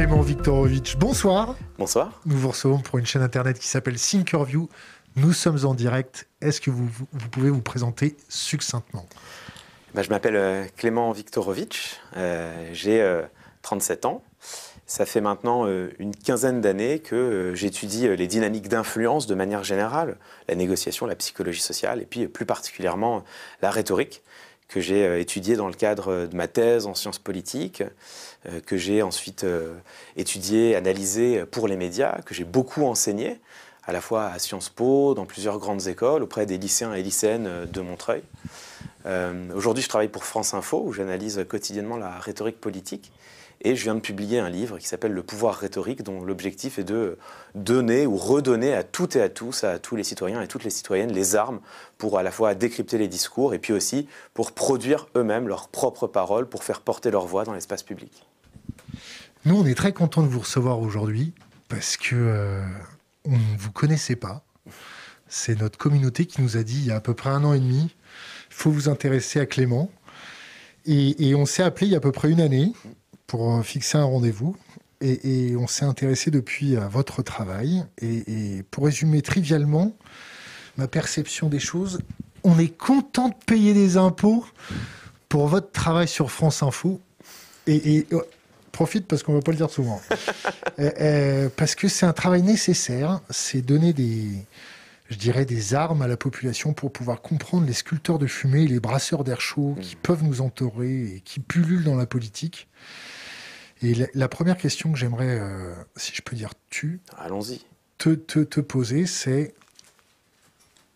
Clément Viktorovitch, bonsoir. Bonsoir. Nous vous recevons pour une chaîne internet qui s'appelle Thinkerview. Nous sommes en direct. Est-ce que vous, vous pouvez vous présenter succinctement? Ben, Je m'appelle euh, Clément Viktorovitch. Euh, J'ai 37 euh, ans. Ça fait maintenant euh, une quinzaine d'années que j'étudie les dynamiques d'influence de manière générale, la négociation, la psychologie sociale, et puis plus particulièrement la rhétorique que j'ai étudié dans le cadre de ma thèse en sciences politiques, que j'ai ensuite étudié, analysé pour les médias, que j'ai beaucoup enseigné à la fois à Sciences Po, dans plusieurs grandes écoles, auprès des lycéens et lycéennes de Montreuil. Euh, Aujourd'hui, je travaille pour France Info, où j'analyse quotidiennement la rhétorique politique. Et je viens de publier un livre qui s'appelle Le pouvoir rhétorique, dont l'objectif est de donner ou redonner à toutes et à tous, à tous les citoyens et toutes les citoyennes, les armes pour à la fois décrypter les discours et puis aussi pour produire eux-mêmes leurs propres paroles, pour faire porter leur voix dans l'espace public. Nous, on est très contents de vous recevoir aujourd'hui parce que euh, on ne vous connaissait pas. C'est notre communauté qui nous a dit il y a à peu près un an et demi, il faut vous intéresser à Clément. Et, on s'est appelé il y a à peu près une année pour euh, fixer un rendez-vous. Et, on s'est intéressé depuis à votre travail. Et, pour résumer trivialement ma perception des choses, on est content de payer des impôts pour votre travail sur France Info. Et, oh, profite parce qu'on ne va pas le dire souvent. Euh, euh, parce que c'est un travail nécessaire, c'est donner des, je dirais, des armes à la population pour pouvoir comprendre les sculpteurs de fumée, les brasseurs d'air chaud qui mmh. peuvent nous entourer et qui pullulent dans la politique. Et la, première question que j'aimerais, euh, si je peux dire tu, allons-y, te, te, te poser, c'est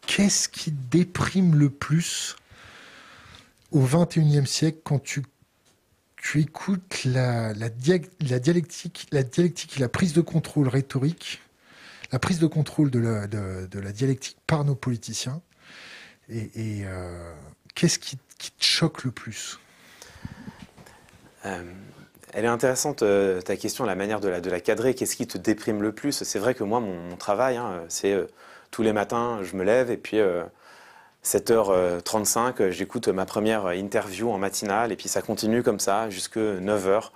qu'est-ce qui déprime le plus au XXIe siècle quand tu tu écoutes la, la, dialectique, la dialectique et la prise de contrôle rhétorique, la prise de contrôle de la, de, la dialectique par nos politiciens. Et, euh, qu'est-ce qui, te choque le plus? Euh, Elle est intéressante, euh, ta question, la manière de la, de cadrer. Qu'est-ce qui te déprime le plus? C'est vrai que moi, mon, travail, hein, c'est tous les matins, je me lève et puis 7h35, euh, j'écoute ma première interview en matinale, et puis ça continue comme ça jusque 9h.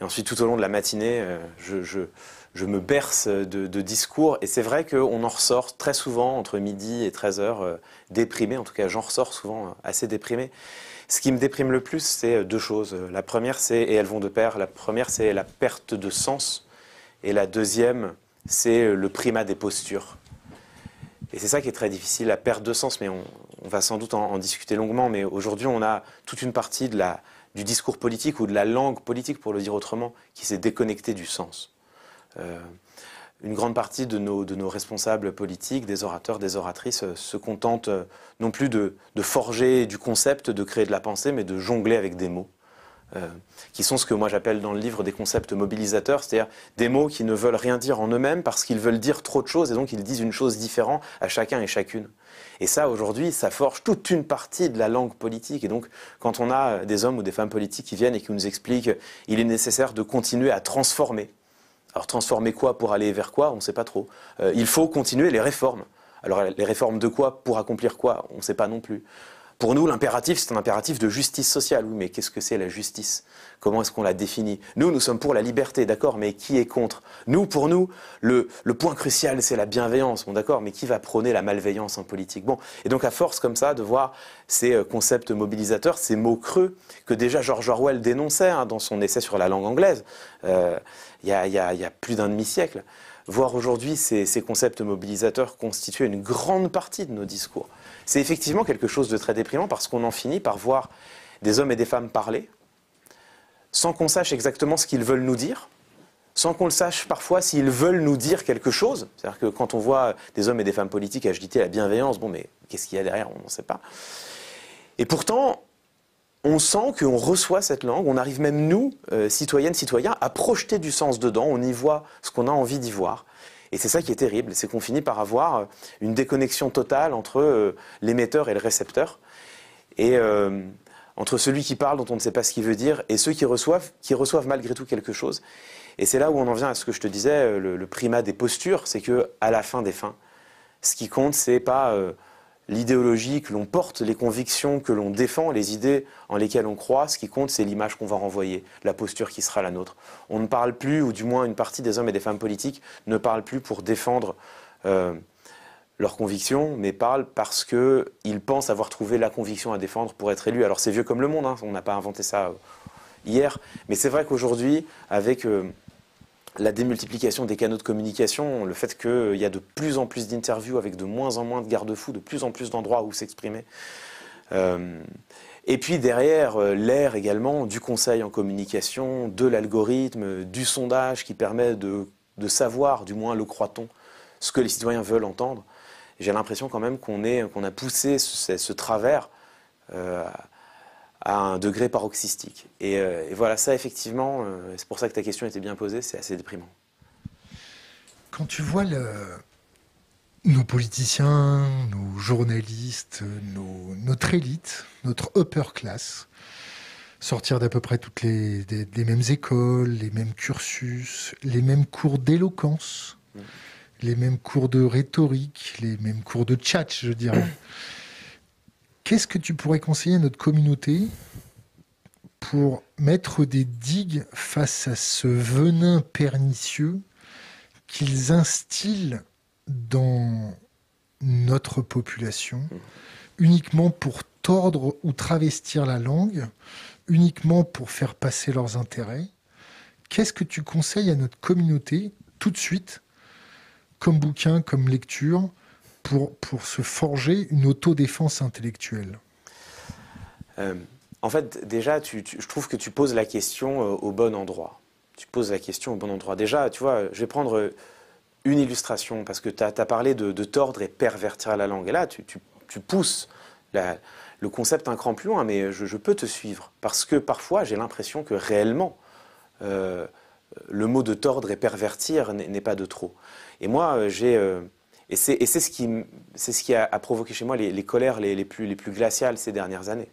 Et ensuite, tout au long de la matinée, euh, je, me berce de, discours. Et c'est vrai qu'on en ressort très souvent, entre midi et 13h, euh, déprimé. En tout cas, j'en ressors souvent assez déprimé. Ce qui me déprime le plus, c'est deux choses. La première, c'est, et elles vont de pair, la première, c'est la perte de sens. Et la deuxième, c'est le primat des postures. Et c'est ça qui est très difficile, la perte de sens. Mais on, va sans doute en, discuter longuement, mais aujourd'hui, on a toute une partie de la, du discours politique ou de la langue politique, pour le dire autrement, qui s'est déconnectée du sens. Euh, une grande partie de nos, responsables politiques, des orateurs, des oratrices, euh, se contentent euh, non plus de, forger du concept, de créer de la pensée, mais de jongler avec des mots. Euh, qui sont ce que moi j'appelle dans le livre des concepts mobilisateurs, c'est-à-dire des mots qui ne veulent rien dire en eux-mêmes parce qu'ils veulent dire trop de choses et donc ils disent une chose différente à chacun et chacune. Et ça, aujourd'hui, ça forge toute une partie de la langue politique. Et donc, quand on a des hommes ou des femmes politiques qui viennent et qui nous expliquent qu'il est nécessaire de continuer à transformer. Alors, transformer quoi pour aller vers quoi On ne sait pas trop. Euh, il faut continuer les réformes. Alors, les réformes de quoi Pour accomplir quoi On ne sait pas non plus. Pour nous, l'impératif, c'est un impératif de justice sociale. Oui, mais qu'est-ce que c'est la justice? Comment est-ce qu'on la définit? Nous, nous sommes pour la liberté, d'accord, mais qui est contre? Nous, pour nous, le, point crucial, c'est la bienveillance, bon, d'accord, mais qui va prôner la malveillance en politique? Bon, et donc à force comme ça de voir ces euh, concepts mobilisateurs, ces mots creux que déjà George Orwell dénonçait hein, dans son essai sur la langue anglaise, euh, il y, a, plus d'un demi-siècle, voir aujourd'hui ces, concepts mobilisateurs constituer une grande partie de nos discours c'est effectivement quelque chose de très déprimant parce qu'on en finit par voir des hommes et des femmes parler sans qu'on sache exactement ce qu'ils veulent nous dire, sans qu'on le sache parfois s'ils veulent nous dire quelque chose. C'est-à-dire que quand on voit des hommes et des femmes politiques agiter la bienveillance, bon, mais qu'est-ce qu'il y a derrière? On ne sait pas. Et pourtant, on sent qu'on reçoit cette langue, on arrive même, nous, euh, citoyennes, citoyens, à projeter du sens dedans, on y voit ce qu'on a envie d'y voir. Et c'est ça qui est terrible, c'est qu'on finit par avoir euh, une déconnexion totale entre euh, l'émetteur et le récepteur. Et euh, entre celui qui parle, dont on ne sait pas ce qu'il veut dire, et ceux qui reçoivent, qui reçoivent malgré tout quelque chose. Et c'est là où on en vient à ce que je te disais, le, primat des postures, c'est que à la fin des fins, ce qui compte, c'est pas l'idéologie que l'on porte, les convictions que l'on défend, les idées en lesquelles on croit. Ce qui compte, c'est l'image qu'on va renvoyer, la posture qui sera la nôtre. On ne parle plus, ou du moins une partie des hommes et des femmes politiques ne parle plus pour défendre euh, leurs convictions, mais parle parce qu'ils pensent avoir trouvé la conviction à défendre pour être élus. Alors c'est vieux comme le monde, hein, on n'a pas inventé ça euh, hier, mais c'est vrai qu'aujourd'hui, avec... Euh, la démultiplication des canaux de communication, le fait qu'il y a de plus en plus d'interviews avec de moins en moins de garde-fous, de plus en plus d'endroits où s'exprimer. Euh, et puis derrière, euh, l'ère également du conseil en communication, de l'algorithme, du sondage qui permet de, savoir, du moins le croit-on, ce que les citoyens veulent entendre. J'ai l'impression quand même qu'on a poussé ce, travers euh, à un degré paroxystique. Et, euh, voilà, ça effectivement, euh, c'est pour ça que ta question était bien posée, c'est assez déprimant. Quand tu vois nos politiciens, nos journalistes, notre élite, notre upper class, sortir d'à peu près toutes les, mêmes écoles, les mêmes cursus, les mêmes cours d'éloquence, mm. les mêmes cours de rhétorique, les mêmes cours de chat, je dirais. Qu'est-ce que tu pourrais conseiller à notre communauté pour mettre des digues face à ce venin pernicieux qu'ils instillent dans notre population, uniquement pour tordre ou travestir la langue, uniquement pour faire passer leurs intérêts? Qu'est-ce que tu conseilles à notre communauté tout de suite, comme bouquin, comme lecture, pour, se forger une autodéfense intellectuelle euh, En fait, déjà, je trouve que tu poses la question euh, au bon endroit. Tu poses la question au bon endroit. Déjà, tu vois, je vais prendre une illustration, parce que tu as, parlé de, tordre et pervertir la langue. Et là, tu, pousses le concept un cran plus loin, mais je, peux te suivre. Parce que parfois, j'ai l'impression que réellement, euh, le mot de tordre et pervertir n'est pas de trop. Et moi, j'ai et c'est ce qui, a, provoqué chez moi les, colères les, plus, les plus glaciales ces dernières années.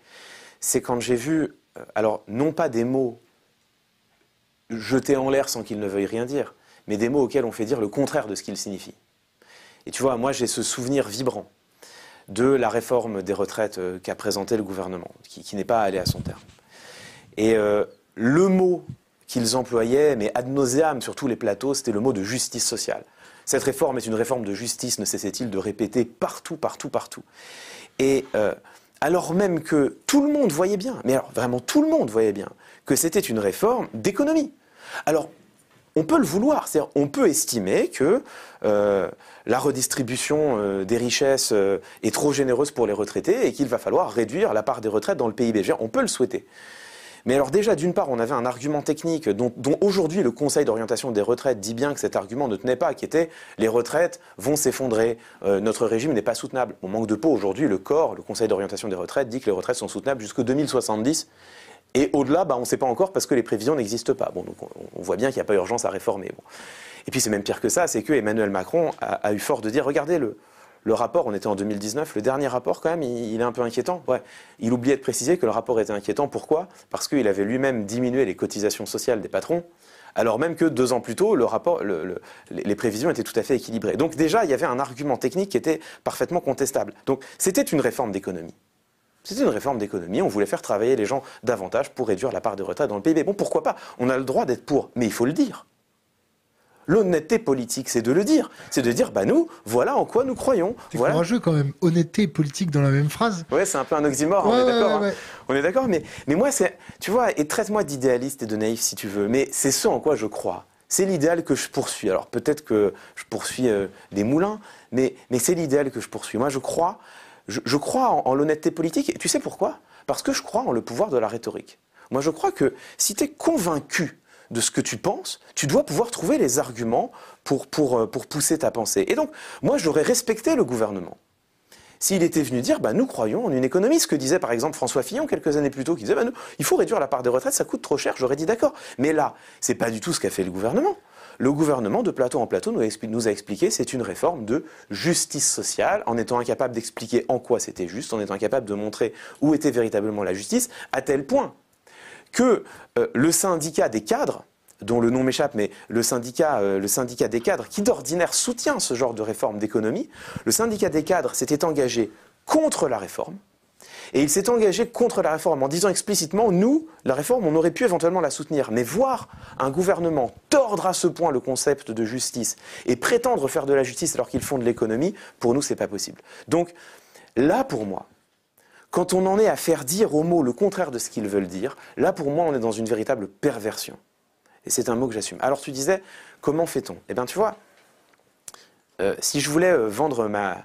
C'est quand j'ai vu, euh, alors non pas des mots jetés en l'air sans qu'ils ne veuillent rien dire, mais des mots auxquels on fait dire le contraire de ce qu'ils signifient. Et tu vois, moi j'ai ce souvenir vibrant de la réforme des retraites euh, qu'a présenté le gouvernement, qui, n'est pas allé à son terme. Et euh, le mot qu'ils employaient, mais ad nauseam sur tous les plateaux, c'était le mot de justice sociale. Cette réforme est une réforme de justice, ne cessait-il de répéter partout, partout, partout. Et euh, alors même que tout le monde voyait bien, mais alors vraiment tout le monde voyait bien, que c'était une réforme d'économie. Alors, on peut le vouloir, c'est-à-dire on peut estimer que euh, la redistribution euh, des richesses est trop généreuse pour les retraités et qu'il va falloir réduire la part des retraites dans le PIB. On peut le souhaiter. Mais alors déjà, d'une part, on avait un argument technique dont, aujourd'hui le Conseil d'orientation des retraites dit bien que cet argument ne tenait pas, qui était les retraites vont s'effondrer, euh, notre régime n'est pas soutenable. On manque de peau aujourd'hui, le corps, le Conseil d'orientation des retraites dit que les retraites sont soutenables jusqu'en 2070. Et au-delà, bah, on ne sait pas encore parce que les prévisions n'existent pas. Bon, donc on, voit bien qu'il n'y a pas urgence à réformer. Et puis c'est même pire que ça, c'est que Emmanuel Macron a, a eu fort de dire, regardez le, le rapport, on était en 2019, le dernier rapport quand même, il, est un peu inquiétant. Ouais. Il oubliait de préciser que le rapport était inquiétant. Pourquoi? Parce qu'il avait lui-même diminué les cotisations sociales des patrons, alors même que deux ans plus tôt, les prévisions étaient tout à fait équilibrées. Donc déjà, il y avait un argument technique qui était parfaitement contestable. Donc c'était une réforme d'économie. C'était une réforme d'économie, on voulait faire travailler les gens davantage pour réduire la part de retraite dans le PIB. Bon, pourquoi pas? On a le droit d'être pour, mais il faut le dire. L'honnêteté politique, c'est de le dire. C'est de dire, bah nous, voilà en quoi nous croyons. C'est voilà. courageux quand même. Honnêteté et politique dans la même phrase. Ouais, c'est un peu un oxymore, on est d'accord. Hein. On est d'accord, mais, mais moi, c'est, tu vois, et traite-moi d'idéaliste et de naïf si tu veux, mais c'est ce en quoi je crois. C'est l'idéal que je poursuis. Alors peut-être que je poursuis euh, des moulins, mais, mais c'est l'idéal que je poursuis. Moi, je crois, je, crois en, en l'honnêteté politique. Et tu sais pourquoi? Parce que je crois en le pouvoir de la rhétorique. Moi, je crois que si tu es convaincu de ce que tu penses, tu dois pouvoir trouver les arguments pour, pour, euh, pour pousser ta pensée. Et donc, moi, j'aurais respecté le gouvernement. S'il était venu dire, bah, nous croyons en une économie, ce que disait par exemple François Fillon quelques années plus tôt, qui disait, bah, nous, il faut réduire la part des retraites, ça coûte trop cher, j'aurais dit d'accord. Mais là, c'est pas du tout ce qu'a fait le gouvernement. Le gouvernement, de plateau en plateau, nous a, nous a expliqué c'est une réforme de justice sociale, en étant incapable d'expliquer en quoi c'était juste, en étant incapable de montrer où était véritablement la justice, à tel point que euh, le syndicat des cadres, dont le nom m'échappe, mais le syndicat, euh, le syndicat des cadres, qui d'ordinaire soutient ce genre de réforme d'économie, le syndicat des cadres s'était engagé contre la réforme. Et il s'est engagé contre la réforme en disant explicitement, nous, la réforme, on aurait pu éventuellement la soutenir. Mais voir un gouvernement tordre à ce point le concept de justice et prétendre faire de la justice alors qu'ils font de l'économie, pour nous, c'est pas possible. Donc, là, pour moi, quand on en est à faire dire aux mots le contraire de ce qu'ils veulent dire, là, pour moi, on est dans une véritable perversion. Et c'est un mot que j'assume. Alors, tu disais, comment fait-on? Eh bien, tu vois, euh, si je voulais euh, vendre, ma,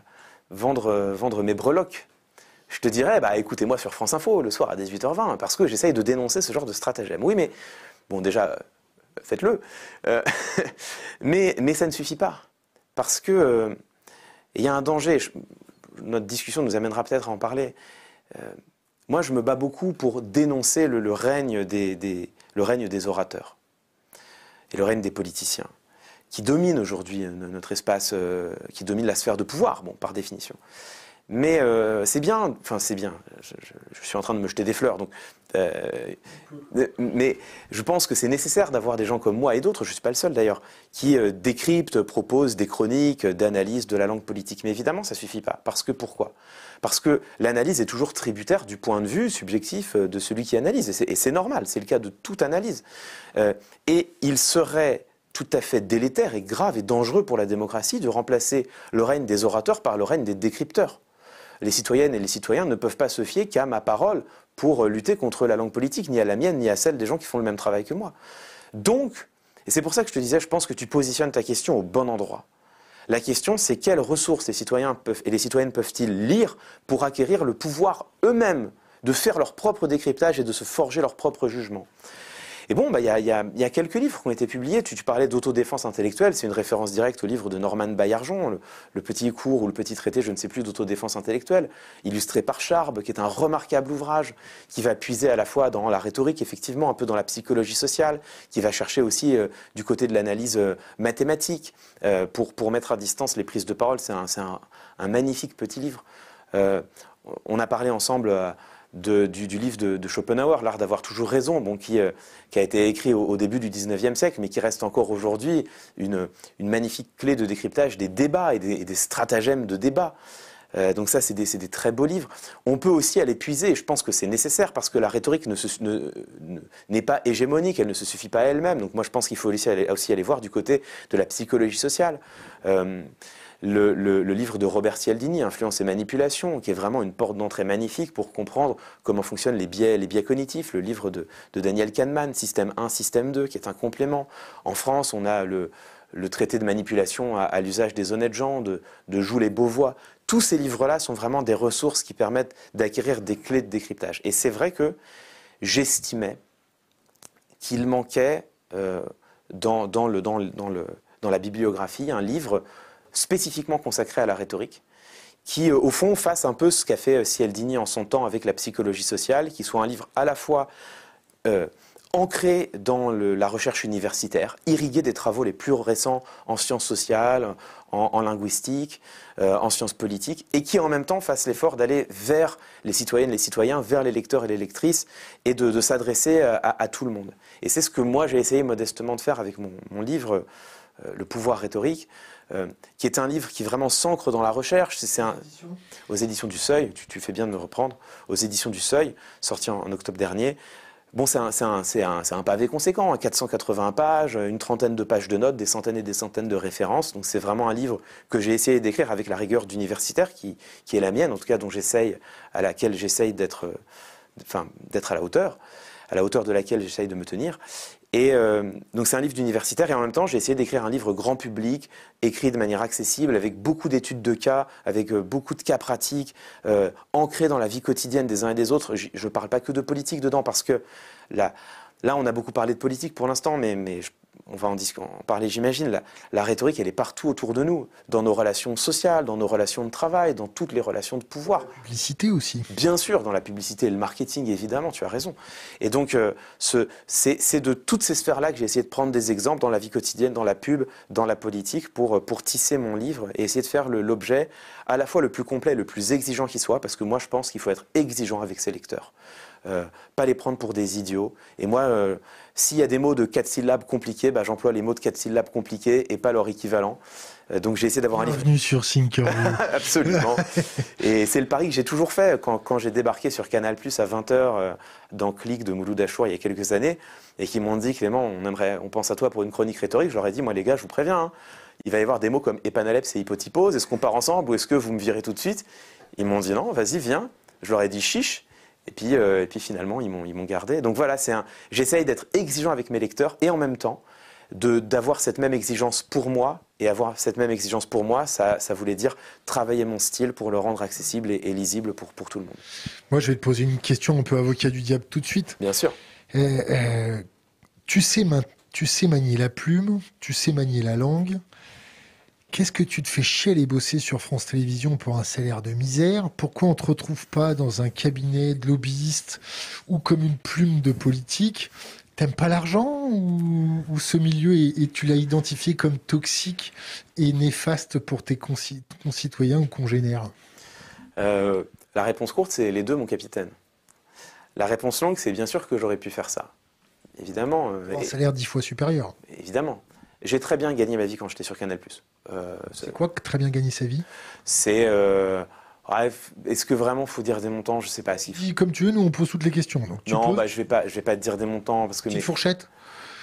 euh, vendre mes breloques je te dirais, bah, écoutez-moi sur France Info le soir à 18h20, parce que j'essaye de dénoncer ce genre de stratagème. Oui, mais bon, déjà, faites-le. Mais, ça ne suffit pas. Parce que il y a un danger. notre discussion nous amènera peut-être à en parler. Euh, moi, je me bats beaucoup pour dénoncer le, règne des, orateurs et le règne des politiciens, qui dominent aujourd'hui notre espace, qui dominent la sphère de pouvoir, bon, par définition. Mais euh, c'est bien, enfin c'est bien, je, suis en train de me jeter des fleurs, donc, euh, mais je pense que c'est nécessaire d'avoir des gens comme moi et d'autres, je ne suis pas le seul d'ailleurs, qui euh, décryptent, proposent des chroniques d'analyse de la langue politique. Mais évidemment, ça ne suffit pas. Parce que pourquoi? Parce que l'analyse est toujours tributaire du point de vue subjectif de celui qui analyse, et c'est normal, c'est le cas de toute analyse. et il serait tout à fait délétère et grave et dangereux pour la démocratie de remplacer le règne des orateurs par le règne des décrypteurs les citoyennes et les citoyens ne peuvent pas se fier qu'à ma parole pour lutter contre la langue politique, ni à la mienne, ni à celle des gens qui font le même travail que moi. Donc, et c'est pour ça que je te disais, je pense que tu positionnes ta question au bon endroit. La question, c'est quelles ressources les citoyens et les citoyennes peuvent-ils lire pour acquérir le pouvoir eux-mêmes de faire leur propre décryptage et de se forger leur propre jugement? Et bon, bah, il y, a, quelques livres qui ont été publiés. Tu, parlais d'autodéfense intellectuelle, c'est une référence directe au livre de Norman Baillargeon, le, petit cours ou le petit traité, je ne sais plus, d'autodéfense intellectuelle, illustré par Charb, qui est un remarquable ouvrage qui va puiser à la fois dans la rhétorique, effectivement, un peu dans la psychologie sociale, qui va chercher aussi euh, du côté de l'analyse euh, mathématique euh, pour, mettre à distance les prises de parole. C'est un, magnifique petit livre. on a parlé ensemble du, livre de, Schopenhauer, L'art d'avoir toujours raison, qui, euh, qui, a été écrit au, début du 19e siècle, mais qui reste encore aujourd'hui une, magnifique clé de décryptage des débats et des, stratagèmes de débat. Euh, donc ça, c'est des, très beaux livres. On peut aussi aller puiser, et je pense que c'est nécessaire, parce que la rhétorique n'est pas hégémonique, elle ne se suffit pas à elle-même. Donc moi, je pense qu'il faut aussi aller, aussi aller, voir du côté de la psychologie sociale. Euh, le, livre de Robert Cialdini, Influence et manipulation, qui est vraiment une porte d'entrée magnifique pour comprendre comment fonctionnent les biais, cognitifs. Le livre de, Daniel Kahneman, Système 1, Système 2, qui est un complément. En France, on a le, traité de manipulation à, l'usage des honnêtes gens, de, de Joule et Beauvois. Tous ces livres-là sont vraiment des ressources qui permettent d'acquérir des clés de décryptage. Et c'est vrai que j'estimais qu'il manquait euh, dans la bibliographie un livre spécifiquement consacré à la rhétorique, qui, euh, au fond, fasse un peu ce qu'a fait euh, Cialdini en son temps avec la psychologie sociale, qui soit un livre à la fois euh, ancré dans la recherche universitaire, irrigué des travaux les plus récents en sciences sociales, en, linguistique, en sciences politiques, et qui en même temps fasse l'effort d'aller vers les citoyennes, les citoyens, vers les lecteurs et les lectrices, et de, s'adresser à, tout le monde. Et c'est ce que moi j'ai essayé modestement de faire avec mon, livre, Le pouvoir rhétorique, euh, qui est un livre qui vraiment s'ancre dans la recherche. C'est un, aux éditions du Seuil, tu, fais bien de me reprendre, aux éditions du Seuil, sorti en, octobre dernier. Bon, c'est un, un, un, pavé conséquent, 480 hein, pages, une trentaine de pages de notes, des centaines et des centaines de références. Donc c'est vraiment un livre que j'ai essayé d'écrire avec la rigueur d'universitaire qui, qui, est la mienne, en tout cas dont j'essaye, à laquelle j'essaye d'être, enfin, d'être à la hauteur à la hauteur de laquelle j'essaye de me tenir. Et euh, donc c'est un livre d'universitaire et en même temps j'ai essayé d'écrire un livre grand public, écrit de manière accessible, avec beaucoup d'études de cas, avec euh, beaucoup de cas pratiques, euh, ancrés dans la vie quotidienne des uns et des autres. Je ne parle pas que de politique dedans parce que là, on a beaucoup parlé de politique pour l'instant, mais, mais je on va en, parler, j'imagine. La, rhétorique, elle est partout autour de nous, dans nos relations sociales, dans nos relations de travail, dans toutes les relations de pouvoir. La publicité aussi. Bien sûr, dans la publicité et le marketing, évidemment, tu as raison. Et donc, euh, c'est de toutes ces sphères-là que j'ai essayé de prendre des exemples dans la vie quotidienne, dans la pub, dans la politique, pour, euh, pour tisser mon livre et essayer de faire l'objet à la fois le plus complet, le plus exigeant qui soit, parce que moi, je pense qu'il faut être exigeant avec ses lecteurs. pas les prendre pour des idiots. Et moi, s'il y a des mots de quatre syllabes compliqués, bah, j'emploie les mots de quatre syllabes compliqués et pas leur équivalent. donc j'ai essayé d'avoir un livre. Bienvenue sur Thinkerview. Absolument. et c'est le pari que j'ai toujours fait quand, quand j'ai débarqué sur Canal Plus à 20h dans Click de Mouloud Achour il y a quelques années et qui m'ont dit Clément, on aimerait, on pense à toi pour une chronique rhétorique. Je leur ai dit moi les gars, je vous préviens. Hein, il va y avoir des mots comme épanalepse et hypotypose. Est-ce qu'on part ensemble ou est-ce que vous me virez tout de suite? Ils m'ont dit non, vas-y, viens. Je leur ai dit chiche. Et puis, euh, et puis finalement, ils m'ont, ils m'ont gardé. Donc voilà, c'est un, j'essaye d'être exigeant avec mes lecteurs et en même temps de, d'avoir cette même exigence pour moi. Et avoir cette même exigence pour moi, ça, ça voulait dire travailler mon style pour le rendre accessible et, lisible pour, pour tout le monde. Moi, je vais te poser une question un peu avocat du diable tout de suite. Bien sûr. Euh, euh, tu, sais, tu sais manier la plume, tu sais manier la langue, Qu'est-ce que tu te fais chier aller bosser sur France Télévisions pour un salaire de misère? Pourquoi on ne te retrouve pas dans un cabinet de lobbyiste ou comme une plume de politique? T'aimes pas l'argent ou, ce milieu et, tu l'as identifié comme toxique et néfaste pour tes concitoyens ou congénères? Euh, La réponse courte, c'est les deux, mon capitaine. La réponse longue, c'est bien sûr que j'aurais pu faire ça. Évidemment. Euh, un salaire dix fois supérieur. Évidemment. J'ai très bien gagné ma vie quand j'étais sur Canal+. Euh, c'est quoi très bien gagner sa vie? C'est euh, est-ce que vraiment faut dire des montants? Je sais pas. Si... Comme tu veux, nous on pose toutes les questions. non, bah, je vais pas, je vais pas te dire des montants parce que. Petite fourchette?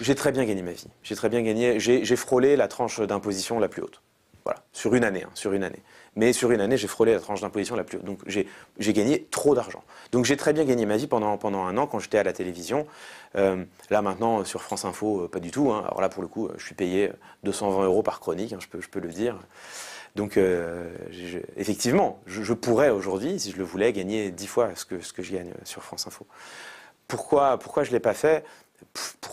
J'ai très bien gagné ma vie. J'ai très bien gagné. J'ai frôlé la tranche d'imposition la plus haute. Voilà, sur une année, hein, sur une année. Mais sur une année, j'ai frôlé la tranche d'imposition la plus haute. Donc j'ai gagné trop d'argent. Donc j'ai très bien gagné ma vie pendant, pendant un an quand j'étais à la télévision. Euh, là maintenant, sur France Info, euh, pas du tout. Hein. Alors là, pour le coup, je suis payé 220 euros par chronique, hein, je, peux, je peux le dire. Donc euh, effectivement, je, pourrais aujourd'hui, si je le voulais, gagner 10 fois ce que, ce que je gagne sur France Info. Pourquoi, pourquoi je ne l'ai pas fait?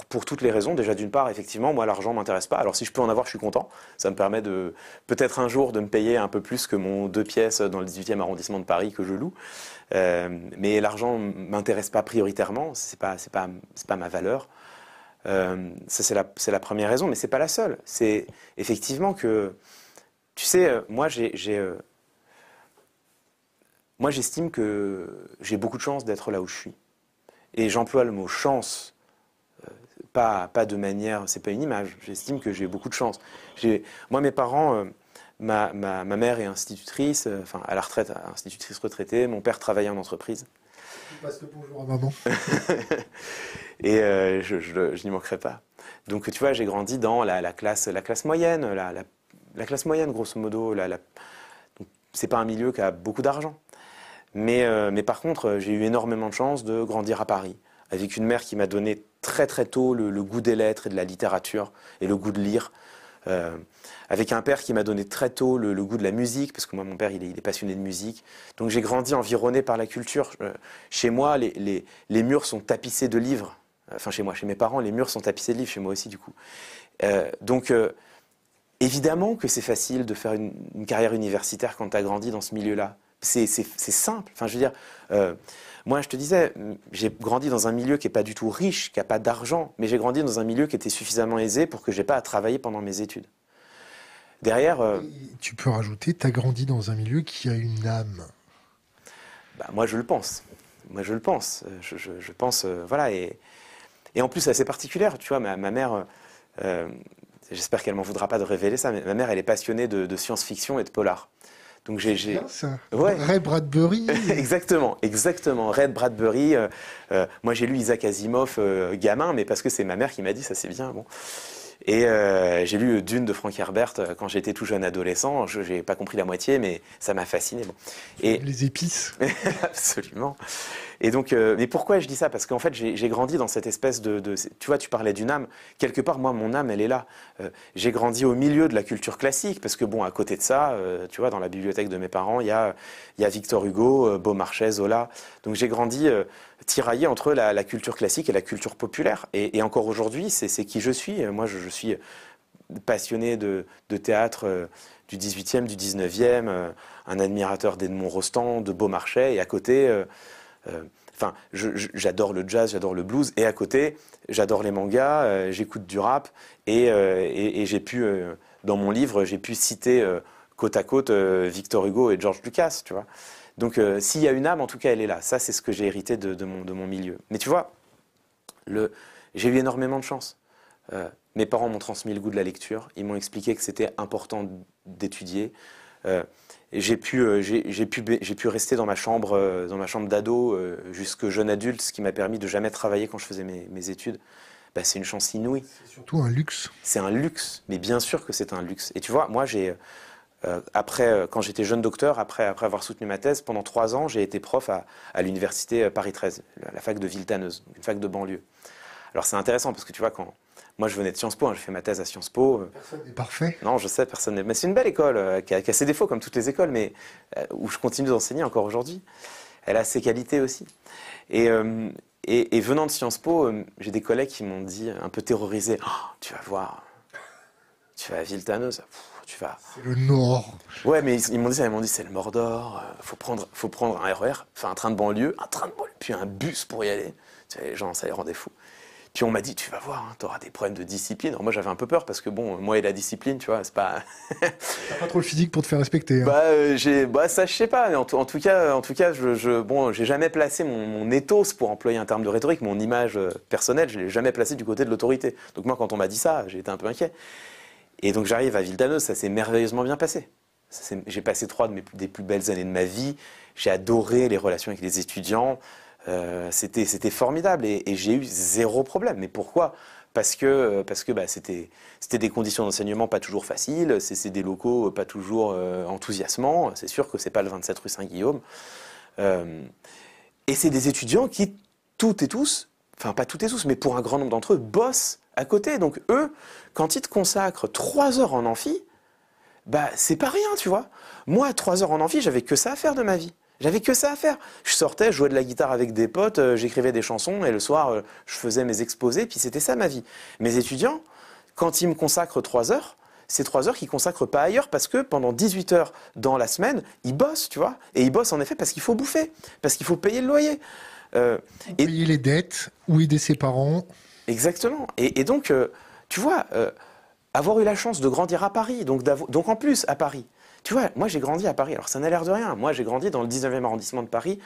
Pour, toutes les raisons. Déjà, d'une part, effectivement, moi, l'argent ne m'intéresse pas. Alors, si je peux en avoir, je suis content. Ça me permet de, peut-être un jour, de me payer un peu plus que mon deux pièces dans le 18e arrondissement de Paris que je loue. Euh, mais l'argent ne m'intéresse pas prioritairement. Ce n'est pas, pas, pas ma valeur. Euh, ça, c'est la, la, première raison, mais ce n'est pas la seule. C'est effectivement que, tu sais, euh, moi, j'ai. Moi, j'estime que j'ai beaucoup de chance d'être là où je suis. Et j'emploie le mot chance pas, pas de manière, c'est pas une image. J'estime que j'ai beaucoup de chance. Moi, mes parents, euh, ma, ma, ma, mère est institutrice, euh, enfin à la retraite, institutrice retraitée. Mon père travaillait en entreprise. Passe le bonjour à maman. Et euh, je, je, je n'y manquerai pas. Donc, tu vois, j'ai grandi dans la, la, classe, la classe moyenne, la, la classe moyenne, grosso modo. La, c'est pas un milieu qui a beaucoup d'argent. Mais, mais par contre, j'ai eu énormément de chance de grandir à Paris, avec une mère qui m'a donné très très tôt le, goût des lettres et de la littérature et le goût de lire. Euh, avec un père qui m'a donné très tôt le, goût de la musique, parce que moi, mon père, il est, passionné de musique. Donc j'ai grandi environné par la culture. Euh, chez moi, les, les, murs sont tapissés de livres. Enfin, chez moi, chez mes parents, les murs sont tapissés de livres, chez moi aussi, du coup. Euh, donc, évidemment que c'est facile de faire une, une carrière universitaire quand tu as grandi dans ce milieu-là. C'est simple. Enfin, je veux dire, moi, je te disais, j'ai grandi dans un milieu qui n'est pas du tout riche, qui n'a pas d'argent, mais j'ai grandi dans un milieu qui était suffisamment aisé pour que je n'ai pas à travailler pendant mes études. Derrière. Euh, tu peux rajouter, tu as grandi dans un milieu qui a une âme. Bah, moi, je le pense. Moi, je le pense. Je, pense, euh, voilà. Et, et en plus, c'est assez particulière. Tu vois, ma, mère, euh, j'espère qu'elle m'en voudra pas de révéler ça, mais ma mère, elle est passionnée de, de science-fiction et de polar. Donc j'ai. Ouais. Ray Bradbury. exactement, exactement. Ray Bradbury. Euh, euh, moi j'ai lu Isaac Asimov euh, gamin, mais parce que c'est ma mère qui m'a dit ça c'est bien. Bon. Et j'ai lu Dune de Frank Herbert quand j'étais tout jeune adolescent. Je n'ai pas compris la moitié, mais ça m'a fasciné. Bon. Et les épices? Absolument. Et donc, euh, mais pourquoi je dis ça? Parce qu'en fait, j'ai grandi dans cette espèce de, Tu vois, tu parlais d'une âme. Quelque part, moi, mon âme, elle est là. Euh, j'ai grandi au milieu de la culture classique, parce que, bon, à côté de ça, euh, tu vois, dans la bibliothèque de mes parents, il y a, Victor Hugo, Beaumarchais, Zola. Donc, j'ai grandi tiraillé entre la, culture classique et la culture populaire. Et, encore aujourd'hui, c'est qui je suis. Moi, je, suis passionné de, de théâtre du 18e, du 19e, un admirateur d'Edmond Rostand, de Beaumarchais, et à côté, enfin, j'adore le jazz, j'adore le blues, et à côté, j'adore les mangas, euh, j'écoute du rap, et, euh, j'ai pu, dans mon livre, j'ai pu citer côte à côte Victor Hugo et George Lucas, tu vois. Donc s'il y a une âme, en tout cas, elle est là. Ça, c'est ce que j'ai hérité de mon milieu. Mais tu vois, j'ai eu énormément de chance. mes parents m'ont transmis le goût de la lecture. Ils m'ont expliqué que c'était important d'étudier. J'ai pu, j'ai pu, pu, rester dans ma chambre, dans ma chambre d'ado jusque jeune adulte, ce qui m'a permis de jamais travailler quand je faisais mes, mes études. Bah, c'est une chance inouïe. C'est surtout un luxe. C'est un luxe, mais bien sûr que c'est un luxe. Et tu vois, moi, j'ai, euh, après, euh, quand j'étais jeune docteur, après, après avoir soutenu ma thèse, pendant trois ans, j'ai été prof à, à l'université euh, Paris 13, la, fac de Villetaneuse, une fac de banlieue. Alors c'est intéressant parce que tu vois, quand moi je venais de Sciences Po, hein, j'ai fait ma thèse à Sciences Po. Personne n'est parfait. Non, je sais, personne n'est. Mais c'est une belle école qui, a, qui, a, ses défauts comme toutes les écoles, mais où je continue d'enseigner encore aujourd'hui. Elle a ses qualités aussi. Et, et, venant de Sciences Po, euh, j'ai des collègues qui m'ont dit, un peu terrorisés, oh, tu vas voir, tu vas à Viltaneuse, tu vas. C'est le Nord. Ouais, mais ils, m'ont dit ça, ils m'ont dit c'est le Mordor, euh, faut prendre, faut prendre un RER, enfin un train de banlieue, un train de banlieue, puis un bus pour y aller. Tu les gens, ça les rendait fous. Puis on m'a dit, tu vas voir, hein, tu auras des problèmes de discipline. Alors moi j'avais un peu peur parce que bon, moi et la discipline, tu vois, c'est pas. T'as pas trop le physique pour te faire respecter. Hein. Bah, euh, j'ai, bah ça je sais pas. En, en, tout cas, en tout cas, je, je bon, j'ai jamais placé mon, mon, ethos pour employer un terme de rhétorique, mon image euh, personnelle, je l'ai jamais placé du côté de l'autorité. Donc moi, quand on m'a dit ça, j'ai été un peu inquiet. Et donc j'arrive à Villetaneuse, ça s'est merveilleusement bien passé. J'ai passé trois de mes, des plus belles années de ma vie. J'ai adoré les relations avec les étudiants. Euh, c'était formidable et, j'ai eu zéro problème. Mais pourquoi? Parce que, bah, c'était des conditions d'enseignement pas toujours faciles, c'est des locaux pas toujours euh, enthousiasmants, c'est sûr que c'est pas le 27 rue Saint-Guillaume. Euh, et c'est des étudiants qui, toutes et tous, enfin pas toutes et tous, mais pour un grand nombre d'entre eux, bossent à côté. Donc eux, quand ils te consacrent trois heures en amphi, bah c'est pas rien, tu vois. Moi, trois heures en amphi, j'avais que ça à faire de ma vie. J'avais que ça à faire. Je sortais, je jouais de la guitare avec des potes, euh, j'écrivais des chansons et le soir, euh, je faisais mes exposés, puis c'était ça ma vie. Mes étudiants, quand ils me consacrent trois heures, c'est trois heures qu'ils consacrent pas ailleurs parce que pendant 18 heures dans la semaine, ils bossent, tu vois. Et ils bossent en effet parce qu'il faut bouffer, parce qu'il faut payer le loyer. Euh, et... Payer les dettes ou aider ses parents. Exactement. Et, donc, tu vois, avoir eu la chance de grandir à Paris, donc, donc en plus à Paris, tu vois, moi j'ai grandi à Paris. Alors ça n'a l'air de rien. Moi j'ai grandi dans le 19e arrondissement de Paris.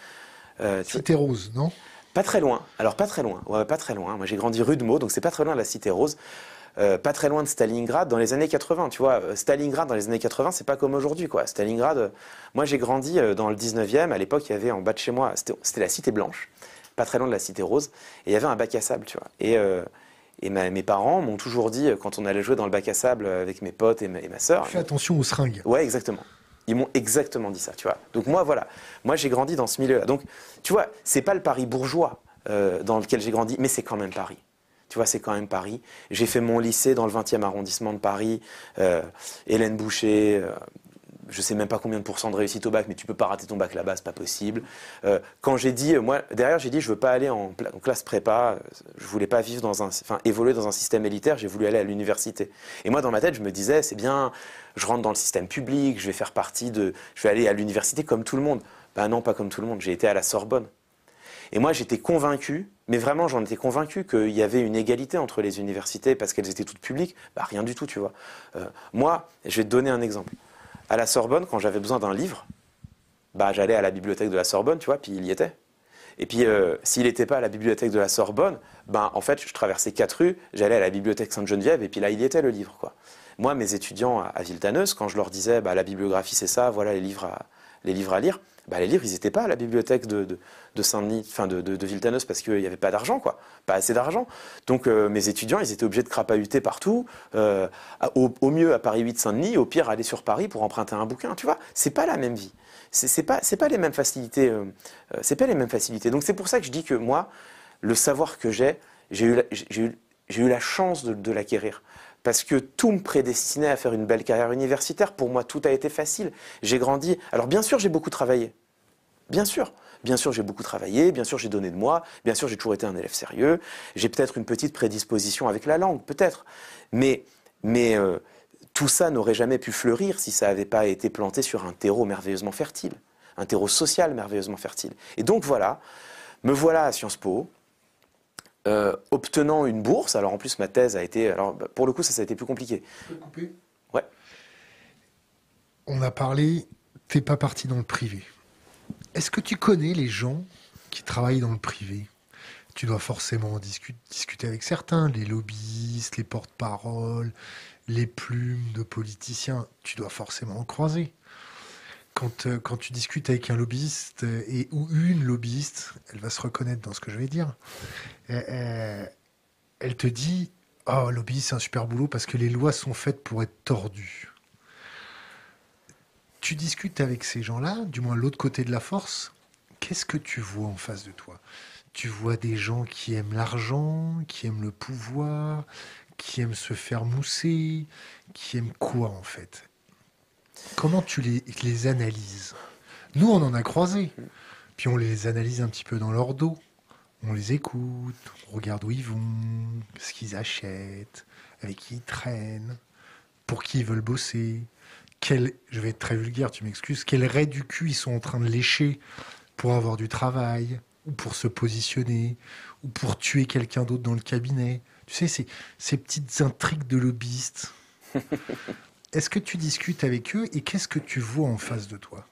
Euh, Cité Rose, non? Pas très loin. Alors pas très loin. Ouais, pas très loin. Moi j'ai grandi rue de Meaux, donc c'est pas très loin de la Cité Rose. Euh, pas très loin de Stalingrad dans les années 80. Tu vois, euh, Stalingrad dans les années 80, c'est pas comme aujourd'hui, quoi. Stalingrad, moi j'ai grandi dans le 19e. À l'époque, il y avait en bas de chez moi, c'était la Cité Blanche, pas très loin de la Cité Rose, et il y avait un bac à sable, tu vois. Et et mes parents m'ont toujours dit, quand on allait jouer dans le bac à sable avec mes potes et ma, et ma sœur. Fais attention aux seringues. Ouais, exactement. Ils m'ont exactement dit ça, tu vois. Donc moi, voilà. Moi, j'ai grandi dans ce milieu-là. Donc, tu vois, c'est pas le Paris bourgeois euh, dans lequel j'ai grandi, mais c'est quand même Paris. Tu vois, c'est quand même Paris. J'ai fait mon lycée dans le 20e arrondissement de Paris. Euh, Hélène Boucher, euh, je sais même pas combien de pourcents de réussite au bac, mais tu peux pas rater ton bac là-bas, c'est pas possible. Euh, quand j'ai dit, moi, derrière, j'ai dit, je veux pas aller en, classe prépa, je voulais pas vivre dans un, enfin, évoluer dans un système élitaire, j'ai voulu aller à l'université. Et moi, dans ma tête, je me disais, c'est bien, je rentre dans le système public, je vais faire partie de, je vais aller à l'université comme tout le monde. Ben non, pas comme tout le monde. J'ai été à la Sorbonne. Et moi, j'étais convaincu, mais vraiment, j'en étais convaincu qu'il y avait une égalité entre les universités parce qu'elles étaient toutes publiques. Bah, rien du tout, tu vois. Euh, moi, je vais te donner un exemple à la Sorbonne, quand j'avais besoin d'un livre, bah, j'allais à la bibliothèque de la Sorbonne, tu vois, puis il y était. Et puis, euh, s'il n'était pas à la bibliothèque de la Sorbonne, ben, en fait, je traversais quatre rues, j'allais à la bibliothèque Sainte-Geneviève, et puis là, il y était le livre, quoi. Moi, mes étudiants à, Viltaneuse, quand je leur disais, bah, la bibliographie, c'est ça, voilà les livres à, les livres à lire, bah, les livres, ils n'étaient pas à la bibliothèque de, de, Saint-Denis, enfin de, de, parce qu'il n'y avait pas d'argent, quoi, pas assez d'argent. Donc euh, mes étudiants, ils étaient obligés de crapahuter partout, euh, au, mieux à Paris 8 Saint-Denis, au pire aller sur Paris pour emprunter un bouquin. Tu vois, c'est pas la même vie. C'est pas, pas les mêmes facilités. Euh, c'est pas les mêmes facilités. Donc c'est pour ça que je dis que moi, le savoir que j'ai, j'ai eu la chance de l'acquérir parce que tout me prédestinait à faire une belle carrière universitaire. Pour moi, tout a été facile. J'ai grandi. Alors, bien sûr, j'ai beaucoup travaillé. Bien sûr. Bien sûr, j'ai beaucoup travaillé, bien sûr, j'ai donné de moi, bien sûr, j'ai toujours été un élève sérieux, j'ai peut-être une petite prédisposition avec la langue, peut-être. Mais, mais euh, tout ça n'aurait jamais pu fleurir si ça n'avait pas été planté sur un terreau merveilleusement fertile, un terreau social merveilleusement fertile. Et donc voilà, me voilà à Sciences Po, euh, obtenant une bourse. Alors en plus, ma thèse a été. Alors bah, pour le coup, ça, ça a été plus compliqué. couper Ouais. on a parlé, t'es pas parti dans le privé. Est-ce que tu connais les gens qui travaillent dans le privé? Tu dois forcément discuter avec certains, les lobbyistes, les porte-paroles, les plumes de politiciens. Tu dois forcément en croiser. Quand, euh, quand, tu discutes avec un lobbyiste euh, et ou une lobbyiste, elle va se reconnaître dans ce que je vais dire. Euh, elle te dit Oh, lobbyiste, c'est un super boulot parce que les lois sont faites pour être tordues tu discutes avec ces gens-là, du moins l'autre côté de la force, qu'est-ce que tu vois en face de toi? Tu vois des gens qui aiment l'argent, qui aiment le pouvoir, qui aiment se faire mousser, qui aiment quoi en fait? Comment tu les, les analyses? Nous, on en a croisé. Puis on les analyse un petit peu dans leur dos. On les écoute, on regarde où ils vont, ce qu'ils achètent, avec qui ils traînent, pour qui ils veulent bosser, quel, je vais être très vulgaire, tu m'excuses, quel raie du cul ils sont en train de lécher pour avoir du travail, ou pour se positionner, ou pour tuer quelqu'un d'autre dans le cabinet. Tu sais, ces petites intrigues de lobbyistes. Est-ce que tu discutes avec eux et qu'est-ce que tu vois en face de toi?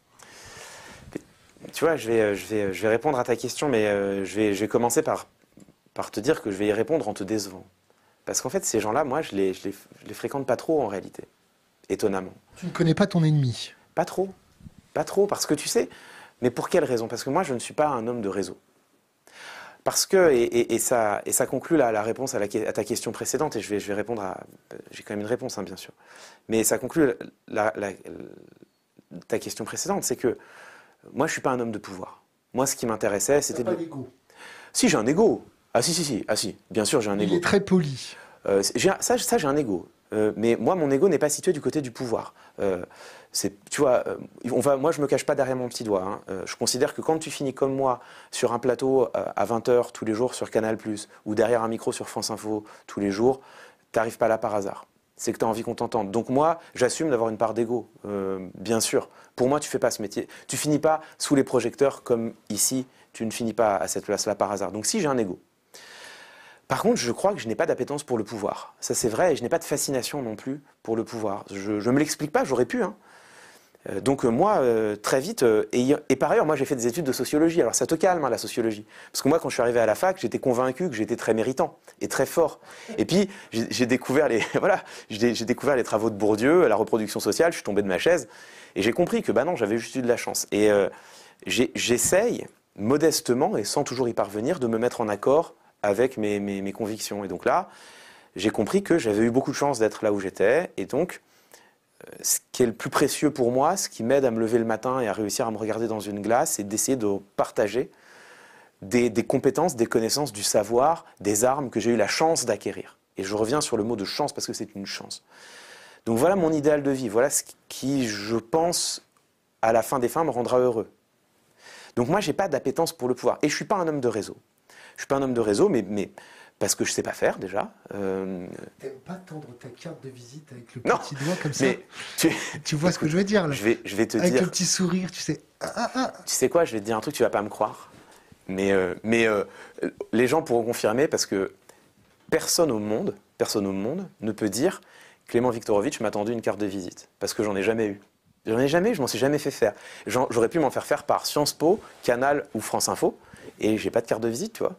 Tu vois, je vais, je, vais, je vais répondre à ta question, mais euh, je, vais, je vais commencer par, par te dire que je vais y répondre en te décevant. Parce qu'en fait, ces gens-là, moi, je les, je les, je les fréquente pas trop en réalité étonnamment. Tu ne connais pas ton ennemi? Pas trop. Pas trop, parce que tu sais, mais pour quelle raison? Parce que moi, je ne suis pas un homme de réseau. Parce que, et, ça, et ça conclut la, la réponse à, ta question précédente, et je vais, je vais répondre à. J'ai quand même une réponse, hein, bien sûr. Mais ça conclut ta question précédente, c'est que moi, je ne suis pas un homme de pouvoir. Moi, ce qui m'intéressait, c'était. pas d'ego Si, j'ai un ego. Ah, si, si, si. Ah, si, bien sûr, j'ai un ego. Il est très poli. Euh, ça, ça j'ai un ego. Euh, mais moi, mon ego n'est pas situé du côté du pouvoir. Euh, tu vois, euh, on va, moi, je me cache pas derrière mon petit doigt. Hein. je considère que quand tu finis comme moi sur un plateau à 20h tous les jours sur Canal+, ou derrière un micro sur France Info tous les jours, tu n'arrives pas là par hasard. C'est que tu as envie qu'on t'entende. Donc moi, j'assume d'avoir une part d'ego, bien sûr. Pour moi, tu fais pas ce métier. Tu finis pas sous les projecteurs comme ici. Tu ne finis pas à cette place-là par hasard. Donc si j'ai un ego, par contre, je crois que je n'ai pas d'appétence pour le pouvoir. Ça, c'est vrai, et je n'ai pas de fascination non plus pour le pouvoir. Je ne me l'explique pas, j'aurais pu. Hein. Euh, donc euh, moi, euh, très vite, et, par ailleurs, moi j'ai fait des études de sociologie. Alors ça te calme, hein, la sociologie. Parce que moi, quand je suis arrivé à la fac, j'étais convaincu que j'étais très méritant et très fort. Et puis, j'ai découvert, les, voilà, découvert les travaux de Bourdieu, la reproduction sociale, je suis tombé de ma chaise, et j'ai compris que bah non, j'avais juste eu de la chance. Et j'essaye, modestement, et sans toujours y parvenir, de me mettre en accord avec mes, convictions. Et donc là, j'ai compris que j'avais eu beaucoup de chance d'être là où j'étais. Et donc, euh, ce qui est le plus précieux pour moi, ce qui m'aide à me lever le matin et à réussir à me regarder dans une glace, c'est d'essayer de partager des, compétences, des connaissances, du savoir, des armes que j'ai eu la chance d'acquérir. Et je reviens sur le mot de chance parce que c'est une chance. Donc voilà mon idéal de vie. Voilà ce qui, je pense, à la fin des fins, me rendra heureux. Donc moi, je n'ai pas d'appétence pour le pouvoir. Et je ne suis pas un homme de réseau. Je suis pas un homme de réseau, mais, mais parce que je sais pas faire déjà. Euh... T'aimes pas tendre ta carte de visite avec le petit doigt comme ça tu... tu... vois ce que je veux dire là je vais, je vais te avec dire. Avec le petit sourire, tu sais. Ah, ah, ah. Tu sais quoi Je vais te dire un truc, tu vas pas me croire. Mais, euh, mais euh, les gens pourront confirmer parce que personne au monde, personne au monde ne peut dire Clément Viktorovitch m'a tendu une carte de visite parce que j'en ai jamais eu. J'en ai jamais, je m'en suis jamais fait faire. J'aurais pu m'en faire faire par Sciences Po, Canal ou France Info, et j'ai pas de carte de visite, tu vois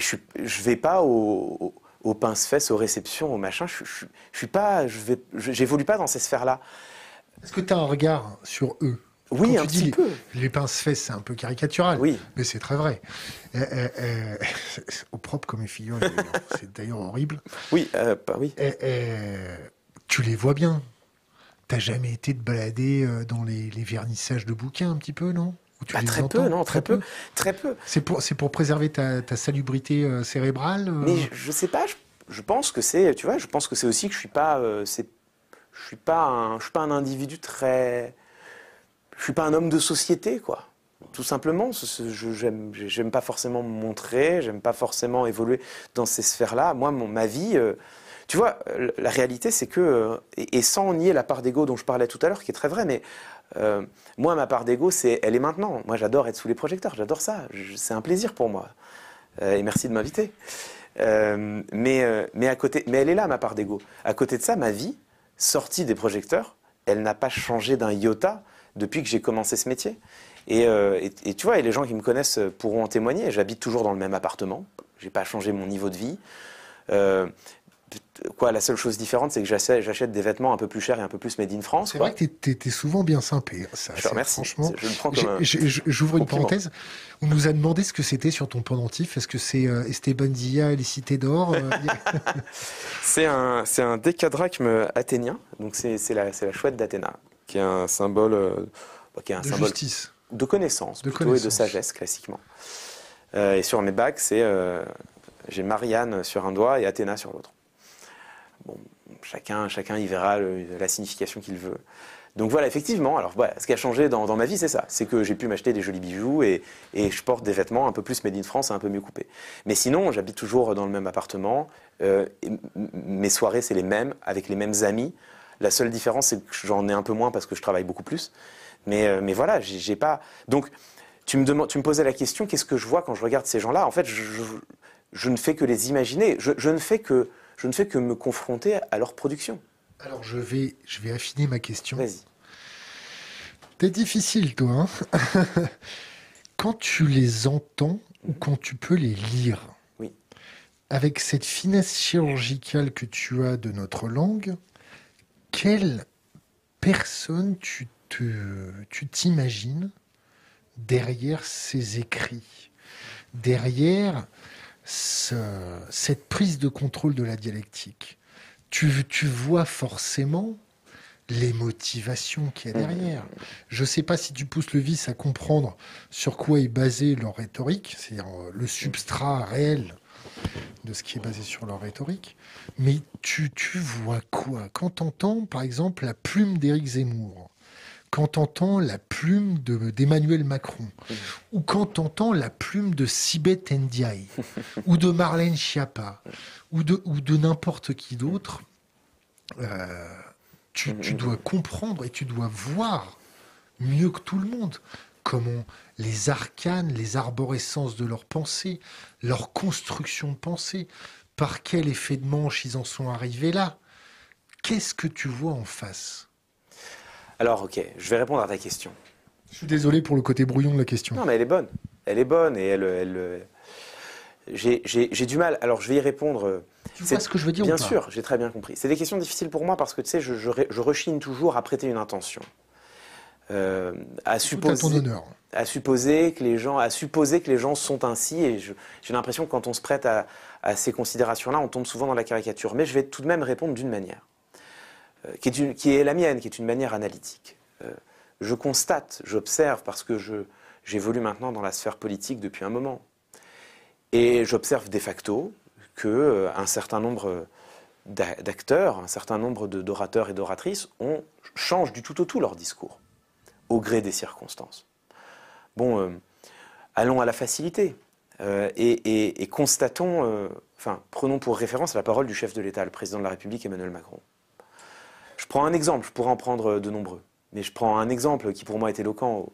je ne vais pas au, au, pince-fesses, aux réceptions, au machin. Je, je, je suis pas, je vais, j'évolue pas dans ces sphères-là. Est-ce que tu as un regard sur eux? Oui, un petit peu. Les pince-fesses, c'est un peu caricatural. Oui. Mais c'est très vrai. Eh, eh, eh, au propre comme figures, c'est d'ailleurs horrible. Oui, bah oui. tu les vois bien. T'as jamais été de balader euh, dans les, les vernissages de bouquins un petit peu, non? Bah, très peu, non, très, peu, très peu. C'est pour, c'est pour préserver ta, ta salubrité euh, cérébrale. Euh Mais je, ne sais pas. Je, pense que c'est, tu vois, je pense que c'est aussi que je suis pas, euh, c'est, je suis pas un, je suis pas un individu très, je suis pas un homme de société, quoi. Tout simplement, je j'aime, j'aime pas forcément me montrer, j'aime pas forcément évoluer dans ces sphères-là. Moi, mon, ma vie. tu vois, la réalité, c'est que, et, et, sans nier la part d'ego dont je parlais tout à l'heure, qui est très vraie, mais euh, moi, ma part d'ego, c'est, elle est maintenant. Moi, j'adore être sous les projecteurs, j'adore ça. c'est un plaisir pour moi. Euh, et merci de m'inviter. Euh, mais, mais, à côté, mais elle est là, ma part d'ego. À côté de ça, ma vie, sortie des projecteurs, elle n'a pas changé d'un iota depuis que j'ai commencé ce métier. Et, tu vois, et les gens qui me connaissent pourront en témoigner. J'habite toujours dans le même appartement. J'ai pas changé mon niveau de vie quoi, la seule chose différente, c'est que j'achète des vêtements un peu plus chers et un peu plus made in France. C'est vrai que tu es, souvent bien sympé. Ça, je remercie. Franchement, je le prends comme J'ouvre une parenthèse. On nous a demandé ce que c'était sur ton pendentif. Est-ce que c'est euh, Esteban Dia et les cités d'or euh, C'est un, un décadrachme athénien. Donc c'est la, la chouette d'Athéna, qui est un symbole, euh, qui est un de symbole justice. de connaissance, de plutôt, et de sagesse classiquement. et sur mes bagues, c'est j'ai Marianne sur un doigt et Athéna sur l'autre. Chacun, chacun y verra la signification qu'il veut. Donc voilà, effectivement, alors ce qui a changé dans, ma vie, c'est ça. C'est que j'ai pu m'acheter des jolis bijoux et, je porte des vêtements un peu plus made in France et un peu mieux coupés. Mais sinon, j'habite toujours dans le même appartement. Euh, mes soirées, c'est les mêmes, avec les mêmes amis. La seule différence, c'est que j'en ai un peu moins parce que je travaille beaucoup plus. Mais, euh, mais voilà, j'ai pas. Donc, tu me, tu me posais la question qu'est-ce que je vois quand je regarde ces gens-là? En fait, je, ne fais que les imaginer. je ne fais que je ne fais que me confronter à leur production. Alors je vais, je vais affiner ma question. Vas-y. T'es difficile, toi. Hein quand tu les entends ou quand tu peux les lire, oui. avec cette finesse chirurgicale que tu as de notre langue, quelle personne tu tu t'imagines derrière ces écrits, derrière cette prise de contrôle de la dialectique, tu, tu vois forcément les motivations qu'il y a derrière. Je ne sais pas si tu pousses le vice à comprendre sur quoi est basée leur rhétorique, c'est-à-dire euh, le substrat réel de ce qui est basé sur leur rhétorique, mais tu, tu vois quoi? Quand tu entends, par exemple, la plume d'Éric Zemmour, quand entend la plume d'Emmanuel Macron, ou quand entend la plume de Sibeth Ndiaye, ou de Marlène Schiappa, ou de, ou de n'importe qui d'autre, euh, tu, dois comprendre et tu dois voir mieux que tout le monde comment les arcanes, les arborescences de leur pensée, leur construction de pensée, par quel effet de manche ils en sont arrivés là. Qu'est-ce que tu vois en face? Alors, ok, je vais répondre à ta question. Je suis désolé pour le côté brouillon de la question. Non, mais elle est bonne. Elle est bonne et elle. elle j'ai du mal. Alors, je vais y répondre. Tu vois ce que je veux dire Bien sûr, j'ai très bien compris. C'est des questions difficiles pour moi parce que, tu sais, je, je, rechigne toujours à prêter une intention. Euh, à supposer, ton honneur. à supposer que les gens, à supposer que les gens sont ainsi, et j'ai l'impression que quand on se prête à, à ces considérations-là, on tombe souvent dans la caricature. Mais je vais tout de même répondre d'une manière. Euh, qui, est la mienne, qui est une manière analytique. Euh, je constate, j'observe, parce que j'évolue maintenant dans la sphère politique depuis un moment, et j'observe de facto qu'un euh, certain nombre d'acteurs, un certain nombre d'orateurs et d'oratrices changent du tout au tout leur discours, au gré des circonstances. Bon, allons à la facilité et, constatons, prenons pour référence la parole du chef de l'État, le président de la République Emmanuel Macron. Je prends un exemple, je pourrais en prendre de nombreux, mais je prends un exemple qui pour moi est éloquent.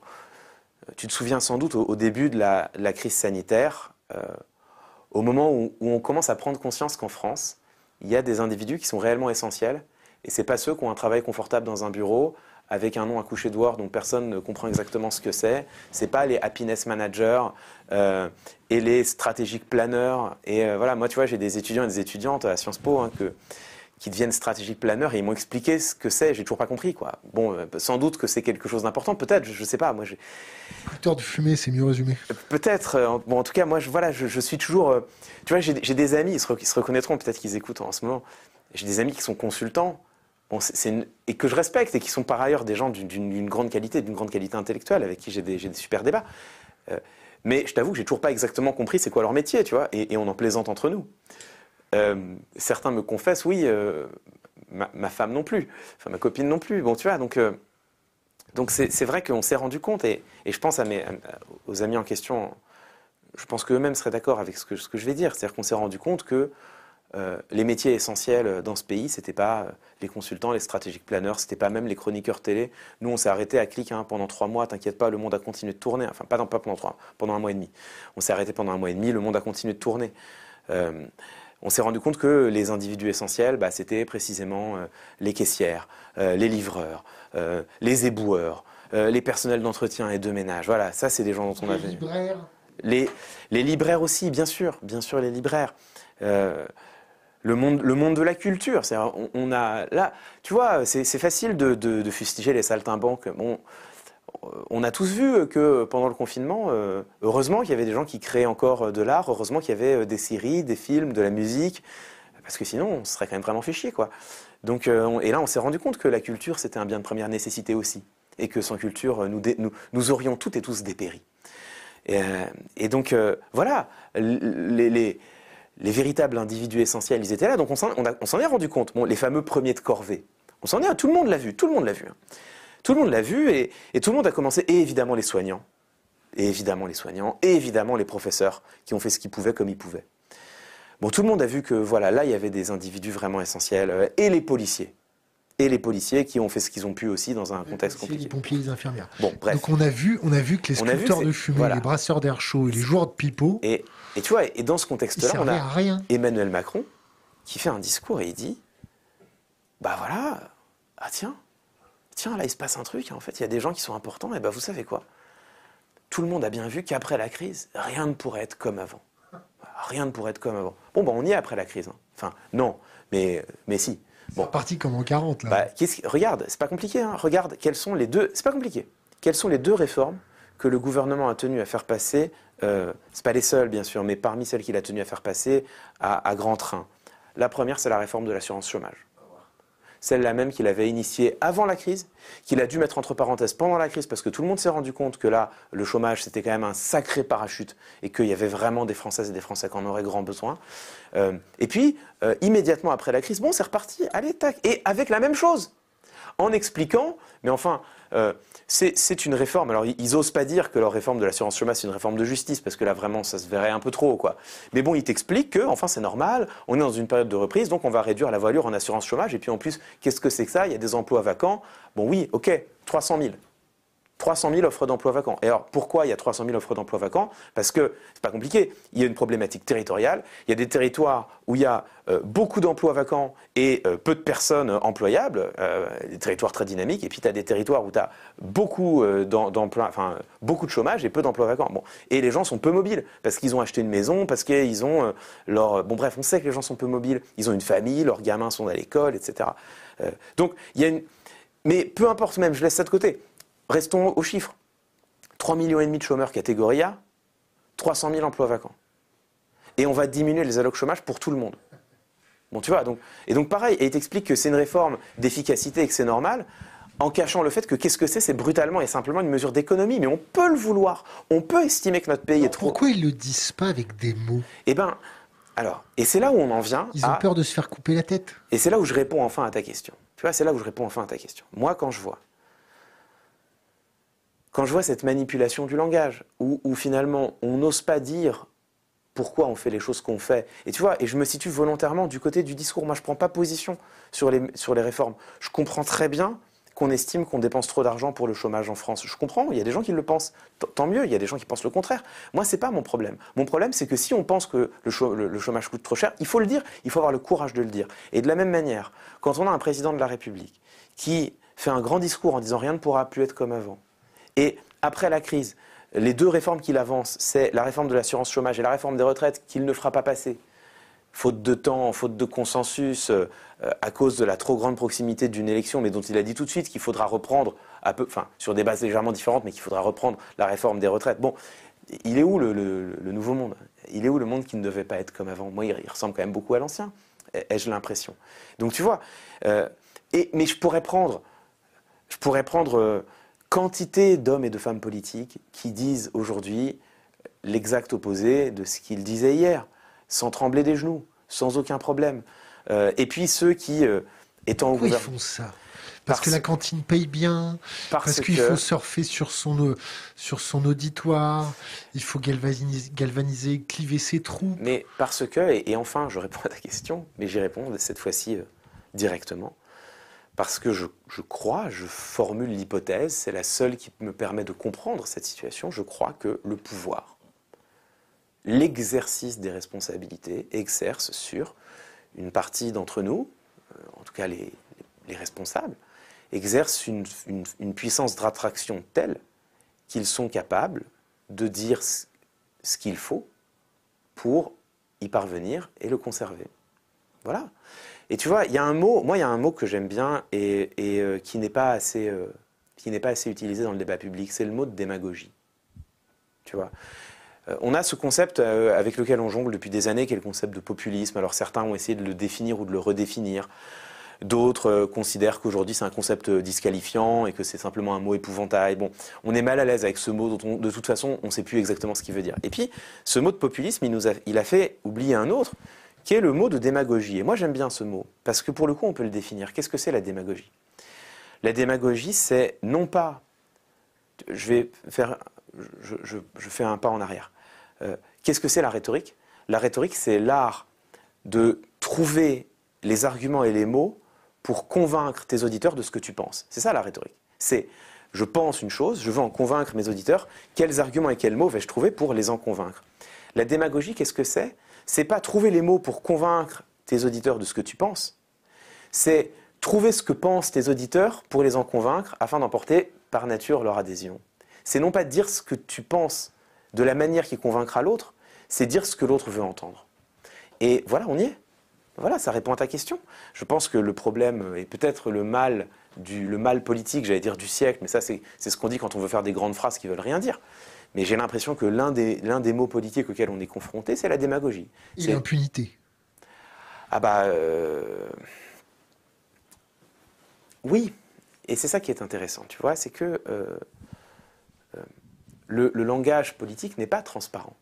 Tu te souviens sans doute au, début de la, crise sanitaire, euh, au moment où, on commence à prendre conscience qu'en France, il y a des individus qui sont réellement essentiels, et ce n'est pas ceux qui ont un travail confortable dans un bureau avec un nom à coucher dehors dont personne ne comprend exactement ce que c'est. Ce n'est pas les happiness managers euh, et les stratégiques planeurs. Et euh, voilà, moi, tu vois, j'ai des étudiants et des étudiantes à Sciences Po hein, que qui deviennent stratégiques planeurs et ils m'ont expliqué ce que c'est. J'ai toujours pas compris, quoi. Bon, euh, sans doute que c'est quelque chose d'important, peut-être, je, ne sais pas. Moi, j'ai. Culture de fumée, c'est mieux résumé. Peut-être. Euh, bon, en tout cas, moi, je, voilà, je, suis toujours. Euh, tu vois, j'ai des amis, ils se, se reconnaîtront, peut-être qu'ils écoutent en ce moment. J'ai des amis qui sont consultants. Bon, c'est et que je respecte et qui sont par ailleurs des gens d'une grande qualité, d'une grande qualité intellectuelle, avec qui j'ai des, des, super débats. mais je t'avoue que j'ai toujours pas exactement compris c'est quoi leur métier, tu vois, et, et on en plaisante entre nous. Euh, certains me confessent, oui, euh, ma, femme non plus, enfin ma copine non plus. Bon, tu vois, donc euh, c'est vrai qu'on s'est rendu compte, et, je pense aux amis en question, je pense qu'eux-mêmes seraient d'accord avec ce que, ce que je vais dire, c'est-à-dire qu'on s'est rendu compte que les métiers essentiels dans ce pays, c'était pas les consultants, les stratégiques planeurs, c'était pas même les chroniqueurs télé. Nous, on s'est arrêté à clic hein, pendant trois mois. T'inquiète pas, le monde a continué de tourner. Enfin, pas, pas pendant trois, pendant un mois et demi. On s'est arrêté pendant un mois et demi. Le monde a continué de tourner. On s'est rendu compte que les individus essentiels, bah, c'était précisément les caissières, les livreurs, les éboueurs, les personnels d'entretien et de ménage. Voilà, ça, c'est des gens dont on Les avait. libraires. Les, les libraires aussi, bien sûr, bien sûr, les libraires. Euh, le monde, le monde de la culture. On, on a là, tu vois, c'est facile de, de- de fustiger les saltimbanques. Bon, euh, on a tous vu que pendant le confinement, euh, heureusement qu'il y avait des gens qui créaient encore de l'art, heureusement qu'il y avait euh, des séries, des films, de la musique, parce que sinon, on se serait quand même vraiment fait chier, quoi. Donc, euh, on- et là, on s'est rendu compte que la culture, c'était un bien de première nécessité aussi, et que sans culture, euh, nous, nous, nous aurions toutes et tous dépéri. Et, euh, donc, euh, voilà, les, les- les véritables individus essentiels, ils étaient là. Donc, on s'en est rendu compte. Bon, les fameux premiers de corvée, on s'en est, tout le monde l'a vu, tout le monde l'a vu. Tout le monde l'a vu, et, et tout le monde a commencé, et évidemment les soignants, et évidemment les soignants, et évidemment les professeurs qui ont fait ce qu'ils pouvaient comme ils pouvaient. Bon, tout le monde a vu que, voilà, là, il y avait des individus vraiment essentiels, euh, et les policiers. Et les policiers qui ont fait ce qu'ils ont pu aussi dans un contexte C'est compliqué. Les pompiers, les infirmières. Bon, bref. Donc on a vu, on a vu que les sculpteurs de fumée, voilà. les brasseurs d'air chaud et les joueurs de pipeau, Et, et tu vois, et dans ce contexte-là, on a, rien. Emmanuel Macron qui fait un discours et il dit Bah voilà, ah tiens, tiens, là il se passe un truc, en fait, il y a des gens qui sont importants, et bah vous savez quoi? Tout le monde a bien vu qu'après la crise, rien ne pourrait être comme avant. Rien ne pourrait être comme avant. Bon, bah on y est après la crise. hein. Enfin, non, mais, mais si. Bon, C'est parti comme en 40 là. bah, regarde, c'est pas compliqué. hein. Regarde, quelles sont les deux. C'est pas compliqué. Quelles sont les deux réformes que le gouvernement a tenu à faire passer euh, C'est pas les seules, bien sûr, mais parmi celles qu'il a tenu à faire passer à, à grand train. La première, c'est la réforme de l'assurance chômage. Celle-là même qu'il avait initiée avant la crise, qu'il a dû mettre entre parenthèses pendant la crise, parce que tout le monde s'est rendu compte que là, le chômage, c'était quand même un sacré parachute, et qu'il y avait vraiment des Françaises et des Français qui en auraient grand besoin. Euh, et puis, euh, immédiatement après la crise, bon, c'est reparti, allez, tac, et avec la même chose, en expliquant, mais enfin, euh, c'est une réforme. Alors, ils, ils osent pas dire que leur réforme de l'assurance chômage, c'est une réforme de justice, parce que là, vraiment, ça se verrait un peu trop, quoi. Mais bon, ils t'expliquent que, enfin, c'est normal, on est dans une période de reprise, donc on va réduire la voilure en assurance chômage, et puis en plus, qu'est-ce que c'est que ça? Il y a des emplois vacants. Bon, oui, ok, 300 000. 300 000 offres d'emploi vacants. Et alors, pourquoi il y a 300 000 offres d'emploi vacants? Parce que c'est pas compliqué. Il y a une problématique territoriale. Il y a des territoires où il y a euh, beaucoup d'emplois vacants et euh, peu de personnes euh, employables, des territoires très dynamiques. Et puis, tu as des territoires où tu as beaucoup d'em- d'emplois, enfin, beaucoup de chômage et peu d'emplois vacants. Bon. Et les gens sont peu mobiles parce qu'ils ont acheté une maison, parce qu'ils ont leur. Bon, bref, on sait que les gens sont peu mobiles. Ils ont une famille, leurs gamins sont à l'école, etc. Donc, il y a une. Mais peu importe même, je laisse ça de côté. Restons aux chiffres. 3,5 millions et demi de chômeurs catégorie A, 300 000 emplois vacants. Et on va diminuer les allocs chômage pour tout le monde. Bon, tu vois, donc, et donc pareil, et il t'explique que c'est une réforme d'efficacité et que c'est normal, en cachant le fait que qu'est-ce que c'est C'est brutalement et simplement une mesure d'économie. Mais on peut le vouloir. On peut estimer que notre pays est trop. Pourquoi ils le disent pas avec des mots? Eh ben, alors, et c'est là où on en vient. Ils ont peur de se faire couper la tête. et c'est là où je réponds enfin à ta question. Tu vois, c'est là où je réponds enfin à ta question. Moi, quand je vois, quand je vois cette manipulation du langage, où, finalement on n'ose pas dire pourquoi on fait les choses qu'on fait, et tu vois, et je me situe volontairement du côté du discours. Moi, je prends pas position sur les, sur les réformes. Je comprends très bien qu'on estime qu'on dépense trop d'argent pour le chômage en France. Je comprends, il y a des gens qui le pensent. Tant mieux, il y a des gens qui pensent le contraire. Moi, c'est pas mon problème. Mon problème, c'est que si on pense que le chômage coûte trop cher, il faut le dire, il faut avoir le courage de le dire. Et de la même manière, quand on a un président de la République qui fait un grand discours en disant rien ne pourra plus être comme avant, et après la crise, les deux réformes qu'il avance, c'est la réforme de l'assurance chômage et la réforme des retraites qu'il ne fera pas passer faute de temps, faute de consensus, euh, à cause de la trop grande proximité d'une élection, mais dont il a dit tout de suite qu'il faudra reprendre, enfin, sur des bases légèrement différentes, mais qu'il faudra reprendre la réforme des retraites. Bon, il est où le, nouveau monde? Il est où le monde qui ne devait pas être comme avant? Moi, il, ressemble quand même beaucoup à l'ancien, ai- ai-je l'impression? Donc, tu vois, euh, mais je pourrais prendre, je pourrais prendre euh, quantité d'hommes et de femmes politiques qui disent aujourd'hui l'exact opposé de ce qu'ils disaient hier, sans trembler des genoux, sans aucun problème. Euh, et puis ceux qui, euh, étant au Pourquoi ils gouvernement, font ça? Parce que la cantine paye bien, parce, parce qu'il que faut surfer sur son, euh, sur son auditoire, il faut galvaniser, galvaniser, cliver ses troupes. Mais parce que, et, et enfin, je réponds à ta question, mais j'y réponds cette fois-ci euh, directement. Parce que je, crois, je formule l'hypothèse, c'est la seule qui me permet de comprendre cette situation, je crois que le pouvoir l'exercice des responsabilités exerce sur une partie d'entre nous, euh, en tout cas les, responsables, exercent une, puissance d'attraction telle qu'ils sont capables de dire ce qu'il faut pour y parvenir et le conserver. Voilà. Et tu vois, il y a un mot, moi il y a un mot que j'aime bien et, euh, qui n'est pas assez, euh, pas assez utilisé dans le débat public, c'est le mot de démagogie. Tu vois. Euh, on a ce concept avec lequel on jongle depuis des années, qui est le concept de populisme. Alors certains ont essayé de le définir ou de le redéfinir. D'autres considèrent qu'aujourd'hui c'est un concept disqualifiant et que c'est simplement un mot épouvantail. Bon, on est mal à l'aise avec ce mot dont de toute façon on ne sait plus exactement ce qu'il veut dire. Et puis, ce mot de populisme, il a fait oublier un autre, qui est le mot de démagogie. Et moi j'aime bien ce mot, parce que pour le coup on peut le définir. Qu'est-ce que c'est la démagogie? La démagogie, c'est non pas... Je vais faire... Je, fais un pas en arrière. Euh, qu'est-ce que c'est la rhétorique? La rhétorique, c'est l'art de trouver les arguments et les mots pour convaincre tes auditeurs de ce que tu penses. C'est ça la rhétorique. C'est je pense une chose, je veux en convaincre mes auditeurs, quels arguments et quels mots vais-je trouver pour les en convaincre? La démagogie, qu'est-ce que c'est? C'est pas trouver les mots pour convaincre tes auditeurs de ce que tu penses, c'est trouver ce que pensent tes auditeurs pour les en convaincre afin d'emporter par nature leur adhésion. C'est non pas dire ce que tu penses de la manière qui convaincra l'autre, c'est dire ce que l'autre veut entendre. Et voilà, on y est. Voilà, ça répond à ta question. Je pense que le problème est peut-être le mal du le mal politique, j'allais dire du siècle, mais ça c'est ce qu'on dit quand on veut faire des grandes phrases qui veulent rien dire. Mais j'ai l'impression que l'un des, l'un des mots politiques auxquels on est confronté, c'est la démagogie. Et l'impunité. Ah bah... Euh, oui, et c'est ça qui est intéressant, tu vois, c'est que euh, euh, le, langage politique n'est pas transparent.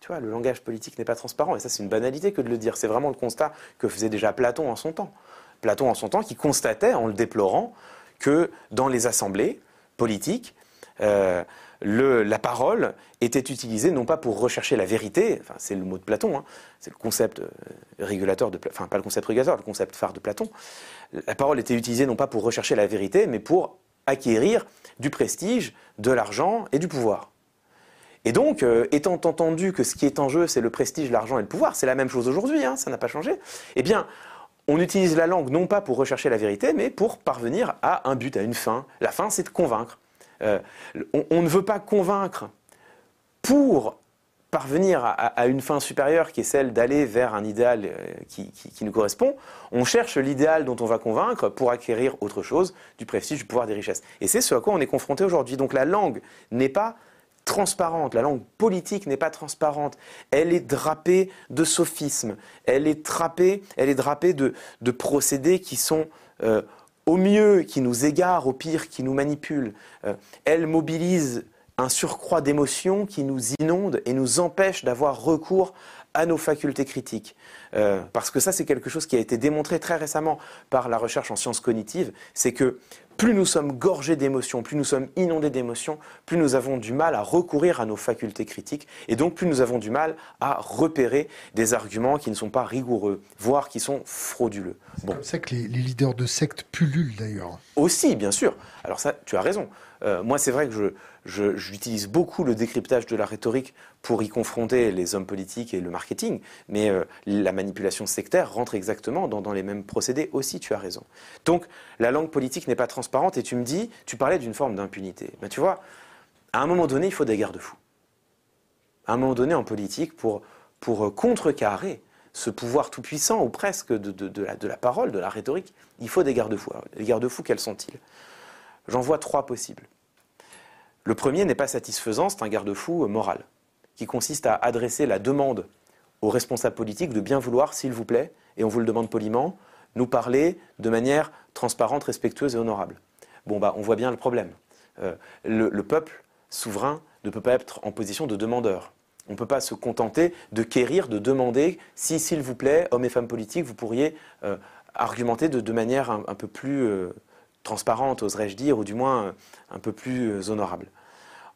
Tu vois, le langage politique n'est pas transparent, et ça c'est une banalité que de le dire. C'est vraiment le constat que faisait déjà Platon en son temps. Platon en son temps qui constatait, en le déplorant, que dans les assemblées politiques, la parole était utilisée non pas pour rechercher la vérité, enfin, c'est le mot de Platon, hein, c'est le concept euh, régulateur de, enfin pas le concept régulateur, le concept phare de Platon. La parole était utilisée non pas pour rechercher la vérité, mais pour acquérir du prestige, de l'argent et du pouvoir. Et donc, euh, étant entendu que ce qui est en jeu, c'est le prestige, l'argent et le pouvoir, c'est la même chose aujourd'hui, hein, ça n'a pas changé, eh bien, on utilise la langue non pas pour rechercher la vérité, mais pour parvenir à un but, à une fin. La fin, c'est de convaincre. Euh, on, ne veut pas convaincre pour parvenir à, une fin supérieure qui est celle d'aller vers un idéal euh, qui, nous correspond, on cherche l'idéal dont on va convaincre pour acquérir autre chose, du prestige, du pouvoir, des richesses. Et c'est ce à quoi on est confronté aujourd'hui. Donc la langue n'est pas transparente, la langue politique n'est pas transparente, elle est drapée de sophismes, elle est, drapée, elle est drapée de, procédés qui sont euh, au mieux qui nous égare, au pire qui nous manipule. Euh, elle mobilise un surcroît d'émotions qui nous inonde et nous empêche d'avoir recours à nos facultés critiques. Euh, parce que ça, c'est quelque chose qui a été démontré très récemment par la recherche en sciences cognitives, c'est que plus nous sommes gorgés d'émotions, plus nous sommes inondés d'émotions, plus nous avons du mal à recourir à nos facultés critiques, et donc plus nous avons du mal à repérer des arguments qui ne sont pas rigoureux, voire qui sont frauduleux. C'est comme ça que les, leaders de sectes pullulent d'ailleurs. Aussi, bien sûr. Alors ça, tu as raison. Euh, moi, c'est vrai que je, j'utilise beaucoup le décryptage de la rhétorique pour y confronter les hommes politiques et le marketing, mais euh, la manipulation sectaire rentre exactement dans, les mêmes procédés aussi, tu as raison. Donc la langue politique n'est pas transparente et tu me dis, tu parlais d'une forme d'impunité. Ben, tu vois, à un moment donné, il faut des garde-fous. À un moment donné, en politique, pour, contrecarrer ce pouvoir tout-puissant, ou presque, de, la, de la parole, de la rhétorique, il faut des garde-fous. Les garde-fous, quels sont-ils? J'en vois trois possibles. Le premier n'est pas satisfaisant, c'est un garde-fou moral, qui consiste à adresser la demande aux responsables politiques de bien vouloir, s'il vous plaît, et on vous le demande poliment, nous parler de manière transparente, respectueuse et honorable. Bon, bah, on voit bien le problème. Euh, le, peuple souverain ne peut pas être en position de demandeur. On ne peut pas se contenter de quérir, de demander si, s'il vous plaît, hommes et femmes politiques, vous pourriez euh, argumenter de, manière un, peu plus euh, transparente, oserais-je dire, ou du moins un peu plus honorable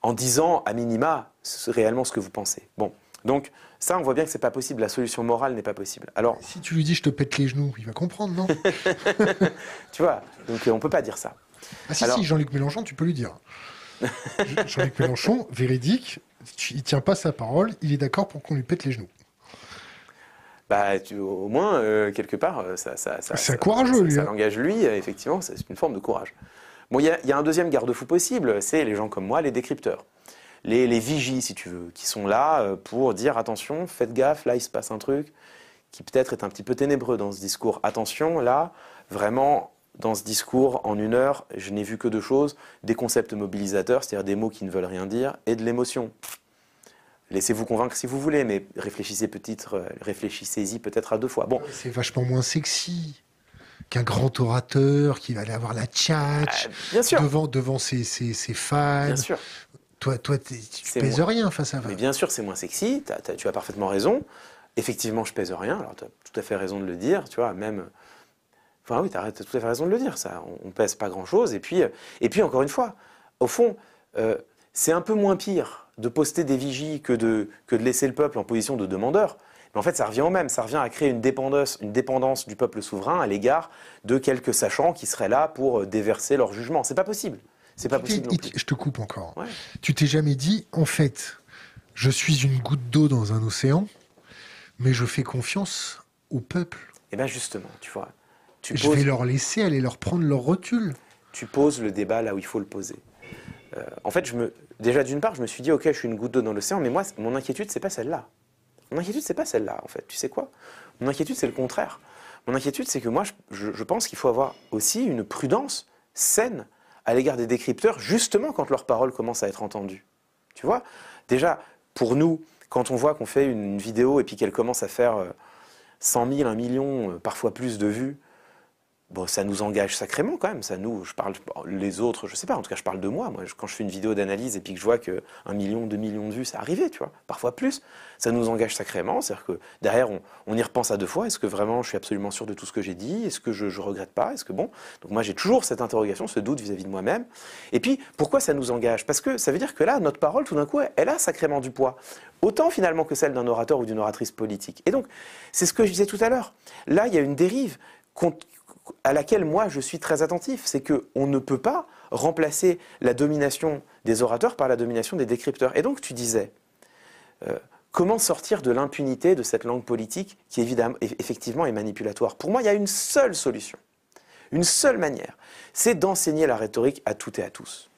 en disant à minima réellement ce que vous pensez. Bon, donc ça, on voit bien que c'est pas possible. La solution morale n'est pas possible. Alors, si tu lui dis je te pète les genoux, il va comprendre, non? Tu vois, donc on peut pas dire ça. Ah si, si, Jean-Luc Mélenchon, tu peux lui dire. Jean-Luc Mélenchon, véridique, Il tient pas sa parole, il est d'accord pour qu'on lui pète les genoux. Bah, au moins, euh, quelque part, euh, ça, ça, ça, c'est courageux, lui. Ça, l'engage lui, effectivement, c'est une forme de courage. Bon, il y, a un deuxième garde-fou possible, c'est les gens comme moi, les décrypteurs. Les, les, vigies, si tu veux, qui sont là pour dire attention, faites gaffe, là il se passe un truc qui peut-être est un petit peu ténébreux dans ce discours. Attention, là, vraiment, dans ce discours, en une heure, je n'ai vu que deux choses, des concepts mobilisateurs, c'est-à-dire des mots qui ne veulent rien dire, et de l'émotion. Laissez-vous convaincre si vous voulez, mais réfléchissez peut-être, euh, réfléchissez-y peut-être à deux fois. Bon, c'est vachement moins sexy qu'un grand orateur qui va aller avoir la tchatch euh, devant devant ses, ses, ses, fans. Bien sûr. Toi, toi, tu pèses rien face à ça. Mais bien sûr, c'est moins sexy. tu as parfaitement raison. Effectivement, je pèse rien. Alors, tu as tout à fait raison de le dire. Tu vois, même Enfin oui, tu as, tout à fait raison de le dire, ça. On, ne pèse pas grand-chose. Et puis, et puis, encore une fois, au fond, euh, c'est un peu moins pire de poster des vigies que de, que de laisser le peuple en position de demandeur. Mais en fait, ça revient au même. Ça revient à créer une dépendance, une dépendance du peuple souverain à l'égard de quelques sachants qui seraient là pour déverser leur jugement. C'est pas possible. C'est pas possible. Je te coupe encore. Tu t'es jamais dit, en fait, je suis une goutte d'eau dans un océan, mais je fais confiance au peuple. Eh bien justement, tu vois, je vais leur laisser aller leur prendre leur rotule. Tu poses le débat là où il faut le poser. Euh, en fait, je me, déjà d'une part, je me suis dit, ok, je suis une goutte d'eau dans l'océan, mais moi, mon inquiétude, c'est pas celle-là. Mon inquiétude, c'est pas celle-là, en fait. Tu sais quoi? Mon inquiétude, c'est le contraire. Mon inquiétude, c'est que moi, je, pense qu'il faut avoir aussi une prudence saine à l'égard des décrypteurs, justement quand leurs paroles commencent à être entendues. Tu vois? Déjà, pour nous, quand on voit qu'on fait une, vidéo et puis qu'elle commence à faire 100 000, 1 million, euh, parfois plus de vues, bon, ça nous engage sacrément quand même. Ça nous, je parle, les autres, je sais pas. En tout cas, je parle de moi. Moi, quand je fais une vidéo d'analyse et puis que je vois que un million, deux millions de vues, c'est arrivé, tu vois, parfois plus, ça nous engage sacrément. C'est-à-dire que derrière, on, y repense à deux fois. Est-ce que vraiment, je suis absolument sûr de tout ce que j'ai dit? Est-ce que je, je regrette pas? Est-ce que bon? Donc moi, j'ai toujours cette interrogation, ce doute vis-à-vis de moi-même. Et puis, pourquoi ça nous engage? Parce que ça veut dire que là, notre parole, tout d'un coup, elle a sacrément du poids. Autant finalement que celle d'un orateur ou d'une oratrice politique. Et donc, c'est ce que je disais tout à l'heure. Là, il y a une dérive à laquelle moi je suis très attentif, c'est qu'on ne peut pas remplacer la domination des orateurs par la domination des décrypteurs. Et donc tu disais, euh, comment sortir de l'impunité de cette langue politique qui évidemment, effectivement est manipulatoire? Pour moi, il y a une seule solution, une seule manière, c'est d'enseigner la rhétorique à toutes et à tous,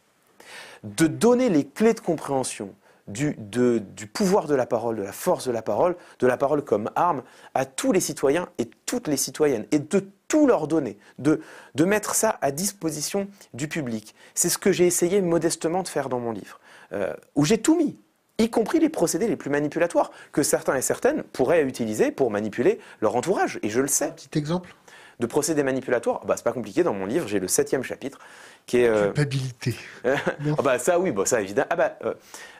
de donner les clés de compréhension du, du, pouvoir de la parole, de la force de la parole, de la parole comme arme à tous les citoyens et toutes les citoyennes, et de tout leur donner, de, de mettre ça à disposition du public. C'est ce que j'ai essayé modestement de faire dans mon livre, euh, où j'ai tout mis, y compris les procédés les plus manipulatoires, que certains et certaines pourraient utiliser pour manipuler leur entourage, et je le sais. petit exemple? De procédés manipulatoires, bah, c'est pas compliqué. Dans mon livre, j'ai le septième chapitre qui est euh... culpabilité. ah bah ça oui, bon ça évidemment. Ah bah euh,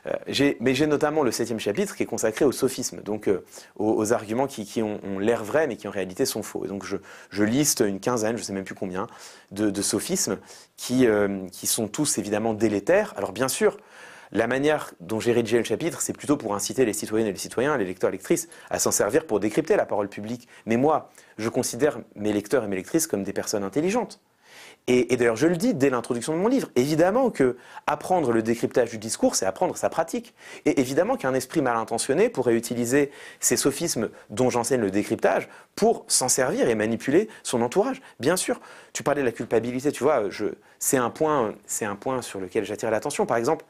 euh mais j'ai notamment le septième chapitre qui est consacré au sophisme, donc aux, arguments qui, qui ont, ont l'air vrais mais qui en réalité sont faux. Et donc je, je, liste une quinzaine, je sais même plus combien, de, de sophismes qui qui sont tous évidemment délétères. Alors bien sûr. La manière dont j'ai rédigé le chapitre, c'est plutôt pour inciter les citoyennes et les citoyens, les lecteurs et lectrices, à s'en servir pour décrypter la parole publique. Mais moi, je considère mes lecteurs et mes lectrices comme des personnes intelligentes. Et, d'ailleurs, je le dis dès l'introduction de mon livre, évidemment que apprendre le décryptage du discours, c'est apprendre sa pratique. Et évidemment qu'un esprit mal intentionné pourrait utiliser ces sophismes dont j'enseigne le décryptage pour s'en servir et manipuler son entourage. Bien sûr, tu parlais de la culpabilité, tu vois, c'est un point, c'est un point sur lequel j'attire l'attention. Par exemple,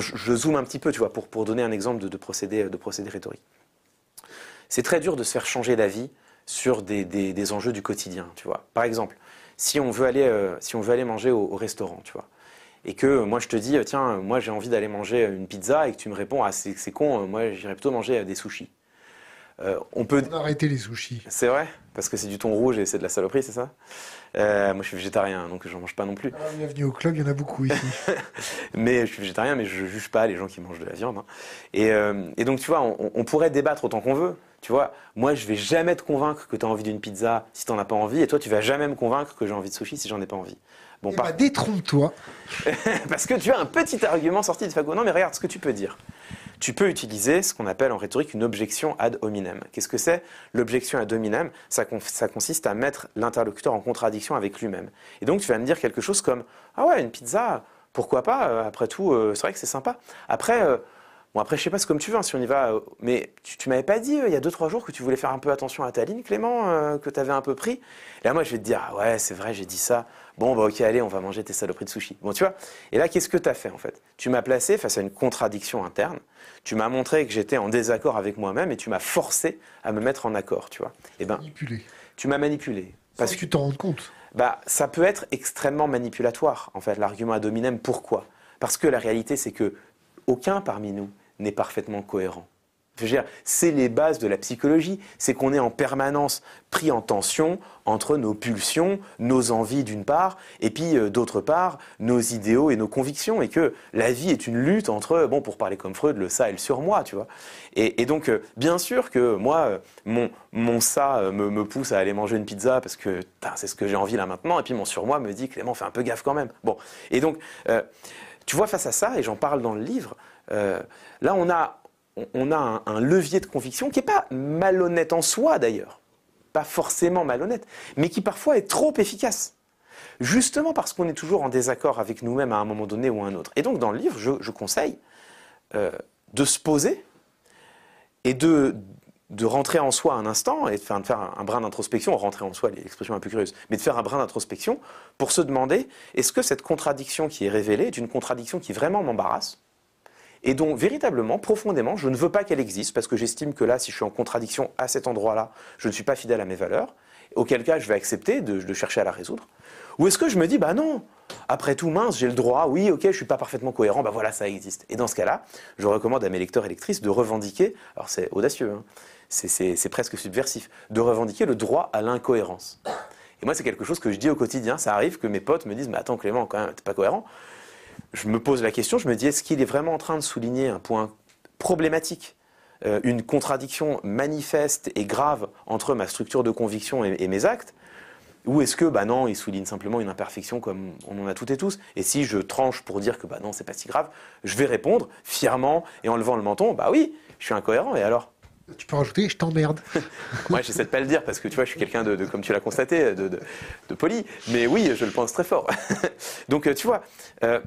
je, zoome un petit peu, tu vois, pour, donner un exemple de, de, procédé, de procédé rhétorique. C'est très dur de se faire changer d'avis sur des, enjeux du quotidien, tu vois. Par exemple, si on veut aller, euh, manger au, restaurant, tu et que moi je te dis, tiens, moi j'ai envie d'aller manger une pizza, et que tu me réponds, ah c'est con, moi j'irais plutôt manger des sushis. Euh, on peut arrêter les sushis. C'est vrai Parce que c'est du thon rouge et c'est de la saloperie, c'est ça? Euh, Moi, je suis végétarien, donc j'en mange pas non plus. Ah, bienvenue au club, il y en a beaucoup ici. mais je suis végétarien, mais je juge pas les gens qui mangent de la viande. Hein. Et, euh, et, donc, tu vois, on, on pourrait débattre autant qu'on veut. Tu vois, moi, je vais jamais te convaincre que tu as envie d'une pizza si tu n'en as pas envie, et toi, tu vas jamais me convaincre que j'ai envie de sushi si j'en ai pas envie. Bon, eh par... bah, détrompe-toi. Parce que tu as un petit argument sorti de Fago. Non, mais regarde ce que tu peux dire tu peux utiliser ce qu'on appelle en rhétorique une objection ad hominem. Qu'est-ce que c'est L'objection ad hominem, ça, consiste à mettre l'interlocuteur en contradiction avec lui-même. Et donc tu vas me dire quelque chose comme Ah ouais, une pizza, pourquoi pas euh, Après tout, euh, c'est vrai que c'est sympa. Après, euh, Bon, après, je sais pas, c'est comme tu veux, hein, si on y va. mais tu, tu m'avais pas dit, il y a 2-3 jours, que tu voulais faire un peu attention à ta ligne, Clément, que tu avais un peu pris? Et là, moi, je vais te dire, ah ouais, c'est vrai, j'ai dit ça. Bon, bah ok, allez, on va manger tes saloperies de sushi. Bon, tu vois. Et là, qu'est-ce que tu as fait, en fait? Tu m'as placé face à une contradiction interne. Tu m'as montré que j'étais en désaccord avec moi-même et tu m'as forcé à me mettre en accord, tu vois. Et ben, Manipulé. tu m'as manipulé. Parce que tu t'en rends compte. Bah, ça peut être extrêmement manipulatoire, en fait, l'argument ad hominem. Pourquoi? Parce que la réalité, c'est que aucun parmi nous n'est parfaitement cohérent. C'est les bases de la psychologie. C'est qu'on est en permanence pris en tension entre nos pulsions, nos envies d'une part, et puis euh, d'autre part, nos idéaux et nos convictions. Et que la vie est une lutte entre, bon, pour parler comme Freud, le ça et le surmoi, tu vois. Et, donc, euh, bien sûr que moi, euh, mon, ça me, pousse à aller manger une pizza parce que c'est ce que j'ai envie là maintenant. Et puis mon surmoi me dit, Clément, fais un peu gaffe quand même. Bon. Et donc, tu vois, face à ça, et j'en parle dans le livre, là, on a, on- a un, levier de conviction qui n'est pas malhonnête en soi d'ailleurs, pas forcément malhonnête, mais qui parfois est trop efficace. Justement parce qu'on est toujours en désaccord avec nous-mêmes à un moment donné ou à un autre. Et donc, dans le livre, je, conseille euh, de se poser et de, rentrer en soi un instant et de faire, un brin d'introspection, rentrer en soi, l'expression un peu curieuse, mais de faire un brin d'introspection pour se demander est-ce que cette contradiction qui est révélée est une contradiction qui vraiment m'embarrasse et dont véritablement, profondément, je ne veux pas qu'elle existe parce que j'estime que là, si je suis en contradiction à cet endroit-là, je ne suis pas fidèle à mes valeurs, auquel cas je vais accepter de, chercher à la résoudre. Ou est-ce que je me dis, bah non, après tout, mince, j'ai le droit, oui, ok, je suis pas parfaitement cohérent, bah voilà, ça existe. Et dans ce cas-là, je recommande à mes lecteurs et lectrices de revendiquer, alors c'est audacieux, hein, c'est presque subversif, de revendiquer le droit à l'incohérence. Et moi, c'est quelque chose que je dis au quotidien. Ça arrive que mes potes me disent, mais attends, Clément, quand même, t'es pas cohérent. Je me pose la question, je me dis, est-ce qu'il est vraiment en train de souligner un point problématique euh, une contradiction manifeste et grave entre ma structure de conviction et, et mes actes Ou est-ce que, bah non, il souligne simplement une imperfection comme on en a toutes et tous Et si je tranche pour dire que, bah non, c'est pas si grave, je vais répondre fièrement et en levant le menton, bah oui, je suis incohérent, et alors? Tu peux rajouter, je t'emmerde. Moi, j'essaie de pas le dire parce que tu vois, je suis quelqu'un de, de- comme tu l'as constaté, de, de- de poli. Mais oui, je le pense très fort. Donc, euh, tu vois, euh,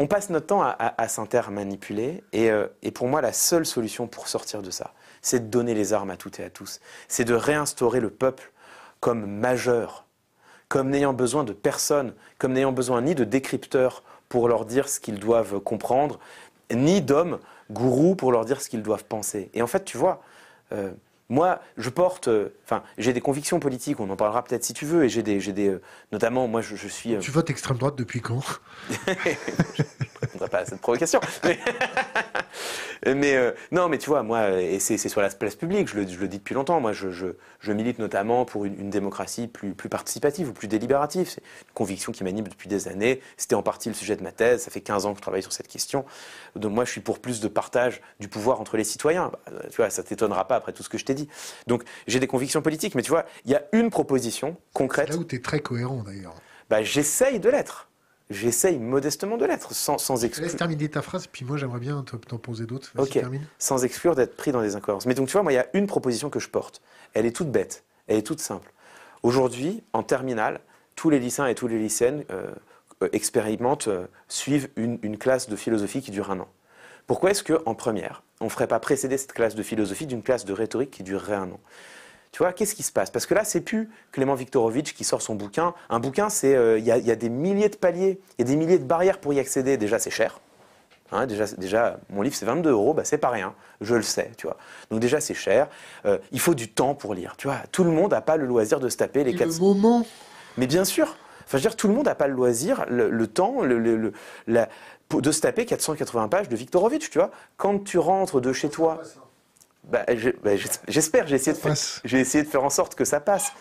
on passe notre temps à, à, à s'intermanipuler. Et, euh, et pour moi, la seule solution pour sortir de ça, c'est de donner les armes à toutes et à tous. C'est de réinstaurer le peuple comme majeur, comme n'ayant besoin de personne, comme n'ayant besoin ni de décrypteurs pour leur dire ce qu'ils doivent comprendre, ni d'hommes gourous pour leur dire ce qu'ils doivent penser. Et en fait, tu vois, euh, moi, je porte, euh, enfin, j'ai des convictions politiques. On en parlera peut-être si tu veux. Et j'ai des, j'ai des, euh, notamment, moi, je, je suis. euh, Tu votes extrême droite depuis quand? Je ne répondrai pas à cette provocation. Mais, mais, euh, non, mais tu vois, moi, et c'est sur la place publique, je le, je le dis depuis longtemps, moi, je, je, je milite notamment pour une, une démocratie plus, plus participative ou plus délibérative. C'est une conviction qui m'anime depuis des années. C'était en partie le sujet de ma thèse. Ça fait 15 ans que je travaille sur cette question. Donc moi, je suis pour plus de partage du pouvoir entre les citoyens. Bah, tu vois, ça t'étonnera pas après tout ce que je t'ai dit. Donc j'ai des convictions politiques, mais tu vois, il y a une proposition concrète. Là où tu es très cohérent d'ailleurs. Bah, j'essaye de l'être. J'essaye modestement de l'être, sans, sans exclure laisse terminer ta phrase, puis moi j'aimerais bien te- t'en poser d'autres. Ok. termine. sans exclure d'être pris dans des incohérences. Mais donc, tu vois, moi, il y a une proposition que je porte. Elle est toute bête, elle est toute simple. Aujourd'hui, en terminale, tous les lycéens et toutes les lycéennes euh, euh, expérimentent, euh, suivent une, une classe de philosophie qui dure un an. Pourquoi est-ce qu'en première, on ne ferait pas précéder cette classe de philosophie d'une classe de rhétorique qui durerait un an? Tu vois, qu'est-ce qui se passe? Parce que là, c'est plus Clément Viktorovitch qui sort son bouquin. Un bouquin, c'est euh, il y, a- il y a des milliers de paliers, il y a des milliers de barrières pour y accéder. Déjà, c'est cher. Hein, déjà, déjà, mon livre, c'est 22 euros, bah, c'est pas rien. Je le sais, tu vois. Donc déjà, c'est cher. Euh, il faut du temps pour lire. Tu vois, tout le monde n'a pas le loisir de se taper les Et 400. le moment, Mais bien sûr. Enfin, je veux dire, tout le monde n'a pas le loisir, le, le temps, le, la- de se taper 480 pages de Viktorovitch, tu vois. Quand tu rentres de chez toi, bah, je- bah, j'es- j'espère, j'ai essayé, de essayé de faire en sorte que ça passe.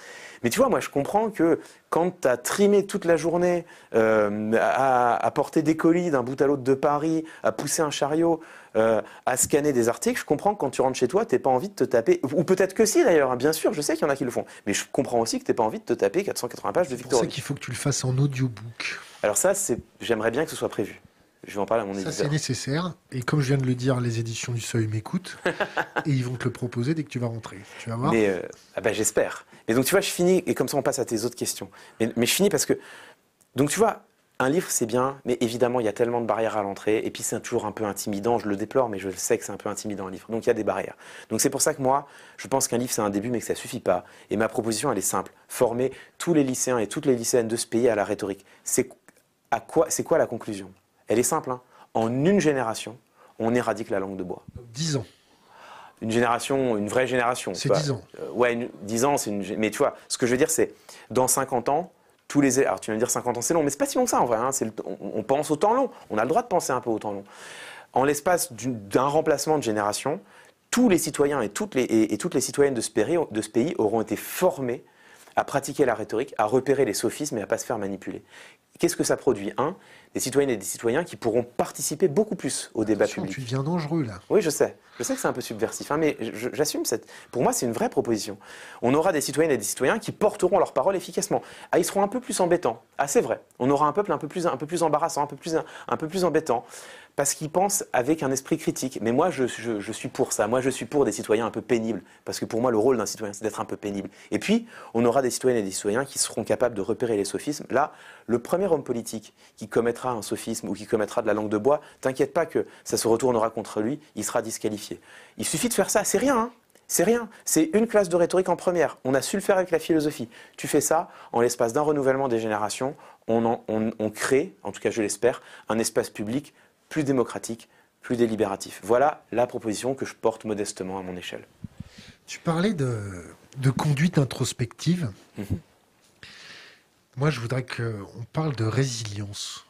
Mais tu vois, moi, je comprends que quand tu as trimé toute la journée euh, à, à porter des colis d'un bout à l'autre de Paris, à pousser un chariot, euh, à scanner des articles, je comprends que quand tu rentres chez toi, tu pas envie de te taper. Ou peut-être que si, d'ailleurs, hein, bien sûr, je sais qu'il y en a qui le font. Mais je comprends aussi que tu pas envie de te taper 480 pages de c'est pour ça Victor. qu'il faut que tu le fasses en audiobook. Alors, ça, j'aimerais bien que ce soit prévu. Je vais en parler à mon Ça, c'est éditeur. nécessaire. Et comme je viens de le dire, les éditions du Seuil m'écoutent. et ils vont te le proposer dès que tu vas rentrer. Tu vas voir. Mais euh, ah bah, j'espère. Mais donc tu vois, je finis, et comme ça on passe à tes autres questions. Mais, mais je finis parce que, donc tu vois, un livre, c'est bien, mais évidemment, il y a tellement de barrières à l'entrée, et puis c'est toujours un peu intimidant, je le déplore, mais je sais que c'est un peu intimidant un livre. Donc il y a des barrières. Donc c'est pour ça que moi, je pense qu'un livre, c'est un début, mais que ça ne suffit pas. Et ma proposition, elle est simple. Former tous les lycéens et toutes les lycéennes de ce pays à la rhétorique. C'est quoi, quoi la conclusion? Elle est simple. Hein. en une génération, on éradique la langue de bois. Dix ans une génération, une vraie génération. C'est dix ans. Euh, ouais, dix ans, c'est une. Mais tu vois, ce que je veux dire, c'est dans 50 ans, tous les. Alors tu vas me dire 50 ans, c'est long, mais c'est pas si long que ça en vrai. Hein. on, pense au temps long. On a le droit de penser un peu au temps long. En l'espace d'un remplacement de génération, tous les citoyens et toutes les, et, toutes les citoyennes de ce, pays, de ce pays auront été formés à pratiquer la rhétorique, à repérer les sophismes et à pas se faire manipuler. Qu'est-ce que ça produit Un, des citoyennes et des citoyens qui pourront participer beaucoup plus au débat public. Tu deviens dangereux là. Oui, je sais. Je sais que c'est un peu subversif, hein, mais j'assume cette. Pour moi, c'est une vraie proposition. On aura des citoyennes et des citoyens qui porteront leur parole efficacement. Ah, ils seront un peu plus embêtants. Ah, c'est vrai. On aura un peuple un peu plus, un peu plus embarrassant, un peu plus, un peu plus embêtant parce qu'ils pensent avec un esprit critique. Mais moi, je, suis pour ça. Moi, je suis pour des citoyens un peu pénibles, parce que pour moi, le rôle d'un citoyen, c'est d'être un peu pénible. Et puis, on aura des citoyennes et des citoyens qui seront capables de repérer les sophismes. Là, le premier homme politique qui commettra un sophisme ou qui commettra de la langue de bois, t'inquiète pas que ça se retournera contre lui, il sera disqualifié. Il suffit de faire ça, c'est rien. Hein c'est rien. C'est une classe de rhétorique en première. On a su le faire avec la philosophie. Tu fais ça, en l'espace d'un renouvellement des générations, on, on crée, en tout cas je l'espère, un espace public plus démocratique, plus délibératif. Voilà la proposition que je porte modestement à mon échelle. Tu parlais de, conduite introspective. Mhm. Moi, je voudrais qu'on parle de résilience.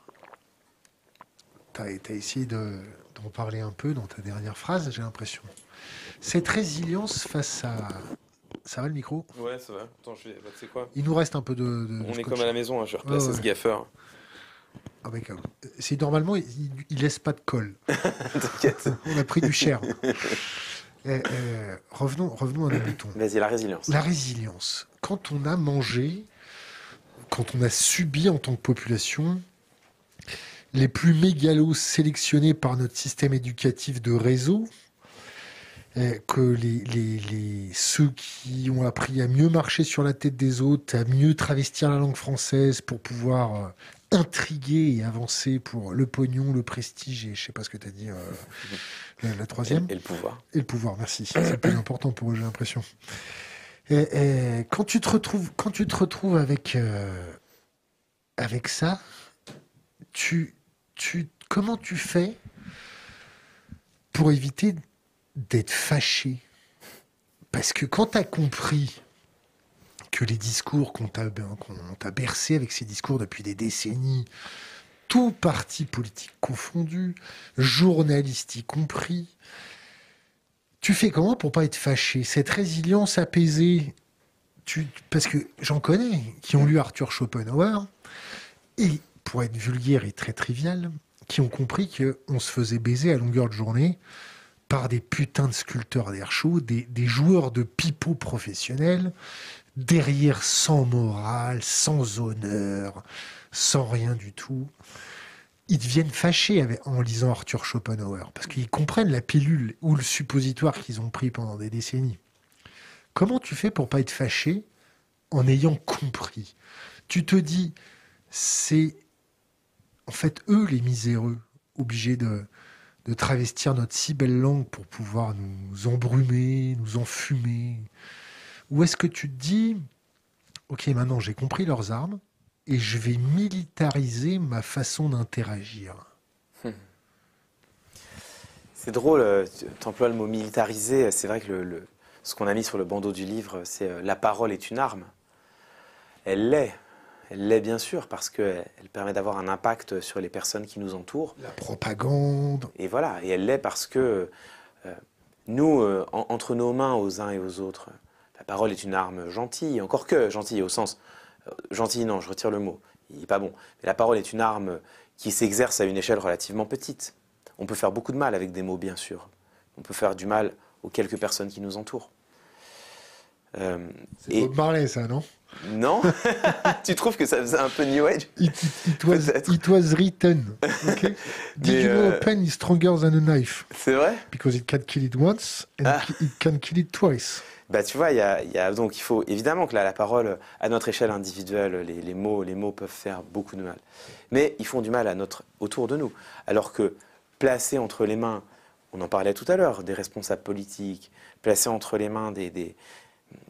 Tu as, essayé d'en parler un peu dans ta dernière phrase, j'ai l'impression. Cette résilience face à... Ça va le micro? Ouais, ça va. Attends, je... Bah, quoi? Il nous reste un peu de... On est comme à la maison, hein, je replace ce gaffeur. Ah c'est normalement, il, ne laisse pas de colle. On a pris du cher. Eh, eh, revenons, revenons à nos boutons. Vas-y, la résilience. La résilience. Quand on a mangé, quand on a subi en tant que population les plus mégalos sélectionnés par notre système éducatif de réseau, eh, que les, les, ceux qui ont appris à mieux marcher sur la tête des autres, à mieux travestir la langue française pour pouvoir euh, intrigué et avancé pour le pognon, le prestige et je sais pas ce que tu as dit, euh, la, troisième. Et, le pouvoir. Et le pouvoir, merci. C'est le plus important pour eux, j'ai l'impression. Et, quand tu te retrouves, quand tu te retrouves avec, euh, avec ça, tu, tu, comment tu fais pour éviter d'être fâché? Parce que quand tu as compris que les discours qu'on t'a bercé avec ces discours depuis des décennies, tout parti politique confondu, journalistes compris, tu fais comment pour pas être fâché? Cette résilience apaisée, parce que j'en connais qui ont lu Arthur Schopenhauer, et pour être vulgaire et très trivial, qui ont compris qu'on se faisait baiser à longueur de journée par des putains de sculpteurs d'air chaud, des, des joueurs de pipeaux professionnels, derrière sans morale, sans honneur, sans rien du tout, ils deviennent fâchés en lisant Arthur Schopenhauer, parce qu'ils comprennent la pilule ou le suppositoire qu'ils ont pris pendant des décennies. Comment tu fais pour pas être fâché en ayant compris? Tu te dis, c'est en fait eux les miséreux, obligés de, de travestir notre si belle langue pour pouvoir nous embrumer, nous enfumer, ou est-ce que tu te dis, ok, maintenant j'ai compris leurs armes et je vais militariser ma façon d'interagir? Hmm. C'est drôle, euh, tu emploies le mot militariser. C'est vrai que le, ce qu'on a mis sur le bandeau du livre, c'est euh, la parole est une arme. Elle l'est. Elle l'est bien sûr parce qu'elle permet d'avoir un impact sur les personnes qui nous entourent. La propagande. Et voilà, et elle l'est parce que euh, nous, entre nos mains aux uns et aux autres, la parole est une arme gentille, encore que gentille au sens. Euh, gentille, non, je retire le mot, il n'est pas bon. Mais la parole est une arme qui s'exerce à une échelle relativement petite. On peut faire beaucoup de mal avec des mots, bien sûr. On peut faire du mal aux quelques personnes qui nous entourent. c'est et... Bob Marley, ça, non? Non Tu trouves que ça faisait un peu New Age? It, was, it, was, written. Okay? Did you know a pen is stronger than a knife? C'est vrai? Because it can kill it once and ah. it can kill it twice. Bah, tu vois, y a, y a, donc il faut évidemment que là, la parole, à notre échelle individuelle, les, les, mots, les mots peuvent faire beaucoup de mal. Mais ils font du mal à notre, autour de nous. Alors que placés entre les mains, on en parlait tout à l'heure, des responsables politiques, placés entre les mains des, des,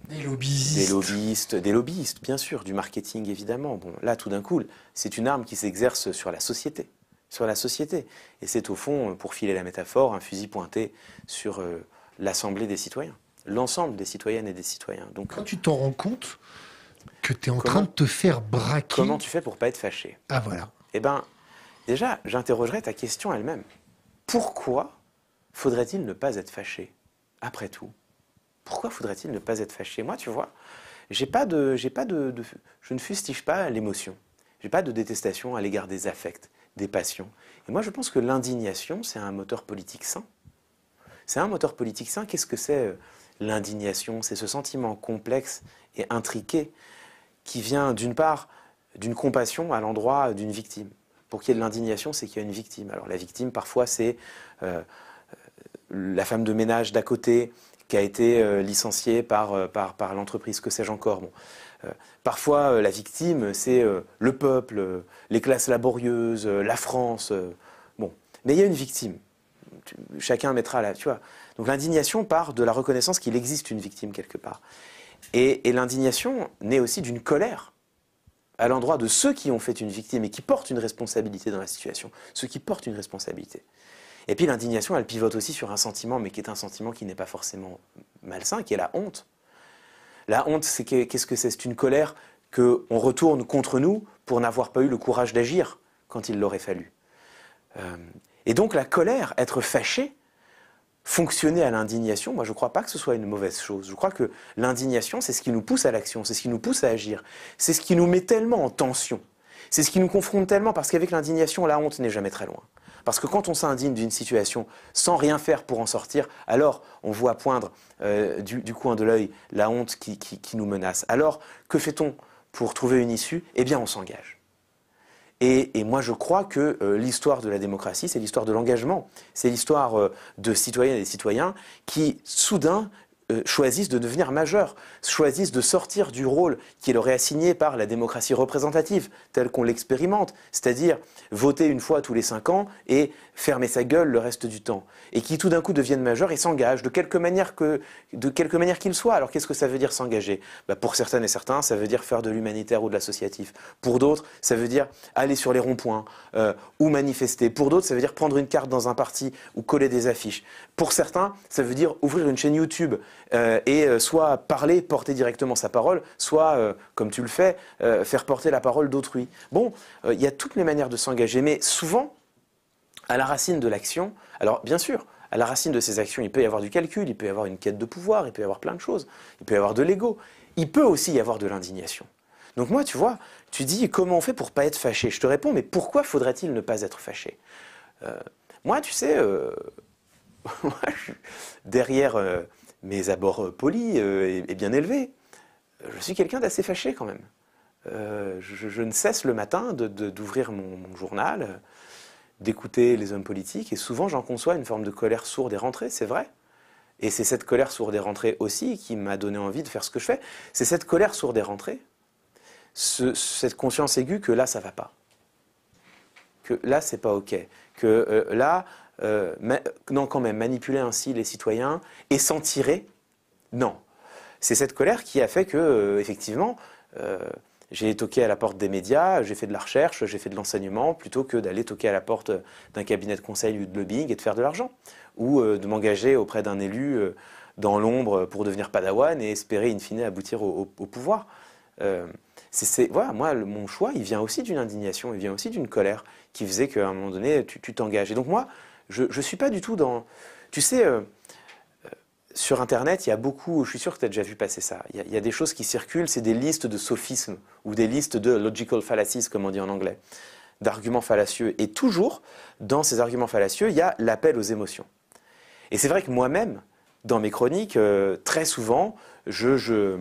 des lobbyistes. Des lobbyistes, des lobbyistes, bien sûr, du marketing évidemment. Bon, là, tout d'un coup, c'est une arme qui s'exerce sur la société, sur la société. Et c'est au fond, pour filer la métaphore, un fusil pointé sur euh, l'assemblée des citoyens l'ensemble des citoyennes et des citoyens. Donc, Quand tu t'en rends compte que tu es en train de te faire braquer. Comment tu fais pour pas être fâché Ah voilà. Eh bien, déjà, j'interrogerai ta question elle-même. Pourquoi faudrait-il ne pas être fâché Après tout, pourquoi faudrait-il ne pas être fâché Moi, tu vois, j'ai pas de, j'ai pas de, je ne fustige pas l'émotion. J'ai pas de détestation à l'égard des affects, des passions. Et moi, je pense que l'indignation, c'est un moteur politique sain. C'est un moteur politique sain. Qu'est-ce que c'est euh, l'indignation, c'est ce sentiment complexe et intriqué qui vient d'une part d'une compassion à l'endroit d'une victime. Pour qu'il y ait de l'indignation, c'est qu'il y a une victime. Alors la victime, parfois, c'est euh, la femme de ménage d'à côté qui a été euh, licenciée par, euh, par, l'entreprise, que sais-je encore. Parfois, la victime, c'est le peuple, les classes laborieuses, la France. Mais il y a une victime. Chacun mettra la... Tu vois, donc l'indignation part de la reconnaissance qu'il existe une victime quelque part. Et, l'indignation naît aussi d'une colère à l'endroit de ceux qui ont fait une victime et qui portent une responsabilité dans la situation, ceux qui portent une responsabilité. Et puis l'indignation, elle pivote aussi sur un sentiment, mais qui est un sentiment qui n'est pas forcément malsain, qui est la honte. La honte, c'est qu'est-ce que c'est? C'est une colère qu'on retourne contre nous pour n'avoir pas eu le courage d'agir quand il l'aurait fallu. Euh, et donc la colère, être fâché, fonctionner à l'indignation, moi je ne crois pas que ce soit une mauvaise chose. Je crois que l'indignation, c'est ce qui nous pousse à l'action, c'est ce qui nous pousse à agir, c'est ce qui nous met tellement en tension, c'est ce qui nous confronte tellement, parce qu'avec l'indignation, la honte n'est jamais très loin. Parce que quand on s'indigne d'une situation sans rien faire pour en sortir, alors on voit poindre euh, du, coin de l'œil la honte qui, qui nous menace. Alors que fait-on pour trouver une issue? Eh bien on s'engage. Et, moi, je crois que euh, l'histoire de la démocratie, c'est l'histoire de l'engagement. C'est l'histoire euh, de citoyennes et citoyens qui, soudain, euh, choisissent de devenir majeurs, choisissent de sortir du rôle qui leur est assigné par la démocratie représentative, telle qu'on l'expérimente, c'est-à-dire voter une fois tous les cinq ans et fermer sa gueule le reste du temps, et qui tout d'un coup deviennent majeurs et s'engagent de quelque manière que, de quelque manière qu'il soit. Alors qu'est-ce que ça veut dire s'engager? Bah, Pour certaines et certains, ça veut dire faire de l'humanitaire ou de l'associatif. Pour d'autres, ça veut dire aller sur les ronds-points euh, ou manifester. Pour d'autres, ça veut dire prendre une carte dans un parti ou coller des affiches. Pour certains, ça veut dire ouvrir une chaîne YouTube euh, et euh, soit parler, porter directement sa parole, soit, comme tu le fais, faire porter la parole d'autrui. Bon, il y a toutes les manières de s'engager, mais souvent, à la racine de l'action, alors bien sûr, à la racine de ces actions, il peut y avoir du calcul, il peut y avoir une quête de pouvoir, il peut y avoir plein de choses, il peut y avoir de l'ego, il peut aussi y avoir de l'indignation. Donc moi, tu vois, tu dis comment on fait pour pas être fâché? Je te réponds, mais pourquoi faudrait-il ne pas être fâché? Moi, tu sais, derrière mes abords euh, polis euh, et, bien élevés, je suis quelqu'un d'assez fâché quand même. Euh, je, ne cesse le matin d'ouvrir mon, journal, d'écouter les hommes politiques, et souvent j'en conçois une forme de colère sourde et rentrée, c'est vrai. Et c'est cette colère sourde et rentrée aussi qui m'a donné envie de faire ce que je fais. C'est cette colère sourde et rentrée, cette conscience aiguë que là, ça va pas. Que là, c'est pas OK. Que là, euh, non, quand même, manipuler ainsi les citoyens et s'en tirer, non. C'est cette colère qui a fait que, euh, effectivement, euh, j'ai toqué à la porte des médias, j'ai fait de la recherche, j'ai fait de l'enseignement, plutôt que d'aller toquer à la porte d'un cabinet de conseil ou de lobbying et de faire de l'argent, ou de m'engager auprès d'un élu dans l'ombre pour devenir padawan et espérer in fine aboutir au, pouvoir. c'est, voilà, moi, mon choix, il vient aussi d'une indignation, il vient aussi d'une colère qui faisait qu'à un moment donné, tu, t'engages. Et donc moi, je ne suis pas du tout dans... Tu sais, euh, euh, sur Internet, il y a beaucoup, je suis sûr que tu as déjà vu passer ça, il y, a, des choses qui circulent, c'est des listes de sophismes ou des listes de logical fallacies, comme on dit en anglais, d'arguments fallacieux. Et toujours, dans ces arguments fallacieux, il y a l'appel aux émotions. Et c'est vrai que moi-même, dans mes chroniques, euh, très souvent, je,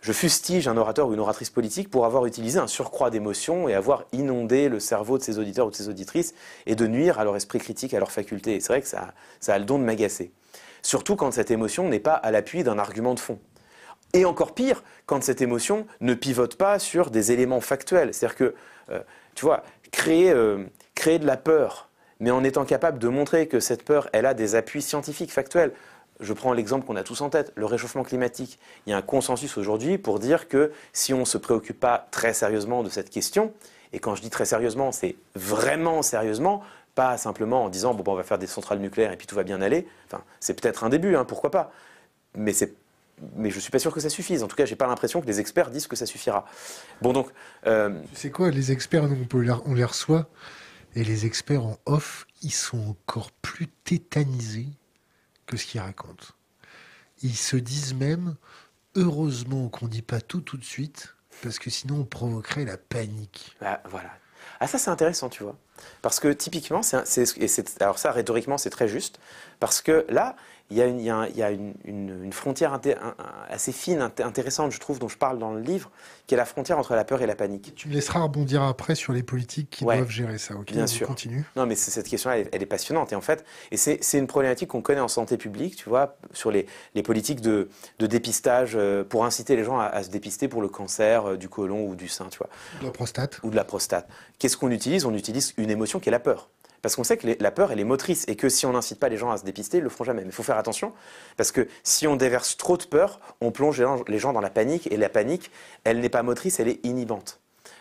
fustige un orateur ou une oratrice politique pour avoir utilisé un surcroît d'émotions et avoir inondé le cerveau de ses auditeurs ou de ses auditrices et de nuire à leur esprit critique, à leur faculté. Et c'est vrai que ça a le don de m'agacer. Surtout quand cette émotion n'est pas à l'appui d'un argument de fond. Et encore pire, quand cette émotion ne pivote pas sur des éléments factuels. C'est-à-dire que, euh, tu vois, créer, euh, créer de la peur, mais en étant capable de montrer que cette peur, elle a des appuis scientifiques, factuels. Je prends l'exemple qu'on a tous en tête, le réchauffement climatique. Il y a un consensus aujourd'hui pour dire que si on ne se préoccupe pas très sérieusement de cette question, et quand je dis très sérieusement, c'est vraiment sérieusement, pas simplement en disant bon, on va faire des centrales nucléaires et puis tout va bien aller. Enfin, c'est peut-être un début, hein, pourquoi pas. Mais c'est mais je ne suis pas sûr que ça suffise. En tout cas, je n'ai pas l'impression que les experts disent que ça suffira. Bon, donc. Euh... Tu sais quoi, les experts, on, les reçoit, et les experts en off, ils sont encore plus tétanisés que ce qu'ils racontent. Ils se disent même, heureusement qu'on ne dit pas tout tout de suite, parce que sinon on provoquerait la panique. Ah, voilà. Ah, ça, c'est intéressant, tu vois. Parce que typiquement, c'est, alors ça, rhétoriquement, c'est très juste. Parce que là, il y a, une, frontière assez fine, intéressante, je trouve, dont je parle dans le livre, qui est la frontière entre la peur et la panique. Tu me laisseras rebondir après sur les politiques qui doivent gérer ça, ok Bien sûr. Continue. Non, mais cette question-là, elle, est passionnante. Et en fait, et c'est une problématique qu'on connaît en santé publique, tu vois, sur les, politiques de, dépistage euh, pour inciter les gens à, se dépister pour le cancer euh, du côlon ou du sein, tu vois. De la prostate. Ou de la prostate. Qu'est-ce qu'on utilise? On utilise une émotion qui est la peur. Parce qu'on sait que la peur, elle est motrice et que si on n'incite pas les gens à se dépister, ils le feront jamais. Mais il faut faire attention parce que si on déverse trop de peur, on plonge les gens dans la panique et la panique, elle n'est pas motrice, elle est inhibante.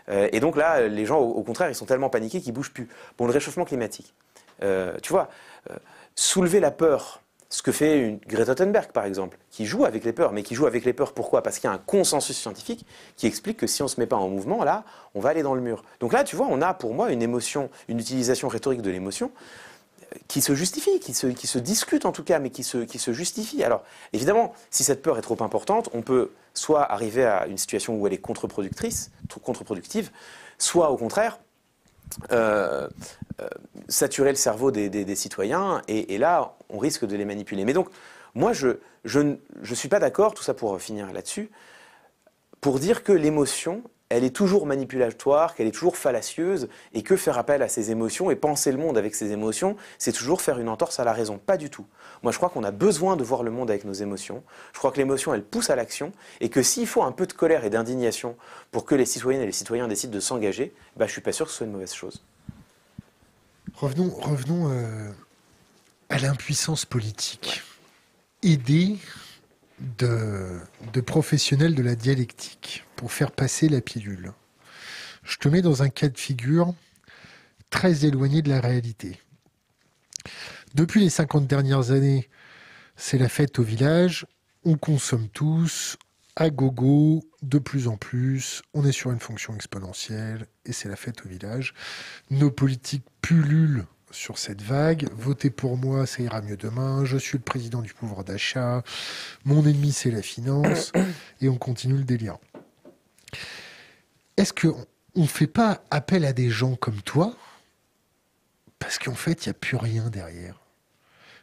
Euh, et donc là, les gens, au, contraire, ils sont tellement paniqués qu'ils bougent plus. Bon, le réchauffement climatique, euh, tu vois, euh, soulever la peur ce que fait une Greta Thunberg, par exemple, qui joue avec les peurs. Mais qui joue avec les peurs, pourquoi? Parce qu'il y a un consensus scientifique qui explique que si on ne se met pas en mouvement, là, on va aller dans le mur. Donc là, tu vois, on a pour moi une émotion, une utilisation rhétorique de l'émotion euh, qui se justifie, qui se, qui se discute en tout cas, mais qui se, justifie. Alors, évidemment, si cette peur est trop importante, on peut soit arriver à une situation où elle est contre-productive, soit au contraire, euh, euh, saturer le cerveau des, citoyens, et, là, on risque de les manipuler. Mais donc, moi, je ne je, suis pas d'accord, tout ça pour finir là-dessus, pour dire que l'émotion, elle est toujours manipulatoire, qu'elle est toujours fallacieuse, et que faire appel à ses émotions et penser le monde avec ses émotions, c'est toujours faire une entorse à la raison. Pas du tout. Moi, je crois qu'on a besoin de voir le monde avec nos émotions. Je crois que l'émotion, elle pousse à l'action, et que s'il faut un peu de colère et d'indignation pour que les citoyennes et les citoyens décident de s'engager, bah, je suis pas sûr que ce soit une mauvaise chose. Revenons, revenons euh, à l'impuissance politique. Aider de, de professionnels de la dialectique pour faire passer la pilule. Je te mets dans un cas de figure très éloigné de la réalité. Depuis les 50 dernières années, c'est la fête au village, on consomme tous, à gogo, de plus en plus, on est sur une fonction exponentielle, et c'est la fête au village. Nos politiques pullulent sur cette vague. Votez pour moi, ça ira mieux demain. Je suis le président du pouvoir d'achat. Mon ennemi, c'est la finance. Et on continue le délire. Est-ce qu'on ne fait pas appel à des gens comme toi? Parce qu'en fait, il n'y a plus rien derrière.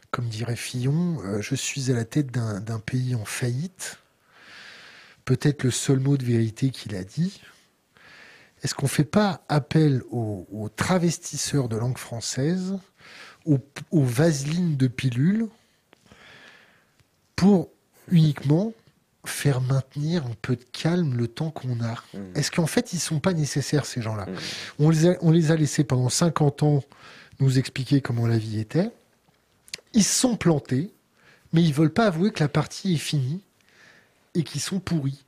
Comme dirait Fillon, euh, je suis à la tête d'un pays en faillite. Peut-être le seul mot de vérité qu'il a dit. Est-ce qu'on ne fait pas appel aux, travestisseurs de langue française, aux, vaselines de pilules, pour uniquement faire maintenir un peu de calme le temps qu'on a mmh. Est-ce qu'en fait, ils ne sont pas nécessaires, ces gens-là mmh. on, les a, on les a laissés pendant 50 ans nous expliquer comment la vie était. Ils se sont plantés, mais ils ne veulent pas avouer que la partie est finie et qu'ils sont pourris.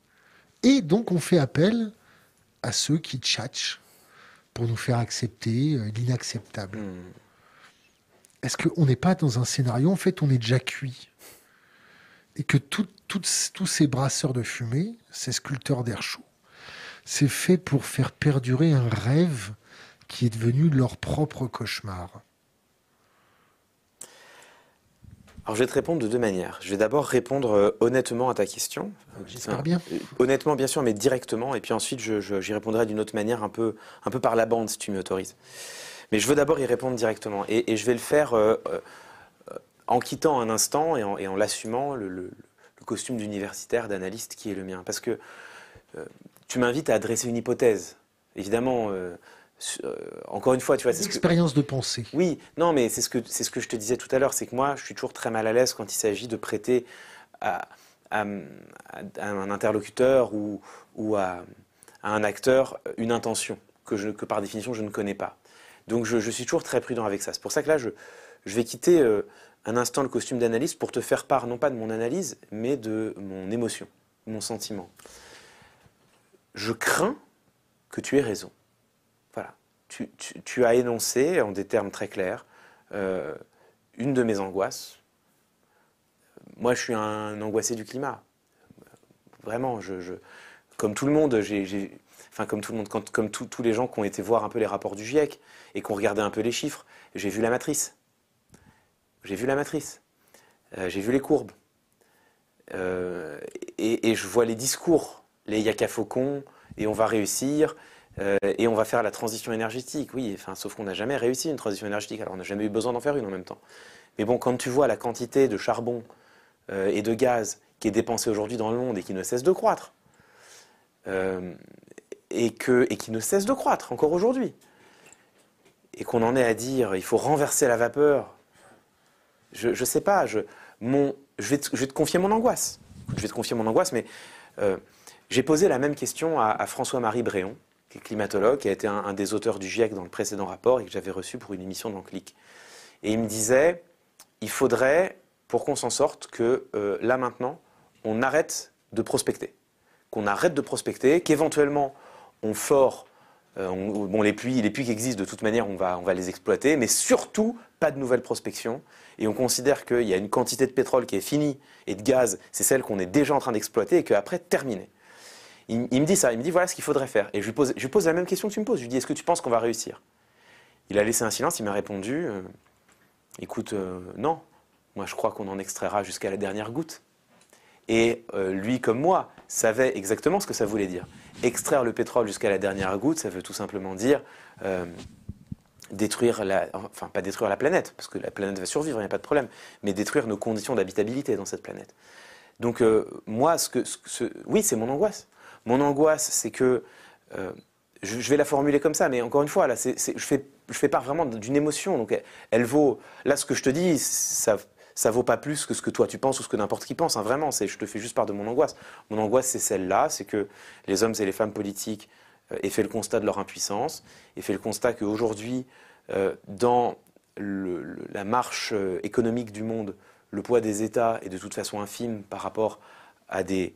Et donc, on fait appel à ceux qui tchatchent pour nous faire accepter euh, l'inacceptable. Hmm. Est-ce qu'on n'est pas dans un scénario, en fait, on est déjà cuit Et que tous ces brasseurs de fumée, ces sculpteurs d'air chaud, c'est fait pour faire perdurer un rêve qui est devenu leur propre cauchemar Alors je vais te répondre de deux manières. Je vais d'abord répondre euh, honnêtement à ta question. J'espère bien. Euh, honnêtement, bien sûr, mais directement. Et puis ensuite, j'y répondrai d'une autre manière, un peu, un peu par la bande, si tu m'autorises. Mais je veux d'abord y répondre directement. Et, je vais le faire euh, en quittant un instant et en, l'assumant le, costume d'universitaire, d'analyste qui est le mien. Parce que tu m'invites à adresser une hypothèse. Évidemment, encore une fois, tu vois, c'est expérience de pensée. Oui, non, mais c'est ce que c'est ce que je te disais tout à l'heure, c'est que moi, je suis toujours très mal à l'aise quand il s'agit de prêter à, un interlocuteur ou, ou à, un acteur une intention que, je, que par définition je ne connais pas. Donc je, suis toujours très prudent avec ça. C'est pour ça que là, je, je vais quitter euh, un instant le costume d'analyste pour te faire part non pas de mon analyse, mais de mon émotion, mon sentiment. Je crains que tu aies raison. Tu, as énoncé en des termes très clairs euh, une de mes angoisses. Moi, je suis un angoissé du climat. Vraiment, comme tout le monde, enfin comme tout le monde, comme tous les gens qui ont été voir un peu les rapports du GIEC et qui ont regardé un peu les chiffres, j'ai vu la matrice. J'ai vu la matrice. Euh, j'ai vu les courbes. Euh, et, je vois les discours, les yaka faucons, et on va réussir, euh, et on va faire la transition énergétique. Oui, enfin, sauf qu'on n'a jamais réussi une transition énergétique, alors on n'a jamais eu besoin d'en faire une en même temps. Mais bon, quand tu vois la quantité de charbon et de gaz qui est dépensée aujourd'hui dans le monde et qui ne cesse de croître, et, que, et qui ne cesse de croître encore aujourd'hui. Et qu'on en est à dire il faut renverser la vapeur. Je ne sais pas, je, vais te, confier mon angoisse. Je vais te confier mon angoisse, mais euh, j'ai posé la même question à, François-Marie Bréon, qui est climatologue, qui a été un, des auteurs du GIEC dans le précédent rapport et que j'avais reçu pour une émission dans Clic. Et il me disait il faudrait, pour qu'on s'en sorte, que euh, là maintenant, on arrête de prospecter. Qu'on arrête de prospecter, qu'éventuellement on fort. Euh, bon, les puits, les puits qui existent, de toute manière, on va, on va les exploiter, mais surtout, pas de nouvelles prospections. Et on considère qu'il y a une quantité de pétrole qui est finie et de gaz, c'est celle qu'on est déjà en train d'exploiter et qu'après, terminé. Il, me dit ça, il me dit voilà ce qu'il faudrait faire. Et je lui, pose, la même question que tu me poses. Je lui dis est-ce que tu penses qu'on va réussir? Il a laissé un silence, il m'a répondu euh, écoute, euh, non, moi je crois qu'on en extraira jusqu'à la dernière goutte. Et lui, comme moi, savait exactement ce que ça voulait dire extraire le pétrole jusqu'à la dernière goutte, ça veut tout simplement dire euh, détruire la, enfin pas détruire la planète, parce que la planète va survivre, il n'y a pas de problème, mais détruire nos conditions d'habitabilité dans cette planète. Donc euh, moi, ce que, oui, c'est mon angoisse. Mon angoisse, c'est que euh, je, vais la formuler comme ça, mais encore une fois, là, je fais, fais part vraiment d'une émotion. Donc elle, vaut, là, ce que je te dis, ça ça vaut pas plus que ce que toi tu penses ou ce que n'importe qui pense. Hein, vraiment, je te fais juste part de mon angoisse. Mon angoisse, c'est celle-là, c'est que les hommes et les femmes politiques euh, aient fait le constat de leur impuissance, aient fait le constat qu'aujourd'hui, euh, dans la marche euh, économique du monde, le poids des États est de toute façon infime par rapport à des,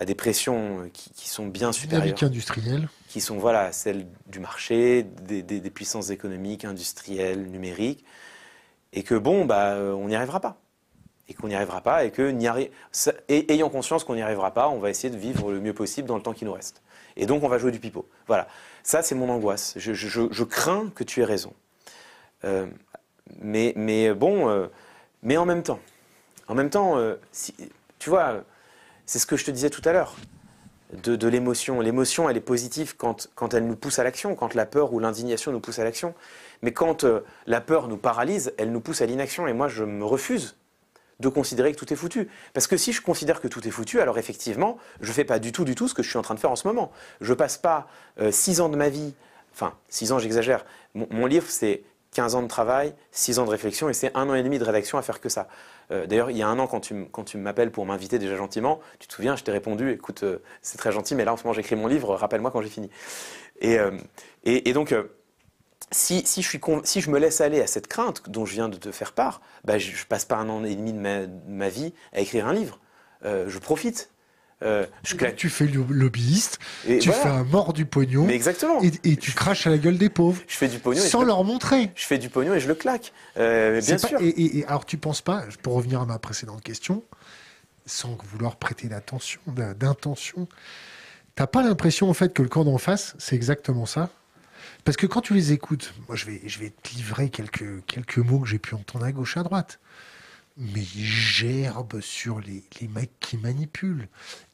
à des pressions qui, sont bien supérieures. industrielles. Qui sont voilà, celles du marché, des, des puissances économiques, industrielles, numériques et que bon, bah, euh, on n'y arrivera pas. Et qu'on n'y arrivera pas, et que, ayant conscience qu'on n'y arrivera pas, on va essayer de vivre le mieux possible dans le temps qui nous reste. Et donc, on va jouer du pipeau. Voilà. Ça, c'est mon angoisse. Je, crains que tu aies raison. Euh, mais, mais bon, euh, mais en même temps, en même temps, si, tu vois, c'est ce que je te disais tout à l'heure de, de l'émotion. L'émotion, elle est positive quand, quand elle nous pousse à l'action, quand la peur ou l'indignation nous pousse à l'action. Mais quand euh, la peur nous paralyse, elle nous pousse à l'inaction. Et moi, je me refuse de considérer que tout est foutu. Parce que si je considère que tout est foutu, alors effectivement, je ne fais pas du tout, du tout ce que je suis en train de faire en ce moment. Je passe pas euh, six ans de ma vie, enfin, six ans, j'exagère. Mon, livre, c'est 15 ans de travail, 6 ans de réflexion, et c'est un an et demi de rédaction à faire que ça. Euh, d'ailleurs, il y a un an, quand tu, m'appelles pour m'inviter déjà gentiment, tu te souviens, je t'ai répondu, écoute, c'est très gentil, mais là, en ce moment, j'écris mon livre, rappelle-moi quand j'ai fini. Et, et, et donc, si, si, je suis, si, je me laisse aller à cette crainte dont je viens de te faire part, bah, je, ne passe pas un an et demi de ma, vie à écrire un livre. Euh, je profite. Euh, je Tu fais le lobbyiste, tu fais un mort du pognon, exactement. Et, tu craches à la gueule des pauvres. Je fais du pognon sans leur montrer. Je fais du pognon et je le claque, euh, bien sûr. et, alors tu penses pas, pour revenir à ma précédente question, sans vouloir prêter d'attention, d'intention, t'as pas l'impression en fait que le camp d'en face, c'est exactement ça? Parce que quand tu les écoutes, moi je vais, je vais te livrer quelques, quelques mots que j'ai pu entendre à gauche, à droite. Mais ils gerbent sur les, les mecs qui manipulent.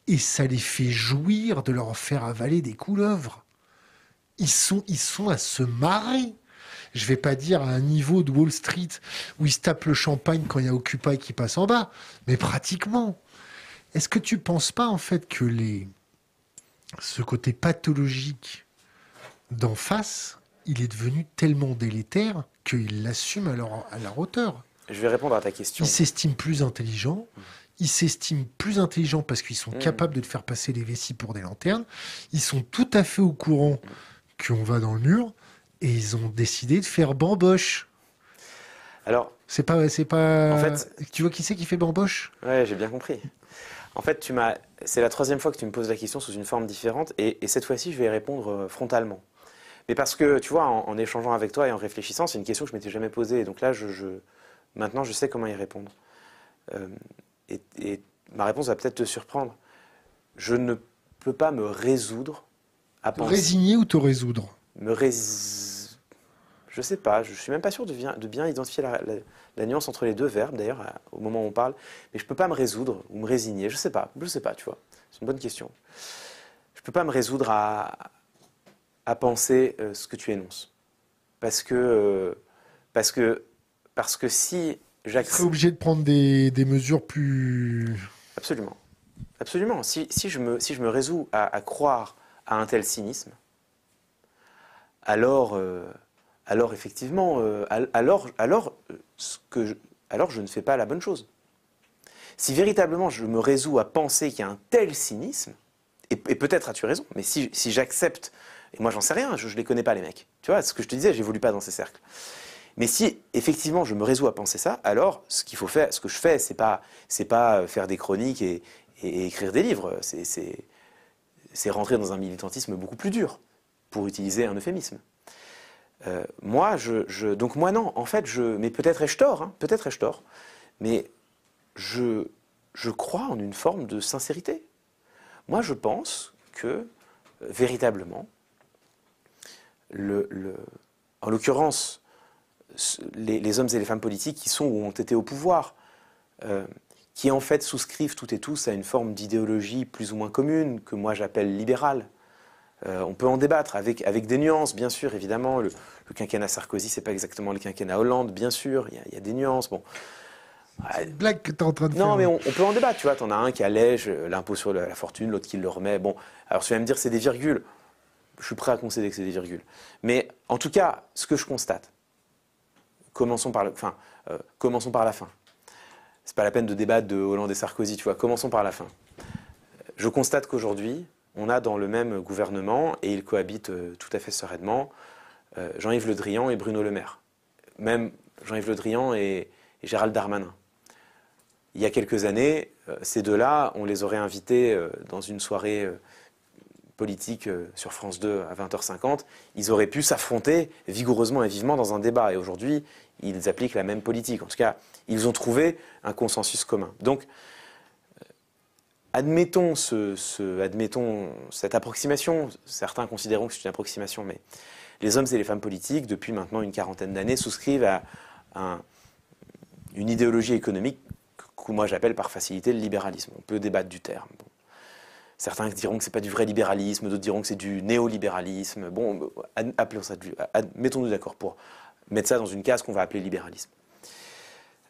Et ça les fait jouir de leur faire avaler des couleuvres. Ils sont, ils sont à se marrer. je vais pas dire à un niveau de Wall Street où ils se tapent le champagne quand il y a Occupy qui passe en bas, mais pratiquement. Est-ce que tu penses pas en fait que les ce côté pathologique d'en face, il est devenu tellement délétère qu'ils l'assument à leur, à leur hauteur? Je vais répondre à ta question. Ils s'estiment plus intelligents. Ils s'estiment plus intelligents parce qu'ils sont Mmh. capables de te faire passer les vessies pour des lanternes. Ils sont tout à fait au courant qu'on va dans le mur et ils ont décidé de faire bamboche. Alors, C'est pas, c'est pas. En fait- tu vois qui c'est qui fait bamboche? Ouais, j'ai bien compris. En fait, tu m'as. C'est la troisième fois que tu me poses la question sous une forme différente, et, et cette fois-ci, je vais y répondre euh, frontalement. Mais parce que, tu vois, en, en échangeant avec toi et en réfléchissant, c'est une question que je m'étais jamais posée. Et donc là, je, je- maintenant, je sais comment y répondre. Euh, et, et ma réponse va peut-être te surprendre. Je ne peux pas me résoudre à penser. résigner ou te résoudre? Me rés... Je sais pas, je suis même pas sûr de bien, de bien identifier la, la- la nuance entre les deux verbes, d'ailleurs, au moment où on parle. Mais je peux pas me résoudre ou me résigner, je sais pas, je sais pas, tu vois. C'est une bonne question. Je peux pas me résoudre à, à penser euh, ce que tu énonces. Parce que, euh, parce que, parce que si Tu serais obligé de prendre des, des mesures plus. Absolument. Absolument. Si, si je, me, si je me résous à, à croire à un tel cynisme, alors, euh, alors effectivement, euh, al- alors, alors, euh, ce que je, alors je ne fais pas la bonne chose. Si véritablement je me résous à penser qu'il y a un tel cynisme, et, et peut-être as-tu raison, mais si, si j'accepte, et moi j'en sais rien, je ne les connais pas les mecs, tu vois, ce que je te disais, j'évolue pas dans ces cercles. Mais si effectivement je me résous à penser ça, alors ce qu'il faut faire, ce que je fais, c'est pas, c'est pas euh, faire des chroniques et, écrire des livres, c'est, rentrer dans un militantisme beaucoup plus dur, pour utiliser un euphémisme. Euh, moi, je, donc moi non, en fait, je, mais peut-être ai-je tort, hein, peut-être ai-je tort, mais je, je crois en une forme de sincérité. Moi, je pense que euh, véritablement, le, le- en l'occurrence, ce- les, les hommes et les femmes politiques qui sont ou ont été au pouvoir, euh, qui en fait souscrivent toutes et tous à une forme d'idéologie plus ou moins commune, que moi j'appelle libérale. Euh, on peut en débattre avec, avec des nuances, bien sûr, évidemment. Le, le quinquennat Sarkozy, c'est pas exactement le quinquennat Hollande, bien sûr, il y a- il y, a des nuances. Bon. Ah, Une blague que tu es en train de faire. non, mais on, on peut en débattre, tu vois. T'en as un qui allège euh, l'impôt sur la, la fortune, l'autre qui le remet. Bon, alors tu vas me dire c'est des virgules. Je suis prêt à concéder que c'est des virgules. Mais en tout cas, ce que je constate, euh, commençons par la fin. C'est pas la peine de débattre de Hollande et Sarkozy, tu vois. Commençons par la fin. Je constate qu'aujourd'hui, on a dans le même gouvernement, et ils cohabitent euh, tout à fait sereinement, euh, Jean-Yves Le Drian et Bruno Le Maire. Même Jean-Yves Le Drian et- Gérald Darmanin il y a quelques années, ces deux-là, on les aurait invités dans une soirée politique euh, sur France 2 à 20h50. Ils auraient pu s'affronter vigoureusement et vivement dans un débat. Et aujourd'hui, ils appliquent la même politique. En tout cas, ils ont trouvé un consensus commun. Donc, euh, admettons, ce- ce- admettons cette approximation. Certains considéreront que c'est une approximation, mais les hommes et les femmes politiques, depuis maintenant une quarantaine d'années, souscrivent à un- une idéologie économique que moi j'appelle par facilité le libéralisme. On peut débattre du terme. Certains diront que c'est pas du vrai libéralisme, d'autres diront que c'est du néolibéralisme. Bon, appelons ça mettons-nous d'accord pour mettre ça dans une case qu'on va appeler libéralisme.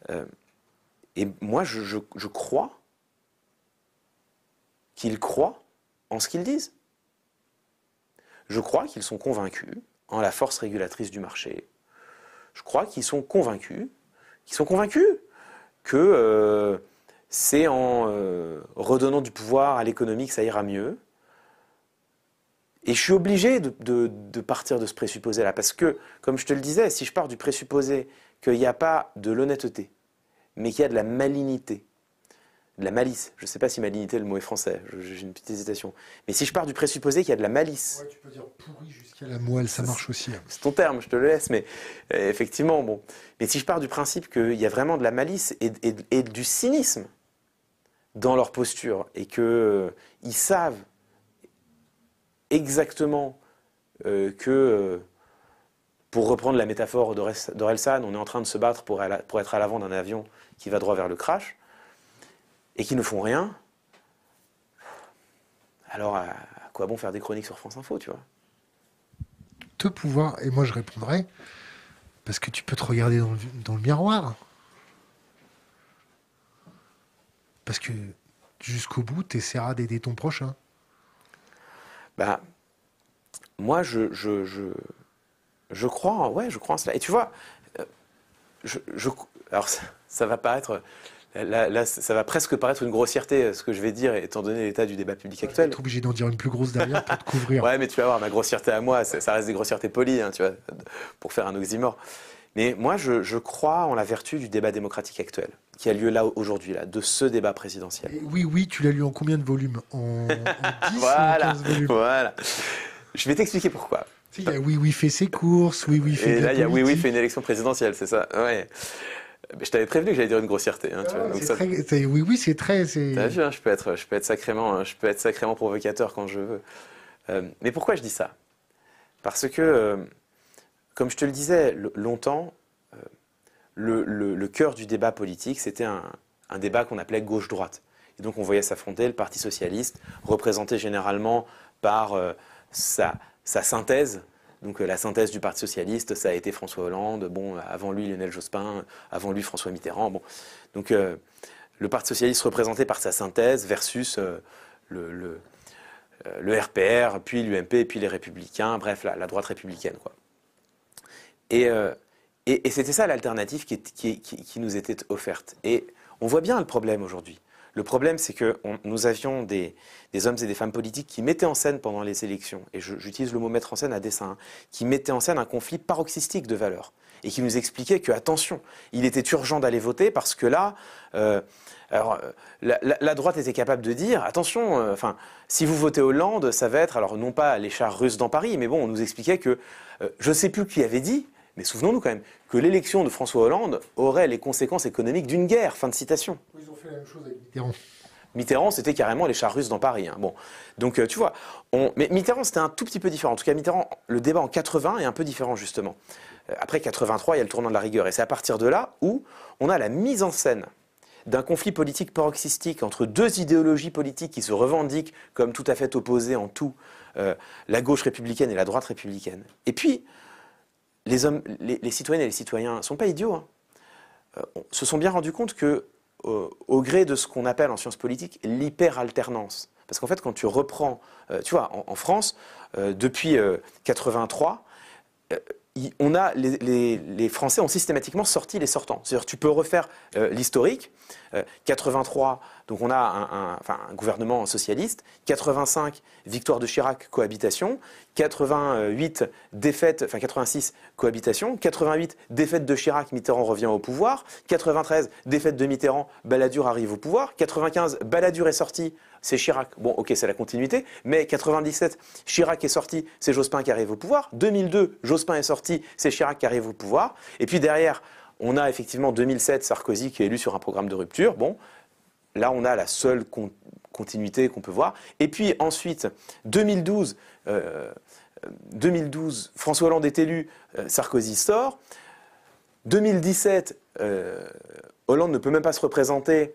Euh, et moi, je crois qu'ils croient en ce qu'ils disent. Je crois qu'ils sont convaincus en la force régulatrice du marché. Je crois qu'ils sont convaincus, qu'ils sont convaincus que euh, c'est en euh, redonnant du pouvoir à l'économie que ça ira mieux. Et je suis obligé de, de- de partir de ce présupposé-là, parce que, comme je te le disais, si je pars du présupposé qu'il n'y a pas de l'honnêteté, mais qu'il y a de la malignité, de la malice, je ne sais pas si malignité, le mot est français, j'ai une petite hésitation, mais si je pars du présupposé qu'il y a de la malice, Ouais, tu peux dire pourri jusqu'à la moelle, ça marche aussi. hein. c'est ton terme, je te le laisse, mais euh, effectivement, bon. Mais si je pars du principe qu'il y a vraiment de la malice et, et- et du cynisme dans leur posture et qu'ils savent exactement euh, que, euh, pour reprendre la métaphore d'Orelsan, on est en train de se battre pour, être à l'avant d'un avion qui va droit vers le crash, et qui ne font rien, alors à, quoi bon faire des chroniques sur France Info, tu vois? Te pouvoir, et moi je répondrai, Parce que tu peux te regarder dans le miroir. Parce que jusqu'au bout, tu essaieras d'aider ton prochain. Bah, moi, je, je, je, je crois, ouais, je crois en cela. Et tu vois, euh, je, je- alors ça, ça va paraître, là, là, ça va presque paraître une grossièreté euh, ce que je vais dire, étant donné l'état du débat public Tu actuel. être obligé d'en dire une plus grosse derrière pour te couvrir. Ouais, mais tu vas voir, ma grossièreté à moi, ça, ça reste des grossièretés polies, hein, tu vois, pour faire un oxymore. Mais moi, je, je crois en la vertu du débat démocratique actuel, qui a lieu là aujourd'hui, là, de ce débat présidentiel. Et oui, oui, tu l'as lu en combien de volumes? En, en 10 ou en Voilà, 15 volumes? Voilà. Je vais t'expliquer pourquoi. Il y a Oui, oui, fait ses courses, Oui, oui, fait Et de là, il y a oui, oui, fait une élection présidentielle, c'est ça? Ouais. Je t'avais prévenu que j'allais dire une grossièreté. Hein, tu vois, Ah, donc c'est ça- très- c'est- oui, oui, c'est très. T'as vu, hein, je peux être, je peux être sacrément, je peux être sacrément provocateur quand je veux. Euh, mais pourquoi je dis ça? Parce que, euh, comme je te le disais longtemps, le, cœur du débat politique, c'était un, débat qu'on appelait gauche-droite. Et donc on voyait s'affronter le Parti socialiste, représenté généralement par euh, sa, synthèse. Donc euh, la synthèse du Parti socialiste, ça a été François Hollande, bon, avant lui Lionel Jospin, avant lui François Mitterrand. Bon. Donc euh, le Parti socialiste représenté par sa synthèse versus le, RPR, puis l'UMP, puis les Républicains, bref, la, la droite républicaine. Quoi. Et, et, c'était ça l'alternative qui, nous était offerte. Et on voit bien le problème aujourd'hui. Le problème, c'est que nous avions des, hommes et des femmes politiques qui mettaient en scène pendant les élections, et j'utilise le mot mettre en scène à dessein, hein, qui mettaient en scène un conflit paroxystique de valeurs, et qui nous expliquaient que, attention, il était urgent d'aller voter parce que là, euh, alors, la droite était capable de dire, attention, euh, enfin, si vous votez Hollande, ça va être, alors non pas les chars russes dans Paris, mais bon, on nous expliquait que, euh, je ne sais plus qui avait dit, mais souvenons-nous quand même, que l'élection de François Hollande aurait les conséquences économiques d'une guerre. Fin de citation. Ils ont fait la même chose avec Mitterrand. Mitterrand, c'était carrément les chars russes dans Paris. hein. Bon, donc euh, tu vois, on... mais Mitterrand, c'était un tout petit peu différent. En tout cas, Mitterrand, le débat en 80 est un peu différent justement. Euh, après 83, il y a le tournant de la rigueur, et c'est à partir de là où on a la mise en scène d'un conflit politique paroxystique entre deux idéologies politiques qui se revendiquent comme tout à fait opposées en tout, euh, la gauche républicaine et la droite républicaine. Et puis, les, citoyennes et les citoyens ne sont pas idiots. hein. Euh, se sont bien rendus compte que, euh, au gré de ce qu'on appelle en sciences politiques l'hyperalternance, parce qu'en fait, quand tu reprends, euh, tu vois, en, France, depuis euh, 83, euh, il- on a, les, Français ont systématiquement sorti les sortants. C'est-à-dire, tu peux refaire l'historique. Euh, 83, donc on a un gouvernement socialiste. 85, victoire de Chirac, cohabitation. 88, défaite, enfin 86, cohabitation. 88, défaite de Chirac, Mitterrand revient au pouvoir. 93, défaite de Mitterrand, Balladur arrive au pouvoir. 95, Balladur est sorti, c'est Chirac. Bon, ok, c'est la continuité. Mais 97, Chirac est sorti, c'est Jospin qui arrive au pouvoir. 2002, Jospin est sorti, c'est Chirac qui arrive au pouvoir. Et puis derrière, on a effectivement 2007, Sarkozy qui est élu sur un programme de rupture. Bon, là, on a la seule con- continuité qu'on peut voir. Et puis ensuite, 2012, euh, 2012, François Hollande est élu, euh, Sarkozy sort. 2017, euh, Hollande ne peut même pas se représenter.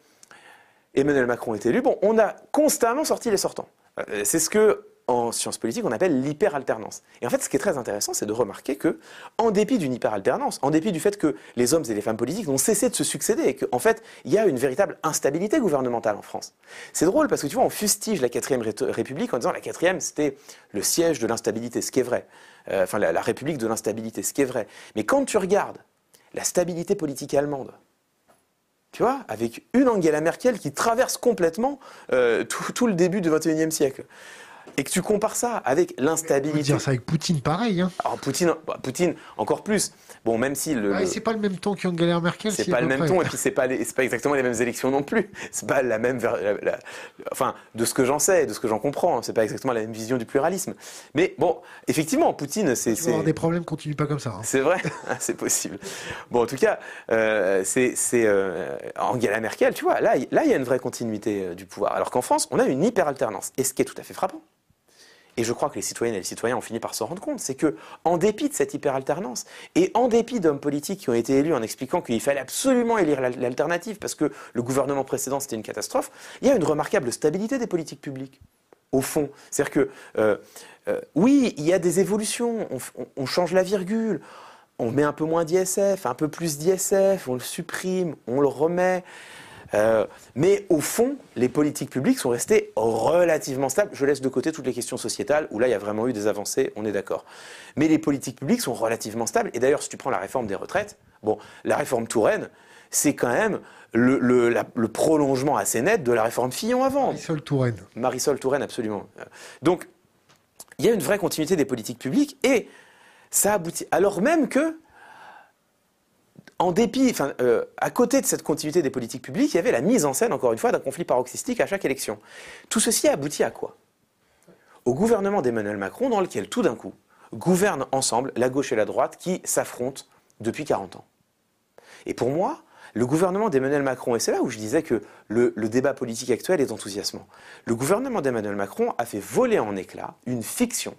Emmanuel Macron est élu. Bon, on a constamment sorti les sortants. Euh, C'est ce que, en sciences politiques, on appelle l'hyperalternance. Et en fait, ce qui est très intéressant, c'est de remarquer que, en dépit d'une hyperalternance, en dépit du fait que les hommes et les femmes politiques n'ont cessé de se succéder et qu'en fait, il y a une véritable instabilité gouvernementale en France. C'est drôle parce que tu vois, on fustige la quatrième Ré- République en disant la quatrième, c'était le siège de l'instabilité, ce qui est vrai. Euh, enfin, la, la République de l'instabilité, ce qui est vrai. Mais quand tu regardes la stabilité politique allemande, tu vois, avec une Angela Merkel qui traverse complètement euh, tout, tout le début du XXIe siècle. Et que tu compares ça avec l'instabilité. dire ça avec Poutine, pareil. Hein. Alors Poutine, bah, Poutine encore plus. Bon, même si le, le- c'est pas le même temps qu'Angela Merkel. c'est si, pas le même ton et puis c'est pas les- pas exactement les mêmes élections non plus. C'est pas la même ver- la- la- enfin de ce que j'en sais, de ce que j'en comprends, hein, c'est pas exactement la même vision du pluralisme. Mais bon, effectivement, Poutine, c'est des problèmes, continue pas comme ça. hein. c'est vrai, Ah, c'est possible. Bon, en tout cas, euh, c'est euh, Angela Merkel, tu vois, là, il- là, y a une vraie continuité euh, du pouvoir. Alors qu'en France, on a une hyper-alternance. Et ce qui est tout à fait frappant, et je crois que les citoyennes et les citoyens ont fini par s'en rendre compte, c'est que, en dépit de cette hyper-alternance, et en dépit d'hommes politiques qui ont été élus en expliquant qu'il fallait absolument élire l'al- l'alternative parce que le gouvernement précédent c'était une catastrophe, il y a une remarquable stabilité des politiques publiques au fond. C'est-à-dire que, euh, euh, oui, il y a des évolutions, on change la virgule, on met un peu moins d'ISF, un peu plus d'ISF, on le supprime, on le remet. Euh, mais au fond, les politiques publiques sont restées relativement stables. Je laisse de côté toutes les questions sociétales, où là, il y a vraiment eu des avancées, on est d'accord. Mais les politiques publiques sont relativement stables. Et d'ailleurs, si tu prends la réforme des retraites, bon, la réforme Touraine, c'est quand même le, le, prolongement assez net de la réforme Fillon avant. Marisol Touraine. Marisol Touraine, absolument. Donc, il y a une vraie continuité des politiques publiques et ça aboutit. Alors même que en dépit, euh, à côté de cette continuité des politiques publiques, il y avait la mise en scène, encore une fois, d'un conflit paroxystique à chaque élection. Tout ceci a abouti à quoi? Au gouvernement d'Emmanuel Macron, dans lequel tout d'un coup gouvernent ensemble la gauche et la droite qui s'affrontent depuis 40 ans. Et pour moi, le gouvernement d'Emmanuel Macron, et c'est là où je disais que le, le débat politique actuel est enthousiasmant, le gouvernement d'Emmanuel Macron a fait voler en éclats une fiction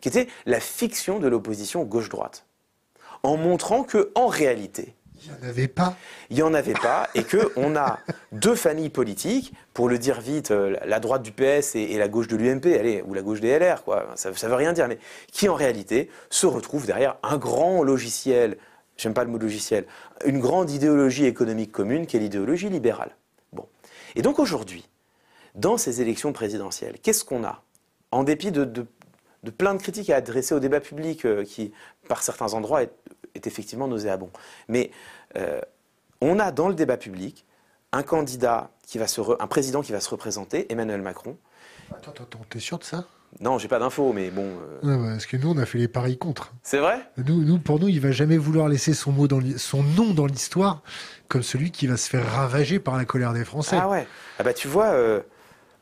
qui était la fiction de l'opposition gauche-droite, en montrant que, en réalité, il n'y en avait pas. Il n'y en avait pas, et qu'on a deux familles politiques, pour le dire vite, euh, la droite du PS et, la gauche de l'UMP, ou la gauche des LR, quoi. Ça ne veut rien dire, mais qui en réalité se retrouvent derrière un grand logiciel, j'aime pas le mot logiciel, une grande idéologie économique commune qui est l'idéologie libérale. Bon. Et donc aujourd'hui, dans ces élections présidentielles, qu'est-ce qu'on a? En dépit de, de, plein de critiques à adresser au débat public euh, qui, par certains endroits, est, est effectivement nauséabond. Mais euh, on a dans le débat public un candidat qui va se un président qui va se représenter, Emmanuel Macron. Attends, attends, t'es sûr de ça? Non, j'ai pas d'infos, mais bon. Euh... parce que nous, on a fait les paris contre. C'est vrai? Nous, nous, pour nous, il va jamais vouloir laisser son, mot dans son nom dans l'histoire comme celui qui va se faire ravager par la colère des Français. Ah ouais Ah bah tu vois. Euh,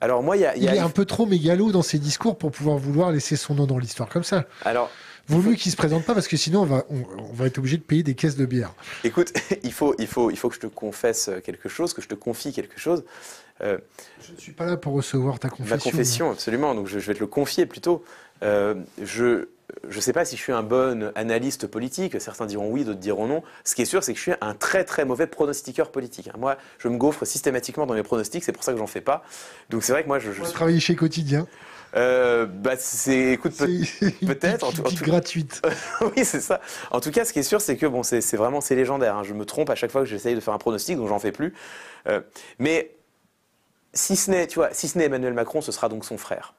alors moi, il y a, Il est un peu trop mégalo dans ses discours pour pouvoir vouloir laisser son nom dans l'histoire comme ça. Alors, Vaut mieux qu'il se présente pas parce que sinon on va, on, va être obligé de payer des caisses de bière. Écoute, il faut, il, faut, il faut que je te confesse quelque chose, que je te confie quelque chose. Euh, je ne suis pas là pour recevoir ta confession. Ma confession, absolument. Donc je, vais te le confier plutôt. Euh, je ne sais pas si je suis un bon analyste politique. Certains diront oui, d'autres diront non. Ce qui est sûr, c'est que je suis un très très mauvais pronostiqueur politique. Moi, je me gaufre systématiquement dans mes pronostics. C'est pour ça que j'en fais pas. Donc c'est vrai que moi, je, je suis... travailler chez Quotidien. Euh, bah, c'est, écoute, peut-être. En tout, gratuite. oui, c'est ça. En tout cas, ce qui est sûr, c'est que bon, c'est, vraiment c'est légendaire. Hein. Je me trompe à chaque fois que j'essaye de faire un pronostic, donc j'en fais plus. Euh, mais si ce n'est, tu vois, si ce n'est Emmanuel Macron, ce sera donc son frère.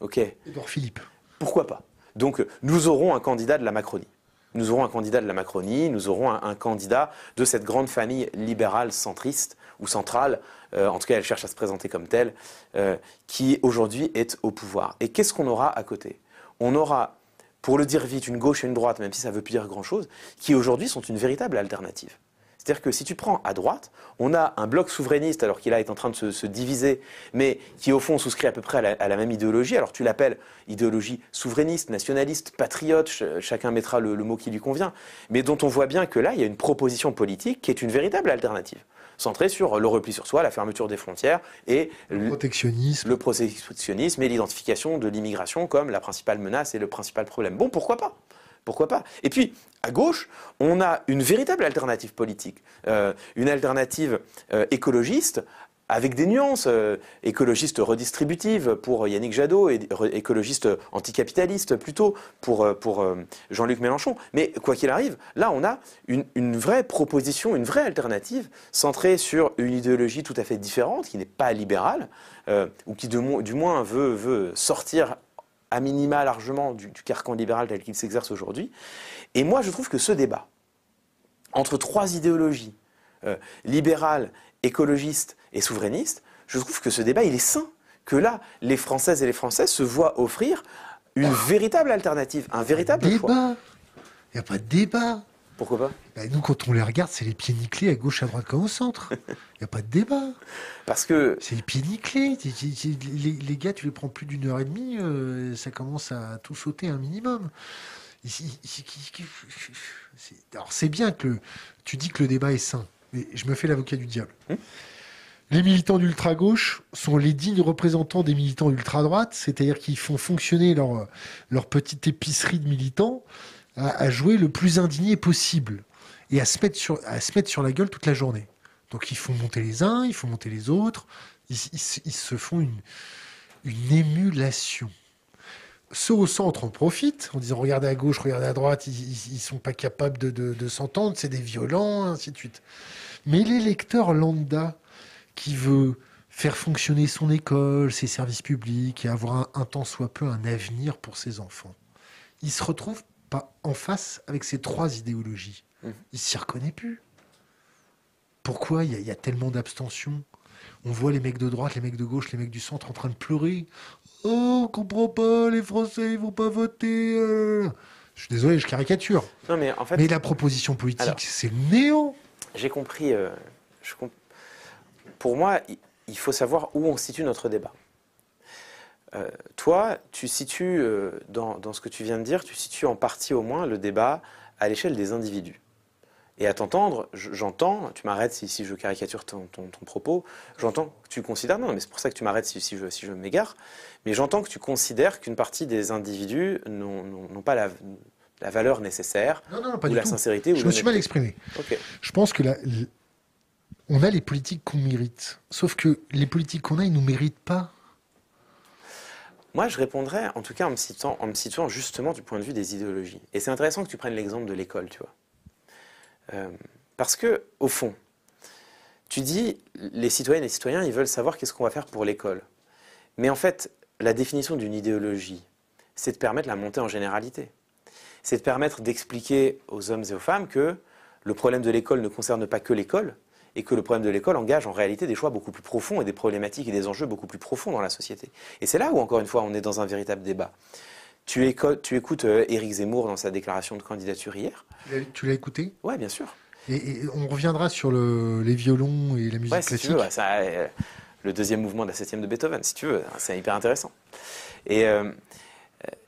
Ok? Edouard Philippe. Pourquoi pas? Donc, nous aurons un candidat de la Macronie. Nous aurons un candidat de la Macronie, nous aurons un candidat de cette grande famille libérale centriste ou centrale, euh, en tout cas elle cherche à se présenter comme telle, euh, qui aujourd'hui est au pouvoir. Et qu'est-ce qu'on aura à côté? On aura, pour le dire vite, une gauche et une droite, même si ça ne veut plus dire grand-chose, qui aujourd'hui sont une véritable alternative. C'est-à-dire que si tu prends à droite, on a un bloc souverainiste, alors qu'il est en train de se, diviser, mais qui au fond souscrit à peu près à la, même idéologie. Alors tu l'appelles idéologie souverainiste, nationaliste, patriote, chacun mettra le, mot qui lui convient, mais dont on voit bien que là, il y a une proposition politique qui est une véritable alternative centrée sur le repli sur soi, la fermeture des frontières et le protectionnisme, le protectionnisme et l'identification de l'immigration comme la principale menace et le principal problème. Bon, pourquoi pas? Pourquoi pas? Et puis, à gauche, on a une véritable alternative politique, euh, une alternative euh, écologiste avec des nuances euh, écologistes redistributives pour Yannick Jadot et écologistes anticapitalistes plutôt pour, pour Jean-Luc Mélenchon. Mais quoi qu'il arrive, là on a une, une, vraie proposition, une vraie alternative centrée sur une idéologie tout à fait différente, qui n'est pas libérale, ou qui du moins veut, veut sortir à minima largement du, carcan libéral tel qu'il s'exerce aujourd'hui. Et moi, je trouve que ce débat entre trois idéologies, euh, libérales, écologistes et souverainistes, je trouve que ce débat, il est sain. Que là, les Françaises et les Français se voient offrir une véritable alternative, un véritable débat. choix. Il n'y a pas de débat. Pourquoi pas bah, Nous, quand on les regarde, c'est les pieds nickelés à gauche, à droite, comme au centre. Il n'y a pas de débat. Parce que. C'est les pieds nickelés. Les, gars, tu les prends plus d'une heure et demie, euh, ça commence à tout sauter un minimum. Alors, c'est bien que tu dis que le débat est sain, mais je me fais l'avocat du diable. Hum les militants d'ultra-gauche sont les dignes représentants des militants ultra-droite, c'est-à-dire qu'ils font fonctionner leur, petite épicerie de militants à, jouer le plus indigné possible et à se, mettre sur, la gueule toute la journée. Donc ils font monter les uns, ils font monter les autres, ils, se font une, une émulation. ceux au centre en profitent en disant regardez à gauche, regardez à droite, ils, ne sont pas capables de, s'entendre, c'est des violents, ainsi de suite. Mais l'électeur lambda qui veut faire fonctionner son école, ses services publics et avoir un, temps soit peu un avenir pour ses enfants, il se retrouve pas en face avec ces trois idéologies. Mmh. Il s'y reconnaît plus. Pourquoi? Il y, a tellement d'abstention On voit les mecs de droite, les mecs de gauche, les mecs du centre en train de pleurer. Oh, on comprend pas, les Français, ils vont pas voter. Euh. Je suis désolé, je caricature. Non, mais en fait. Mais la proposition politique, c'est néo. J'ai compris. Euh, pour moi, il faut savoir où on situe notre débat. Euh, toi, tu situes, dans, dans, ce que tu viens de dire, tu situes en partie au moins le débat à l'échelle des individus. Et à t'entendre, j'entends, tu m'arrêtes si, je caricature ton, propos, j'entends que tu considères, non, mais c'est pour ça que tu m'arrêtes si, je, si je m'égare, mais j'entends que tu considères qu'une partie des individus n'ont pas la, valeur nécessaire, ou la sincérité. je me suis mal exprimé. Je pense que la, on a les politiques qu'on mérite, sauf que les politiques qu'on a, ils ne nous méritent pas. Moi, je répondrais, en tout cas en me, me situant justement du point de vue des idéologies. Et c'est intéressant que tu prennes l'exemple de l'école, tu vois. Euh, parce que, au fond, tu dis, les citoyennes et les citoyens, ils veulent savoir qu'est-ce qu'on va faire pour l'école. Mais en fait, la définition d'une idéologie, c'est de permettre la montée en généralité. C'est de permettre d'expliquer aux hommes et aux femmes que le problème de l'école ne concerne pas que l'école, et que le problème de l'école engage en réalité des choix beaucoup plus profonds et des problématiques et des enjeux beaucoup plus profonds dans la société. Et c'est là où, encore une fois, on est dans un véritable débat. Tu, écoutes euh, Éric Zemmour dans sa déclaration de candidature hier. Tu l'as écouté? Oui, bien sûr. Et, on reviériera sur les violons et la musique classique. Si tu veux, euh, le deuxième mouvement de la septième de Beethoven, si tu veux, c'est hyper intéressant. Et euh,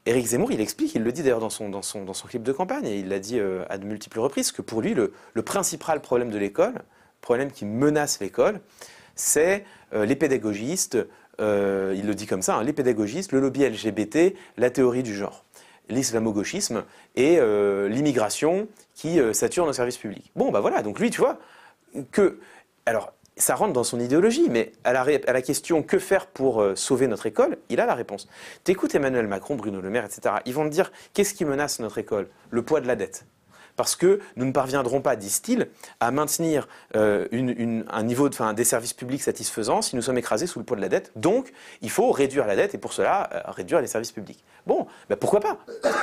Éric Zemmour, il explique, il le dit d'ailleurs dans son, dans, son, dans son clip de campagne, et il l'a dit à de multiples reprises, que pour lui, le, le principal problème de l'école, problème qui menace l'école, c'est les pédagogistes, euh, il le dit comme ça, hein, les pédagogistes, le lobby LGBT, la théorie du genre, l'islamo-gauchisme et euh, l'immigration qui euh, sature nos services publics. Bon, bah voilà, donc lui, tu vois, que. Alors, ça rentre dans son idéologie, mais à la question que faire pour sauver notre école, il a la réponse. T'écoutes Emmanuel Macron, Bruno Le Maire, etc. Ils vont te dire qu'est-ce qui menace notre école? Le poids de la dette parce que nous ne parviendrons pas, disent-ils, à maintenir euh, un niveau de, des services publics satisfaisant si nous sommes écrasés sous le poids de la dette. Donc, il faut réduire la dette et pour cela, euh, réduire les services publics. Bon, ben pourquoi pas?